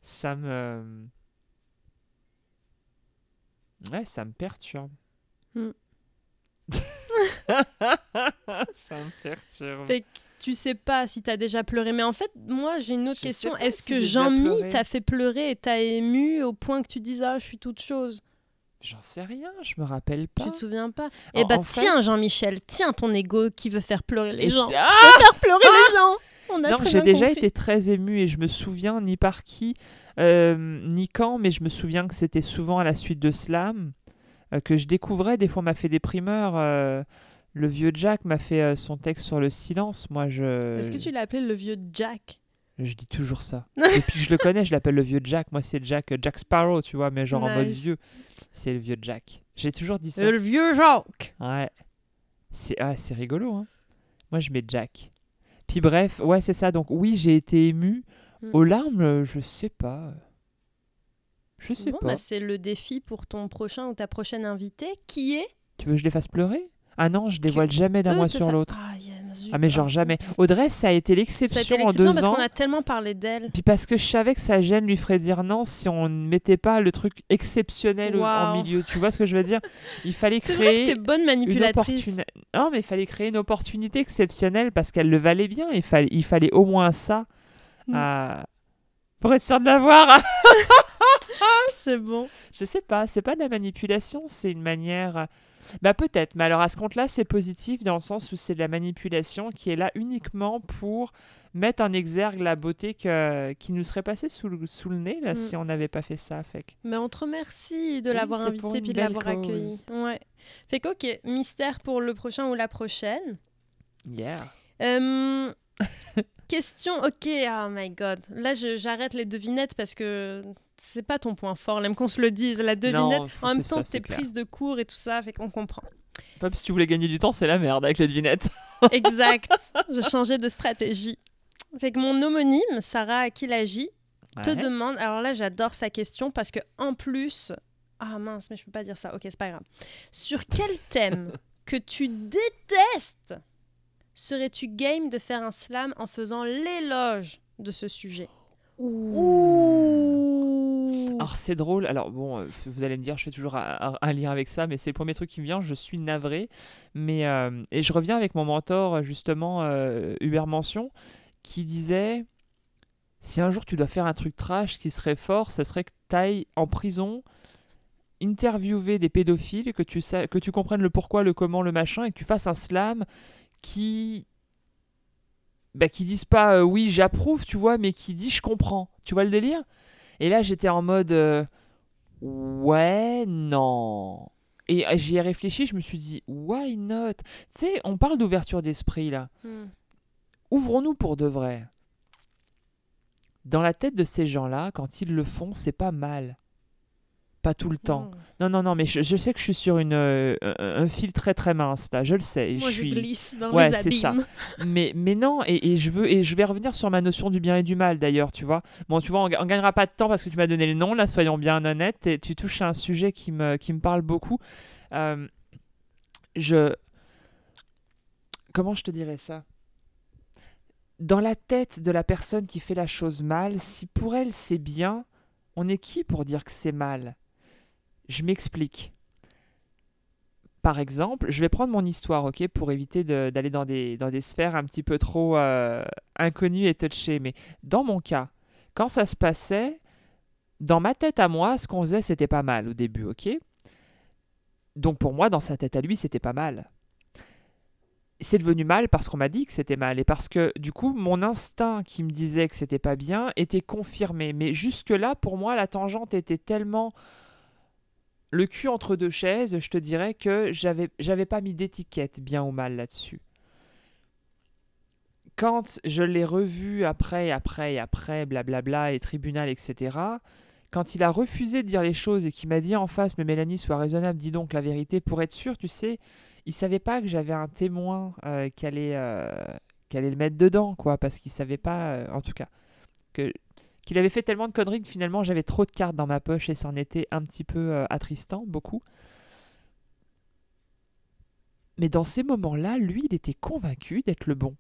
Ça me... Ouais, ça me perturbe. Mm. ça me perturbe. Fait que tu sais pas si t'as déjà pleuré. Mais en fait, moi, j'ai une autre Je question. Est-ce si que Jean-Mi t'a fait pleurer et t'a ému au point que tu dises Ah, je suis toute chose? J'en sais rien, je me rappelle pas. Tu te souviens pas? Eh bah, fait- tiens, Jean-Michel, tiens ton ego qui veut faire pleurer les Et gens. Ah Faire pleurer les gens On a non, j'ai déjà compris. été très émue et je me souviens ni par qui, euh, ni quand, mais je me souviens que c'était souvent à la suite de Slam que je découvrais. Des fois, on m'a fait des primeurs. euh, le vieux Jack m'a fait euh, son texte sur le silence. Moi, je. Est-ce que tu l'as appelé le vieux Jack? Je dis toujours ça. Et puis je le connais, je l'appelle le vieux Jack. Moi, c'est Jack, euh, Jack Sparrow, tu vois, mais genre en mode vieux. C'est le vieux Jack. J'ai toujours dit ça. Le vieux Jacques Ouais. C'est ah, c'est rigolo, hein. Moi, je mets Jack. Puis bref, ouais, c'est ça. Donc oui, j'ai été ému. Mm. Aux larmes, euh, je sais pas. Je sais Bon, pas. bah, c'est le défi pour ton prochain ou ta prochaine invitée qui est Tu veux que je les fasse pleurer? Ah non, je dévoile jamais d'un mois sur fa- l'autre. Ah, Ah mais genre ah, jamais. oups. Audrey, ça a été l'exception en l'exception deux parce ans. qu'on a tellement parlé d'elle. Puis parce que je savais que sa gêne lui ferait dire non si on ne mettait pas le truc exceptionnel au- en milieu. Tu vois ce que je veux dire? Il fallait C'est vrai que créer bonne une manipulatrice. opportunité. Non, mais il fallait créer une opportunité exceptionnelle parce qu'elle le valait bien. Il fallait, il fallait au moins ça Mm. pour être sûr de l'avoir. C'est bon. Je sais pas, c'est pas de la manipulation, c'est une manière. Bah peut-être, mais alors à ce compte-là, c'est positif dans le sens où c'est de la manipulation qui est là uniquement pour mettre en exergue la beauté que... qui nous serait passée sous le, sous le nez là, Mm. si on n'avait pas fait ça. Fait Mais on te remercie de Oui, l'avoir invité puis de l'avoir accueilli. Ouais. Fait que, ok, mystère pour le prochain ou la prochaine. Yeah. Euh, question, ok, oh my god. Là, j'arrête les devinettes parce que c'est pas ton point fort. L'aime qu'on se le dise. La devinette, Non, en même temps, tes prises de cours et tout ça, fait qu'on comprend. Pas si tu voulais gagner du temps, c'est la merde avec les devinettes. Exact. je changeais de stratégie. Fait que mon homonyme, Sarah Akilaji, te Ouais. demande. Alors là, j'adore sa question parce que en plus. Ah mince, mais je peux pas dire ça. Ok, c'est pas grave. Sur quel thème que tu détestes serais-tu game de faire un slam en faisant l'éloge de ce sujet? Ouh. Alors c'est drôle, alors bon, euh, vous allez me dire, je fais toujours un, lien avec ça, mais c'est le premier truc qui me vient, je suis navré. Mais, euh, et je reviens avec mon mentor, justement, euh, Hubert Mention, qui disait, si un jour tu dois faire un truc trash, qui serait fort, ce serait que tu ailles en prison, interviewer des pédophiles, que tu, que tu comprennes le pourquoi, le comment, le machin, et que tu fasses un slam qui... Bah, qui disent pas oui j'approuve tu vois mais qui dit je comprends. Tu vois le délire? Et là, j'étais en mode euh, ouais, non. Et j'y ai réfléchi, je me suis dit why not? Tu sais, on parle d'ouverture d'esprit là. Hmm. Ouvrons-nous pour de vrai. Dans la tête de ces gens-là, quand ils le font, c'est pas mal. Pas tout le temps. Hmm. Non, non, non, mais je, je sais que je suis sur une, euh, un, fil très très mince là, je le sais. Moi, je suis... glisse dans Ouais, les c'est ça. abîmes. mais, mais non, et, et je veux et je vais revenir sur ma notion du bien et du mal d'ailleurs, tu vois. Bon, tu vois, on, on gagnera pas de temps parce que tu m'as donné le nom, là, soyons bien honnêtes, et tu touches à un sujet qui me, qui me parle beaucoup. Euh, je. Comment je te dirais ça? Dans la tête de la personne qui fait la chose mal, si pour elle c'est bien, on est qui pour dire que c'est mal? Je m'explique. Par exemple, je vais prendre mon histoire, ok, pour éviter d'aller dans des, dans des sphères un petit peu trop euh, inconnues et touchées. Mais dans mon cas, quand ça se passait, Dans ma tête à moi, ce qu'on faisait, c'était pas mal au début, ok Donc pour moi, dans sa tête à lui, c'était pas mal. C'est devenu mal parce qu'on m'a dit que c'était mal et parce que du coup, mon instinct qui me disait que c'était pas bien était confirmé. Mais jusque-là, pour moi, la tangente était tellement le cul entre deux chaises, je te dirais que j'avais j'avais pas mis d'étiquette bien ou mal là-dessus quand je l'ai revu après, après, après, blablabla, et tribunal, etc., quand il a refusé de dire les choses et qu'il m'a dit en face, mais Mélanie, sois raisonnable, dis donc la vérité, pour être sûr, tu sais, il savait pas que j'avais un témoin euh, qui, allait, euh, le mettre dedans, quoi, parce qu'il savait pas, euh, en tout cas, que qu'il avait fait tellement de conneries que finalement j'avais trop de cartes dans ma poche et c'en était un petit peu euh, attristant, beaucoup. Mais dans ces moments-là, lui, il était convaincu d'être le bon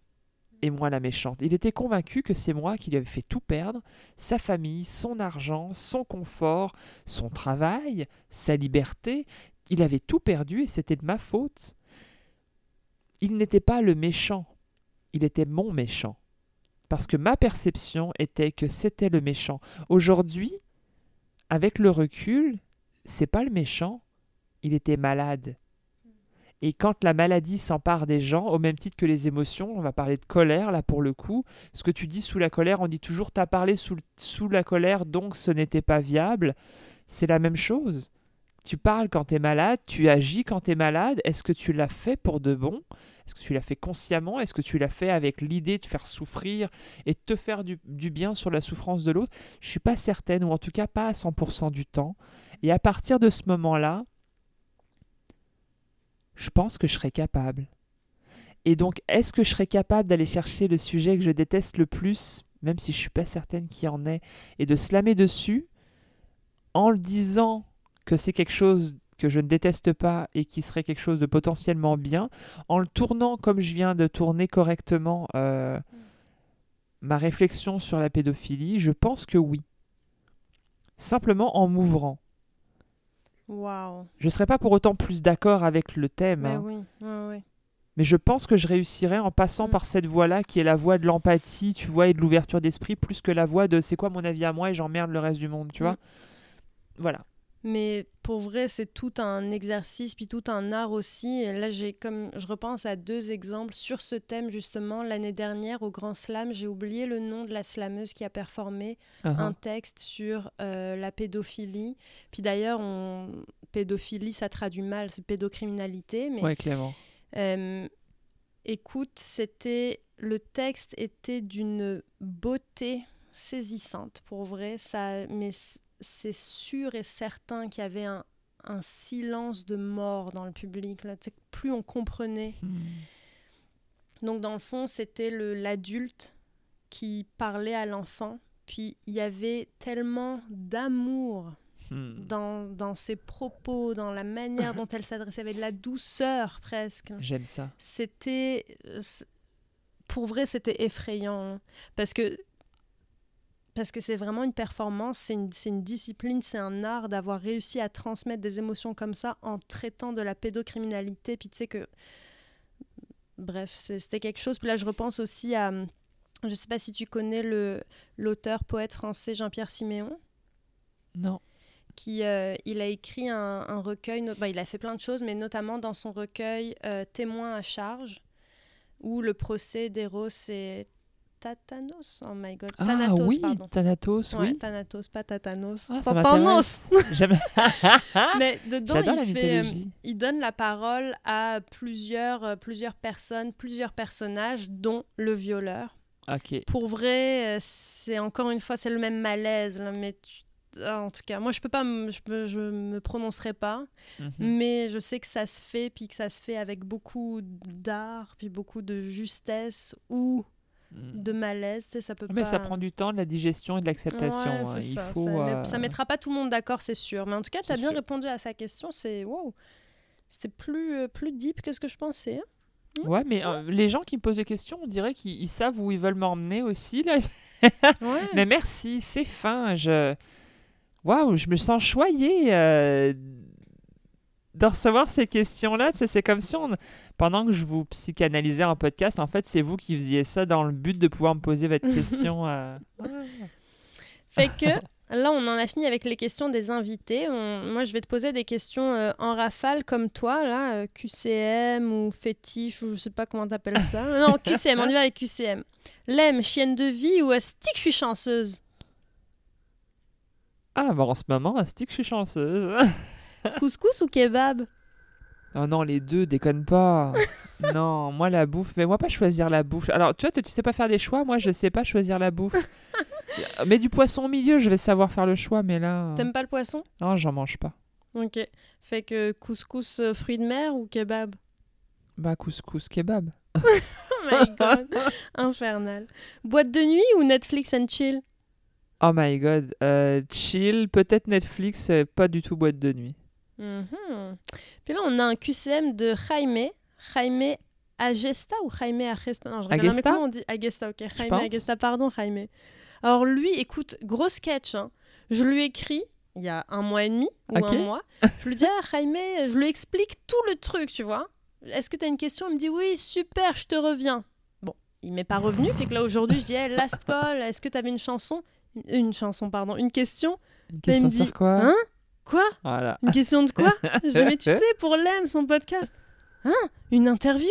et moi la méchante. Il était convaincu que c'est moi qui lui avais fait tout perdre, sa famille, son argent, son confort, son travail, sa liberté. Il avait tout perdu et c'était de ma faute. Il n'était pas le méchant, il était mon méchant. Parce que ma perception était que c'était le méchant. Aujourd'hui, avec le recul, c'est pas le méchant, il était malade. Et quand la maladie s'empare des gens, au même titre que les émotions, on va parler de colère là pour le coup, ce que tu dis sous la colère, on dit toujours t'as parlé sous, sous la colère, donc ce n'était pas viable. C'est la même chose. Tu parles quand tu es malade, tu agis quand tu es malade. Est-ce que tu l'as fait pour de bon? Est-ce que tu l'as fait consciemment? Est-ce que tu l'as fait avec l'idée de faire souffrir et de te faire du, bien sur la souffrance de l'autre? Je suis pas certaine, ou en tout cas pas à 100% du temps. Et à partir de ce moment-là, je pense que je serais capable. Et donc, est-ce que je serais capable d'aller chercher le sujet que je déteste le plus, même si je suis pas certaine qu'il y en ait, et de slammer dessus en le disant que c'est quelque chose que je ne déteste pas et qui serait quelque chose de potentiellement bien, en le tournant comme je viens de tourner correctement euh, ma réflexion sur la pédophilie, je pense que oui. Simplement en m'ouvrant. Je ne serais pas pour autant plus d'accord avec le thème. Mais hein. oui, ouais, ouais. Mais je pense que je réussirais en passant Mm. par cette voie-là qui est la voie de l'empathie, tu vois, et de l'ouverture d'esprit, plus que la voie de c'est quoi mon avis à moi et j'emmerde le reste du monde, tu Mm. vois. Voilà. Mais pour vrai, c'est tout un exercice, puis tout un art aussi. Et là, j'ai comme je repense à deux exemples sur ce thème justement. L'année dernière, au Grand Slam, j'ai oublié le nom de la slameuse qui a performé un Uh-huh. texte sur euh, la pédophilie. Puis d'ailleurs, on... pédophilie, ça traduit mal, c'est pédocriminalité. Mais Ouais, Clément. euh, écoute, c'était le texte était d'une beauté saisissante pour vrai. Ça, mais c'est sûr et certain qu'il y avait un, un silence de mort dans le public. Là. Plus on comprenait. Hmm. Donc dans le fond, c'était le- l'adulte qui parlait à l'enfant. Puis il y avait tellement d'amour Hmm. dans, dans ses propos, dans la manière dont elle s'adressait, avec de la douceur presque. J'aime ça. C'était. euh, Pour vrai, c'était effrayant. hein. Parce que. Parce que c'est vraiment une performance, c'est une, discipline, c'est un art d'avoir réussi à transmettre des émotions comme ça en traitant de la pédocriminalité. Puis tu sais que. Bref, c'était quelque chose. Puis là, je repense aussi à. Je sais pas si tu connais l'auteur, poète français Jean-Pierre Siméon Non. qui euh, il a écrit un, un recueil, no- bah, il a fait plein de choses, mais notamment dans son recueil euh, Témoins à charge, où le procès d'Eros et Tatanos, oh my god, Ah Thanatos, oui, pardon. Thanatos, Ouais, oui. Thanatos, pas Tatanos. Ah, Tatanos. J'aime. Mais dedans, la il, fait, euh, il donne la parole à plusieurs, euh, plusieurs personnes, plusieurs personnages, dont le violeur. Ok. Pour vrai, euh, c'est encore une fois, c'est le même malaise, là, mais tu- ah, en tout cas, moi je peux pas, me- je, peux, je me prononcerai pas, Mhm. mais je sais que ça se fait, puis que ça se fait avec beaucoup d'art, puis beaucoup de justesse ou Hmm. De malaise, ça peut Mais pas. ça prend du temps, de la digestion et de l'acceptation. Ouais, hein. Il ça, faut. ça, euh, ça mettra pas tout le monde d'accord, c'est sûr. Mais en tout cas, tu as bien sûr. répondu à sa question. C'est wow, c'était plus euh, plus deep que ce que je pensais. hein. Ouais, mais euh, les gens qui me posent des questions, on dirait qu'ils ils savent où ils veulent m'emmener aussi. Là. Ouais. Mais merci, c'est fin. Je... Waouh, je me sens choyée euh, de recevoir ces questions-là. C'est comme si on... pendant que je vous psychanalysais en podcast, en fait, c'est vous qui faisiez ça dans le but de pouvoir me poser votre question. euh. Fait que là, on en a fini avec les questions des invités. On- Moi, je vais te poser des questions euh, en rafale comme toi, là, euh, QCM ou fétiche, ou je sais pas comment t'appelles ça. non, QCM, on y va avec QCM. Lemme, chienne de vie ou stick, je suis chanceuse? Ah, bah en ce moment, stick, je suis chanceuse. Couscous ou kebab? Oh non, les deux, déconne pas. non, moi, la bouffe. Mais moi, pas choisir la bouffe. Alors, tu vois, tu sais pas faire des choix. Moi, je sais pas choisir la bouffe. mais du poisson au milieu, je vais savoir faire le choix. Mais là. T'aimes pas le poisson? Non, j'en mange pas. Ok. Fait que couscous euh, fruits de mer ou kebab? Bah, couscous, kebab. Oh my god, infernal. Boîte de nuit ou Netflix and chill? Oh my god. Euh, chill, peut-être Netflix, euh, pas du tout boîte de nuit. Mhm. Puis là, on a un QCM de Jaime. Jaime Agesta ou Jaime Agesta? Non, je regarde Agesta? comment on dit? Agesta, ok. Jaime. Agesta, pardon, Jaime. Alors lui, écoute, gros sketch. hein. Je lui écris il y a un mois et demi ou un mois. Je lui dis, ah, Jaime, je lui explique tout le truc, tu vois. Est-ce que tu as une question? Il me dit, oui, super, je te reviens. Bon, il m'est pas revenu. Fait que là, aujourd'hui, je dis, hey, last call, est-ce que tu avais une chanson? Une chanson, pardon, une question? Une Mais il question me dit, sur quoi? Hein? Quoi Voilà. Une question de quoi Je dis, mais tu sais, pour l'EM, son podcast. Hein Une interview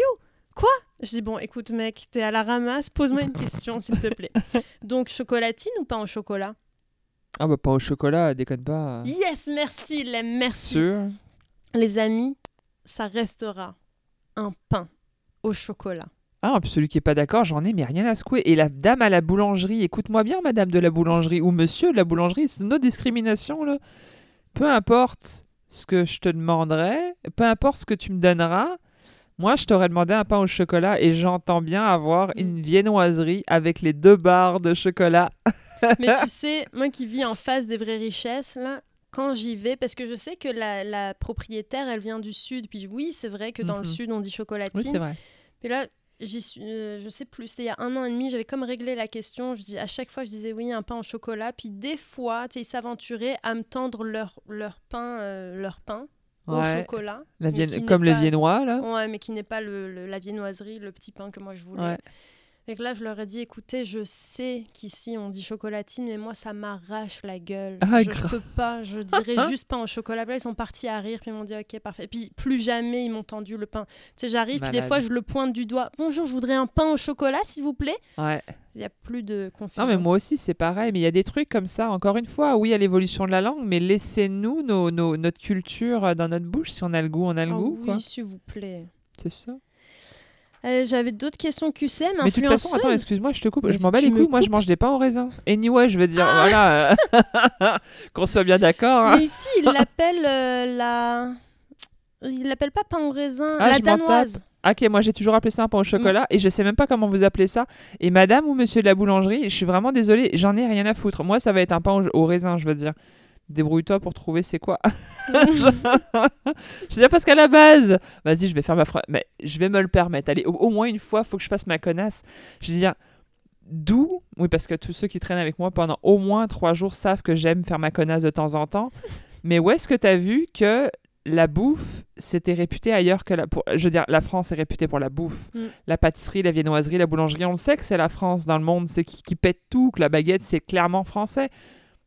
Quoi Je dis, bon, écoute, mec, t'es à la ramasse, pose-moi une question, s'il te plaît. Donc, chocolatine ou pain au chocolat Ah bah pas au chocolat, déconne pas. Yes, merci, Lem, merci. Sûr. Les amis, ça restera un pain au chocolat. Ah, puis celui qui est pas d'accord, j'en ai mais rien à secouer. Et la dame à la boulangerie, écoute-moi bien, madame de la boulangerie, ou monsieur de la boulangerie, c'est nos discriminations, là. Peu importe ce que je te demanderai, peu importe ce que tu me donneras, moi, je t'aurais demandé un pain au chocolat et j'entends bien avoir une viennoiserie avec les deux barres de chocolat. Mais tu sais, moi qui vis en face des vraies richesses, là, quand j'y vais, parce que je sais que la, la propriétaire, elle vient du sud, puis oui, c'est vrai que dans le Mhm. sud, on dit chocolatine. Oui, c'est vrai. Puis là, j'y suis, euh, je sais plus, c'était il y a un an et demi, j'avais comme réglé la question. Je dis, à chaque fois, je disais oui, un pain au chocolat. Puis des fois, ils s'aventuraient à me tendre leur, leur pain, euh, leur pain au chocolat. La Vienne- Comme les pas- Viennois, là. Ouais, mais qui n'est pas le, le- la viennoiserie, le petit pain que moi je voulais. Ouais. Et que là, je leur ai dit, écoutez, je sais qu'ici on dit chocolatine, mais moi ça m'arrache la gueule. Ah, je, je peux pas, je dirais juste pain au chocolat. Puis là, ils sont partis à rire, puis ils m'ont dit, ok, parfait. Puis plus jamais ils m'ont tendu le pain. Tu sais, j'arrive, puis des fois je le pointe du doigt. Bonjour, je voudrais un pain au chocolat, s'il vous plaît. Ouais. Il n'y a plus de confusion. Non, mais moi aussi, c'est pareil. Mais il y a des trucs comme ça. Encore une fois, oui, il y a l'évolution de la langue, mais laissez-nous nos, nos- notre culture euh, dans notre bouche. Si on a le goût, on a le Ah goût. oui, s'il vous plaît. C'est ça. Euh, J'avais d'autres questions QCM. Mais de toute façon, attends, excuse-moi, je te coupe. Mais Je m'en bats les couilles. Moi, je mange des pains au raisin. Anyway, je veux dire, Ah voilà. euh, Qu'on soit bien d'accord. hein. Mais ici, il l'appelle euh, la. Il l'appelle pas pain au raisin, Ah, la danoise. Ok, moi j'ai toujours appelé ça un pain au chocolat et je sais même pas comment vous appelez ça. Et madame ou monsieur de la boulangerie, je suis vraiment désolée, j'en ai rien à foutre. Moi, ça va être un pain au, au raisin, je veux dire. Débrouille-toi pour trouver c'est quoi. je veux dire, parce qu'à la base, vas-y, je vais faire ma phrase, mais je vais me le permettre. Allez, au, au moins une fois, faut que je fasse ma connasse. Je veux dire, d'où, oui, parce que tous ceux qui traînent avec moi pendant au moins trois jours savent que j'aime faire ma connasse de temps en temps. Mais où est-ce que tu as vu que la bouffe, c'était réputé ailleurs que la. Pour, je veux dire, la France est réputée pour la bouffe. Mm. La pâtisserie, la viennoiserie, la boulangerie, on le sait que c'est la France dans le monde, c'est qui, qui pète tout, que la baguette, c'est clairement français.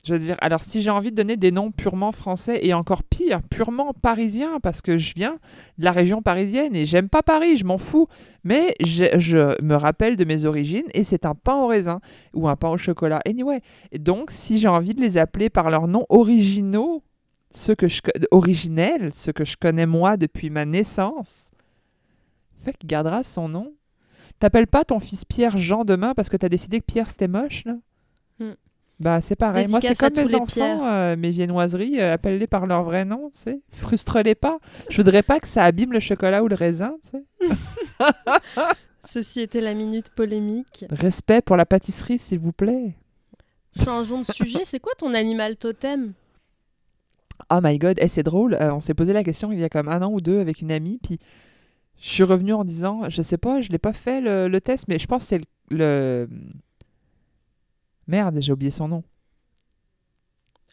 Je veux dire, alors si j'ai envie de donner des noms purement français et encore pire, purement parisiens, parce que je viens de la région parisienne et j'aime pas Paris, je m'en fous, mais je, me rappelle de mes origines et c'est un pain au raisin ou un pain au chocolat. Anyway, donc si j'ai envie de les appeler par leurs noms originaux, ceux que je originels, ceux que je connais moi depuis ma naissance, fait qu'il gardera son nom. T'appelles pas ton fils Pierre Jean demain parce que t'as décidé que Pierre c'était moche là? Hmm. Bah c'est pareil. Moi c'est comme mes enfants, euh, mes viennoiseries, euh, appelle-les par leur vrai nom, tu sais. Frustre-les pas. Je voudrais pas que ça abîme le chocolat ou le raisin, tu sais. Ceci était la minute polémique. Respect pour la pâtisserie, s'il vous plaît. Changeons de sujet. C'est quoi ton animal totem? Oh my god, eh, c'est drôle. euh, on s'est posé la question il y a comme un an ou deux avec une amie, puis je suis revenue en disant, je sais pas, je l'ai pas fait le, le test, mais je pense que c'est le, le- Merde, j'ai oublié son nom.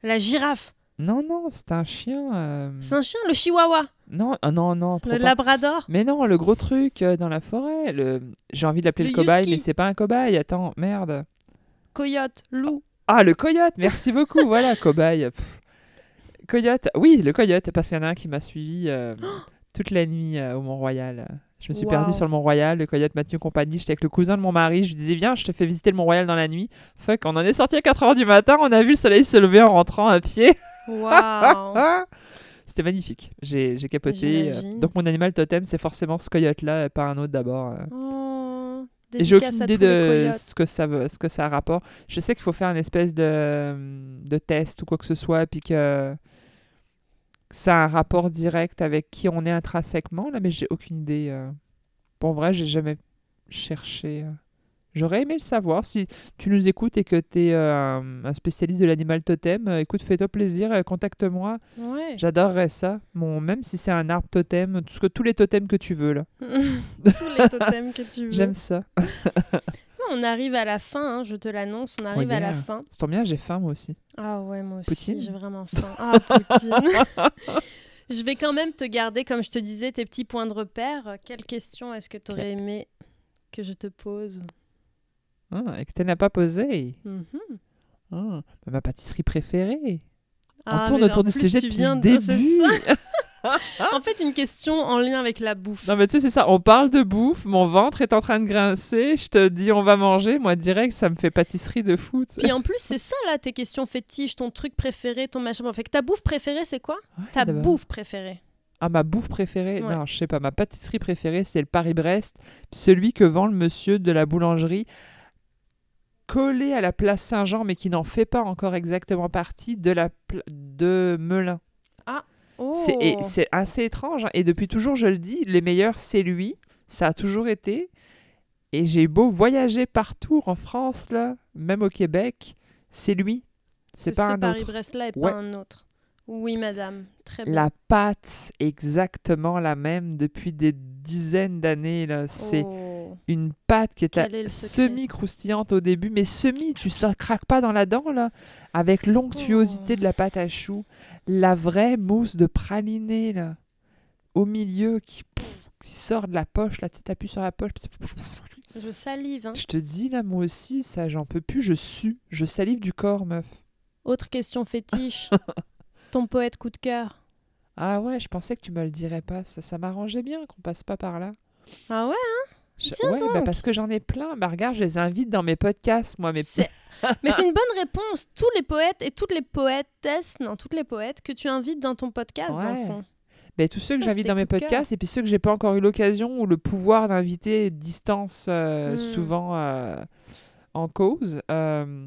La girafe. Non, non, c'est un chien. euh, C'est un chien, le chihuahua. Non, ah non, non, trop Le pas. labrador. Mais non, le gros truc euh, dans la forêt. Le... J'ai envie de l'appeler Le le, cobaye, husky. mais c'est pas un cobaye. Attends, merde. Coyote. Loup. Ah, le coyote, merci beaucoup. voilà, cobaye. Pff. Coyote, oui, le coyote, parce qu'il y en a un qui m'a suivi euh, toute la nuit euh, au Mont-Royal. Je me suis Wow. perdue sur le Mont-Royal, le coyote m'a tenu compagnie, j'étais avec le cousin de mon mari, je lui disais viens, je te fais visiter le Mont-Royal dans la nuit. Fuck, on en est sorti à 4h du matin, on a vu le soleil se lever en rentrant à pied. Waouh C'était magnifique, j'ai j'ai capoté. euh. Donc mon animal totem, c'est forcément ce coyote-là, et pas un autre d'abord. euh. Oh, Et j'ai aucune idée de ce que ça veut, ce que ça rapporte. Je sais qu'il faut faire une espèce de, de test ou quoi que ce soit, puis que ça a un rapport direct avec qui on est intrinsèquement, là, mais j'ai aucune idée. euh. Pour vrai, j'ai jamais cherché. euh. J'aurais aimé le savoir. Si tu nous écoutes et que tu es un, un spécialiste de l'animal totem, euh, écoute, fais-toi plaisir, euh, contacte-moi. Ouais. J'adorerais ça. Bon, même si c'est un arbre totem, tout ce que, tous les totems que tu veux, là. Tous les totems que tu veux. J'aime ça. On arrive à la fin, hein, je te l'annonce, on arrive à la fin. C'est tombe bien, j'ai faim, moi aussi. Ah ouais, moi aussi, Poutine j'ai vraiment faim. Ah, Poutine. je vais quand même te garder, comme je te disais, tes petits points de repère. Quelle question est-ce que tu aurais aimé que je te pose? Ah, et que tu n'as pas posé. Mhm. Ah, bah, ma pâtisserie préférée. Ah, On tourne mais autour du sujet depuis le début. En fait, une question en lien avec la bouffe. non, mais tu sais, c'est ça. On parle de bouffe. Mon ventre est en train de grincer. Je te dis, on va manger. Moi, direct, ça me fait pâtisserie de fou. Puis en plus, c'est ça là, tes questions fétiches, ton truc préféré, ton machin. Bon, fait ta bouffe préférée, c'est quoi? Ouais, Ta bouffe préférée. Ah, ma bouffe préférée? Ouais. Non, je sais pas. Ma pâtisserie préférée, c'est le Paris-Brest. Celui que vend le monsieur de la boulangerie collé à la place Saint-Jean, mais qui n'en fait pas encore exactement partie de la de Melun. Oh. C'est assez étrange. hein. Et depuis toujours, je le dis, les meilleurs, c'est lui. Ça a toujours été. Et j'ai beau voyager partout en France, là, même au Québec, c'est lui. C'est pas ce un autre. Paris-Brest là et pas un autre. Oui, madame. Très bien. La pâte, exactement la même depuis des dizaines d'années. C'est Oh. Une pâte qui est, à- Quel est semi-croustillante au début, mais semi, tu ne craques pas dans la dent, là, avec l'onctuosité Oh. de la pâte à choux. La vraie mousse de praliné, là, au milieu, qui, qui sort de la poche, là, tu appuies sur la poche. Je salive. hein. Je te dis, là, moi aussi, ça, j'en peux plus, je sue, je salive du corps, meuf. Autre question fétiche. Ton poète coup de cœur. Ah ouais, je pensais que tu me le dirais pas, ça, ça m'arrangeait bien qu'on passe pas par là. Ah ouais Je- Tiens ouais, bah parce que j'en ai plein. Bah regarde, je les invite dans mes podcasts, moi, mes Mais c'est une bonne réponse. Tous les poètes et toutes les poétesses, non, toutes les poètes que tu invites dans ton podcast, dans le Ouais. fond. Ben, tous ceux que j'invite dans mes podcasts et puis ceux que j'ai pas encore eu l'occasion ou le pouvoir d'inviter distance euh, Hmm. souvent euh, en cause. Euh,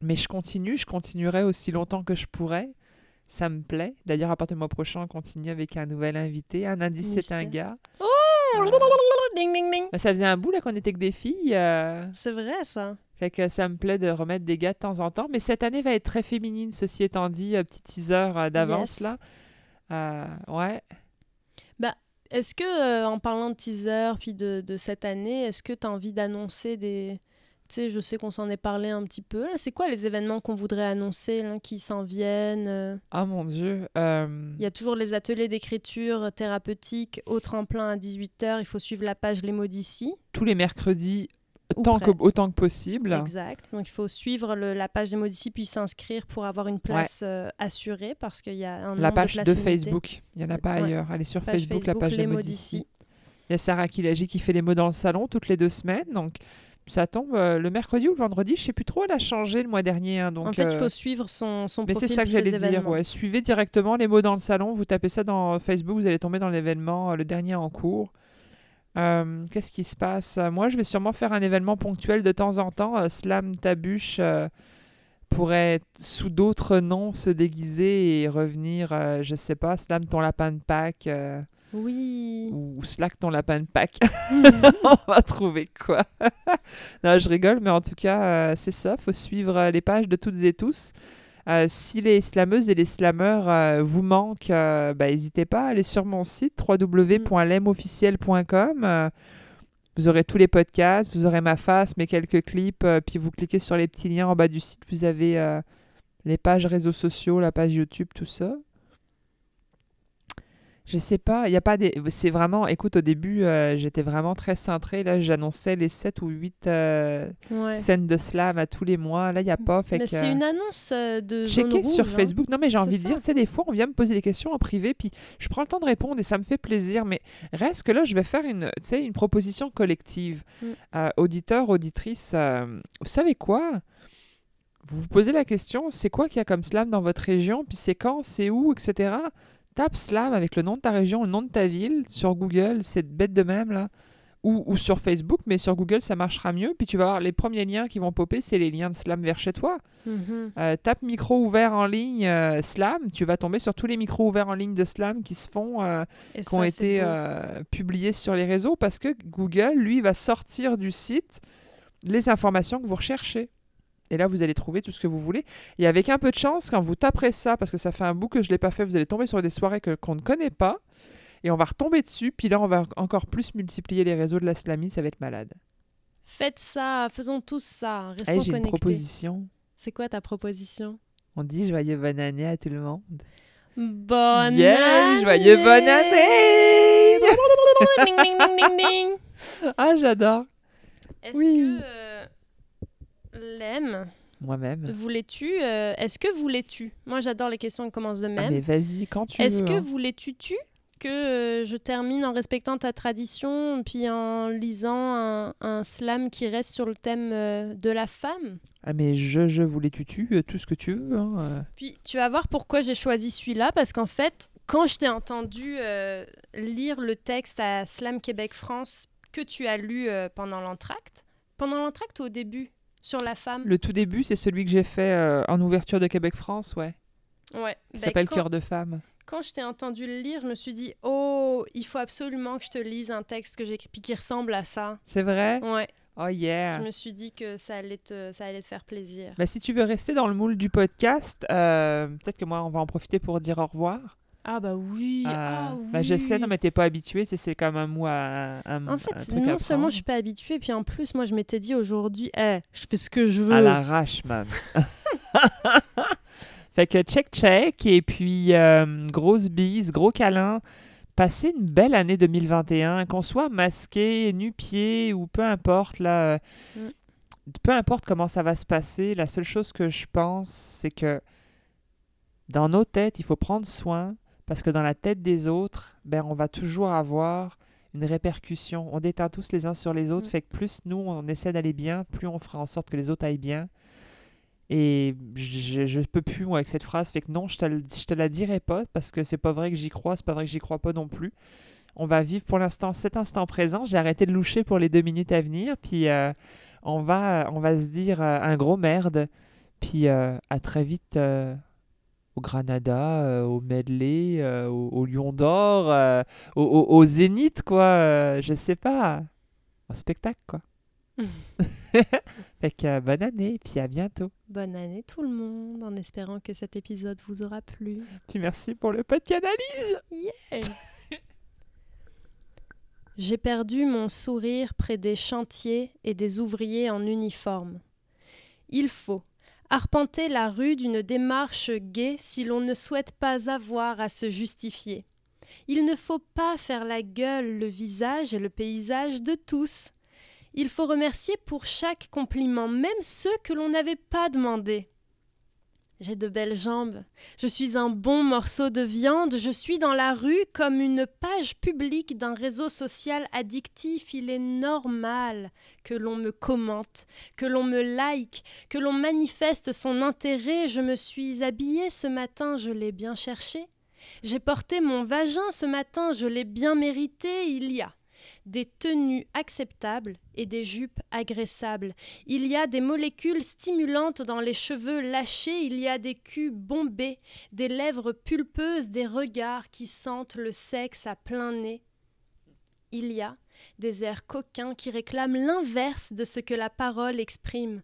mais je continue, je continuerai aussi longtemps que je pourrai. Ça me plaît. D'ailleurs, à partir du mois prochain, on continue avec un nouvel invité. Un indice, c'est un gars. Ding, ding, ding. Ben, ça faisait un bout là qu'on était que des filles. euh, C'est vrai, ça. Fait que ça me plaît de remettre des gars de temps en temps. Mais cette année va être très féminine, ceci étant dit. euh, petit teaser euh, d'avance Yes. là. Euh, ouais. Est-ce que, euh, en parlant de teaser, puis de, de cette année, est-ce que tu as envie d'annoncer des... Sais, je sais qu'on s'en est parlé un petit peu. C'est quoi les événements qu'on voudrait annoncer, là, qui s'en viennent euh, Oh mon Dieu. euh, Il y a toujours les ateliers d'écriture thérapeutique au tremplin à 18h. Il faut suivre la page Les mots d'ici. tous les mercredis tant que, autant que possible. Exact. Donc, il faut suivre le- la page des mots d'ici puis s'inscrire pour avoir une place euh, assurée parce qu'il y a un La page de. Facebook. Il n'y en a pas Ouais. ailleurs. Allez sur Page Facebook, la page Les des mots d'ici. Il y a Sarah Kilagi qui fait les mots dans le salon toutes les deux semaines. Donc ça tombe euh, le mercredi ou le vendredi. Je sais plus trop. Elle a changé le mois dernier. hein, donc, en fait, il euh, faut suivre son, son Mais profil c'est ça que j'allais dire. Ouais. Suivez directement les mots dans le salon. Vous tapez ça dans Facebook. Vous allez tomber dans l'événement, euh, le dernier en cours. Euh, Qu'est-ce qui se passe? Euh, Moi, je vais sûrement faire un événement ponctuel de temps en temps. Euh, Slam Tabuche euh, pourrait, sous d'autres noms, se déguiser et revenir, euh, je sais pas, Slam ton lapin de Pâques euh, Oui. ou Slack ton lapin de Pâques. On va trouver quoi? non, je rigole, mais en tout cas, euh, c'est ça. faut suivre euh, les pages de toutes et tous. Euh, si les slameuses et les slameurs euh, vous manquent, bah, n'hésitez pas à aller sur mon site www.lemofficiel.com. Vous aurez tous les podcasts, vous aurez ma face, mes quelques clips, puis vous cliquez sur les petits liens en bas du site. Vous avez les pages réseaux sociaux, la page YouTube, tout ça. Je sais pas, il y a pas des c'est vraiment écoute au début euh, j'étais vraiment très cintrée là, j'annonçais les 7 ou 8 euh, Ouais. scènes de slam à tous les mois. Là, il y a pas fait c'est une annonce euh, de zone checker sur rouge, hein. Facebook. Non, mais j'ai envie de dire, c'est des fois, on vient me poser des questions en privé, puis je prends le temps de répondre et ça me fait plaisir. Mais reste que là, je vais faire une, tu sais, une proposition collective. Mm. Auditeurs, auditrices, euh, vous savez quoi? Vous vous posez la question, c'est quoi qu'il y a comme slam dans votre région, puis c'est quand, c'est où, etc. Tape slam avec le nom de ta région, le nom de ta ville sur Google, c'est bête de même, là. Ou, ou sur Facebook, mais sur Google, ça marchera mieux. Puis tu vas voir les premiers liens qui vont popper, c'est les liens de slam vers chez toi. Mhm. Euh, tape micro ouvert en ligne euh, slam, tu vas tomber sur tous les micros ouverts en ligne de slam qui se font, euh, qui ont ça, été publiés sur les réseaux parce que Google, lui, va sortir du site les informations que vous recherchez. Et là, vous allez trouver tout ce que vous voulez. Et avec un peu de chance, quand vous taperez ça, parce que ça fait un bout que je ne l'ai pas fait, vous allez tomber sur des soirées que- qu'on ne connaît pas. Et on va retomber dessus. Puis là, on va encore plus multiplier les réseaux de la slamie. Ça va être malade. Faites ça, faisons tous ça. Restons Hey, J'ai une connectés. proposition. C'est quoi ta proposition? On dit joyeux bonne année à tout le monde. Bonne Yeah, année joyeux bonne année Ding, ding, ding, ding, ding. Ah, j'adore. Est-ce Oui. que euh, l'aime Moi-même. voulais-tu euh, Est-ce que voulais-tu? Moi, j'adore les questions qui commencent de Ah, même. mais vas-y, quand tu Est-ce que hein. voulais-tu tu que euh, je termine en respectant ta tradition, puis en lisant un, un slam qui reste sur le thème euh, de la femme? Ah, mais je, je voulais tutu, euh, tout ce que tu veux. Hein. Puis tu vas voir pourquoi j'ai choisi celui-là, parce qu'en fait, quand je t'ai entendu lire le texte à Slam Québec France que tu as lu pendant l'entracte, pendant l'entracte ou au début, sur la femme Le tout début, c'est celui que j'ai fait euh, en ouverture de Québec-France, ouais. Ouais. Qui Ben, s'appelle quand- Cœur de femme. Quand je t'ai entendu le lire, je me suis dit, oh, il faut absolument que je te lise un texte que j'écris qui ressemble à ça. C'est vrai? Ouais, Oh yeah! je me suis dit que ça allait te, ça allait te faire plaisir. Bah, si tu veux rester dans le moule du podcast, euh, peut-être que moi, on va en profiter pour dire au revoir. Ah bah oui, Euh, ah oui. bah, je sais, non, mais t'es pas habitué, c'est c'est comme un mot à un, En un fait, truc non seulement je suis pas habituée, puis en plus, moi, je m'étais dit aujourd'hui, eh, je fais ce que je veux. À l'arrache, man. fait que check, check. Et puis, euh, grosse bise, gros câlin. Passez une belle année 2021. Qu'on soit masqué, nu-pied ou peu importe, là. euh, Mm. Peu importe comment ça va se passer, la seule chose que je pense, c'est que dans nos têtes, il faut prendre soin parce que dans la tête des autres, ben, on va toujours avoir une répercussion. On déteint tous les uns sur les autres, Mm. fait que plus nous, on essaie d'aller bien, plus on fera en sorte que les autres aillent bien. Et je, je peux plus, moi, avec cette phrase, fait que non, je te, je te la dirai pas parce que c'est pas vrai que j'y crois, c'est pas vrai que j'y crois pas non plus. On va vivre pour l'instant cet instant présent. J'ai arrêté de loucher pour les deux minutes à venir, puis euh, on, va, on va se dire euh, un gros merde, puis euh, à très vite au Granada, euh, au Medley, euh, au, au Lion d'Or, euh, au, Zénith, quoi. je sais pas. Un spectacle, quoi. fait que bonne année, puis à bientôt. Bonne année tout le monde, en espérant que cet épisode vous aura plu. Puis merci pour le pot de cannabis. J'ai perdu mon sourire près des chantiers et des ouvriers en uniforme. Il faut arpenter la rue d'une démarche gaie si l'on ne souhaite pas avoir à se justifier. Il ne faut pas faire la gueule, le visage et le paysage de tous. Il faut remercier pour chaque compliment, même ceux que l'on n'avait pas demandés. J'ai de belles jambes, je suis un bon morceau de viande, je suis dans la rue comme une page publique d'un réseau social addictif. Il est normal que l'on me commente, que l'on me like, que l'on manifeste son intérêt. Je me suis habillée ce matin, je l'ai bien cherché. J'ai porté mon vagin ce matin, je l'ai bien mérité. Il y a des tenues acceptables et des jupes agressables. Il y a des molécules stimulantes dans les cheveux lâchés, il y a des culs bombés, des lèvres pulpeuses, des regards qui sentent le sexe à plein nez. Il y a des airs coquins qui réclament l'inverse de ce que la parole exprime.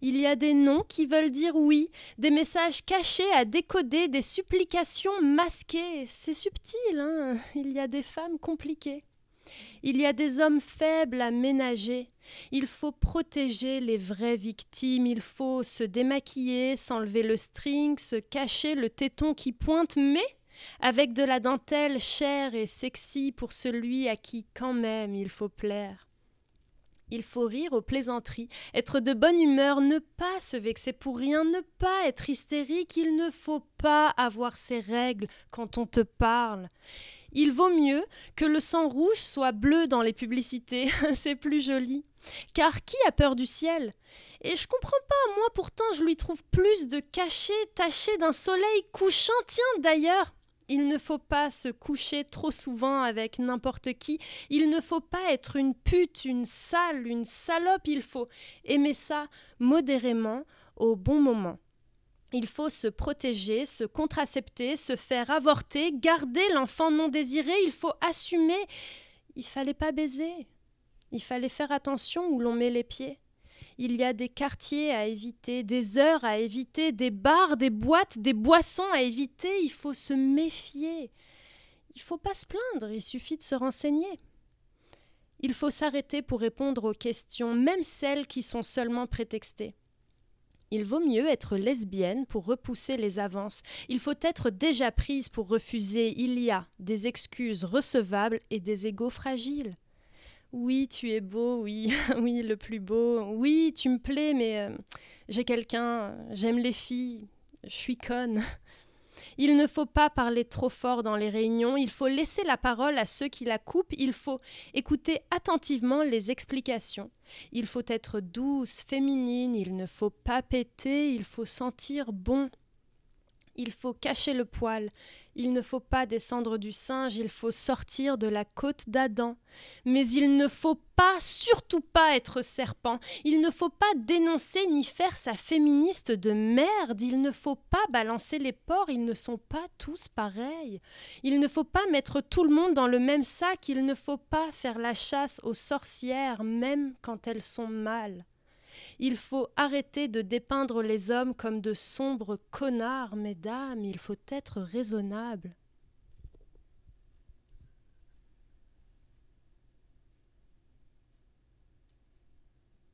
Il y a des noms qui veulent dire oui, des messages cachés à décoder, des supplications masquées. C'est subtil, hein Il y a des femmes compliquées. Il y a des hommes faibles à ménager. Il faut protéger les vraies victimes. Il faut se démaquiller, s'enlever le string, se cacher le téton qui pointe. Mais avec de la dentelle chère et sexy pour celui à qui quand même il faut plaire. Il faut rire aux plaisanteries, être de bonne humeur, ne pas se vexer pour rien, ne pas être hystérique, il ne faut pas avoir ses règles quand on te parle. Il vaut mieux que le sang rouge soit bleu dans les publicités, c'est plus joli. Car qui a peur du ciel? Et je comprends pas, moi pourtant je lui trouve plus de cachet taché d'un soleil couchant. Tiens d'ailleurs, il ne faut pas se coucher trop souvent avec n'importe qui. Il ne faut pas être une pute, une sale, une salope. Il faut aimer ça modérément au bon moment. Il faut se protéger, se contracepter, se faire avorter, garder l'enfant non désiré. Il faut assumer. Il fallait pas baiser. Il fallait faire attention où l'on met les pieds il y a des quartiers à éviter, des heures à éviter, des bars, des boîtes, des boissons à éviter. Il faut se méfier. Il faut pas se plaindre, il suffit de se renseigner. Il faut s'arrêter pour répondre aux questions, même celles qui sont seulement prétextées. Il vaut mieux être lesbienne pour repousser les avances. Il faut être déjà prise pour refuser. Il y a des excuses recevables et des égaux fragiles. Oui, tu es beau, oui, oui, le plus beau. Oui, tu me plais, mais euh, j'ai quelqu'un, j'aime les filles, je suis conne. Il ne faut pas parler trop fort dans les réunions, il faut laisser la parole à ceux qui la coupent, il faut écouter attentivement les explications. Il faut être douce, féminine, il ne faut pas péter, il faut sentir bon. Il faut cacher le poil, il ne faut pas descendre du singe, il faut sortir de la côte d'Adam. Mais il ne faut pas, surtout pas être serpent, il ne faut pas dénoncer ni faire sa féministe de merde, il ne faut pas balancer les porcs, ils ne sont pas tous pareils. Il ne faut pas mettre tout le monde dans le même sac, il ne faut pas faire la chasse aux sorcières, même quand elles sont mâles. Il faut arrêter de dépeindre les hommes comme de sombres connards, mesdames, il faut être raisonnable.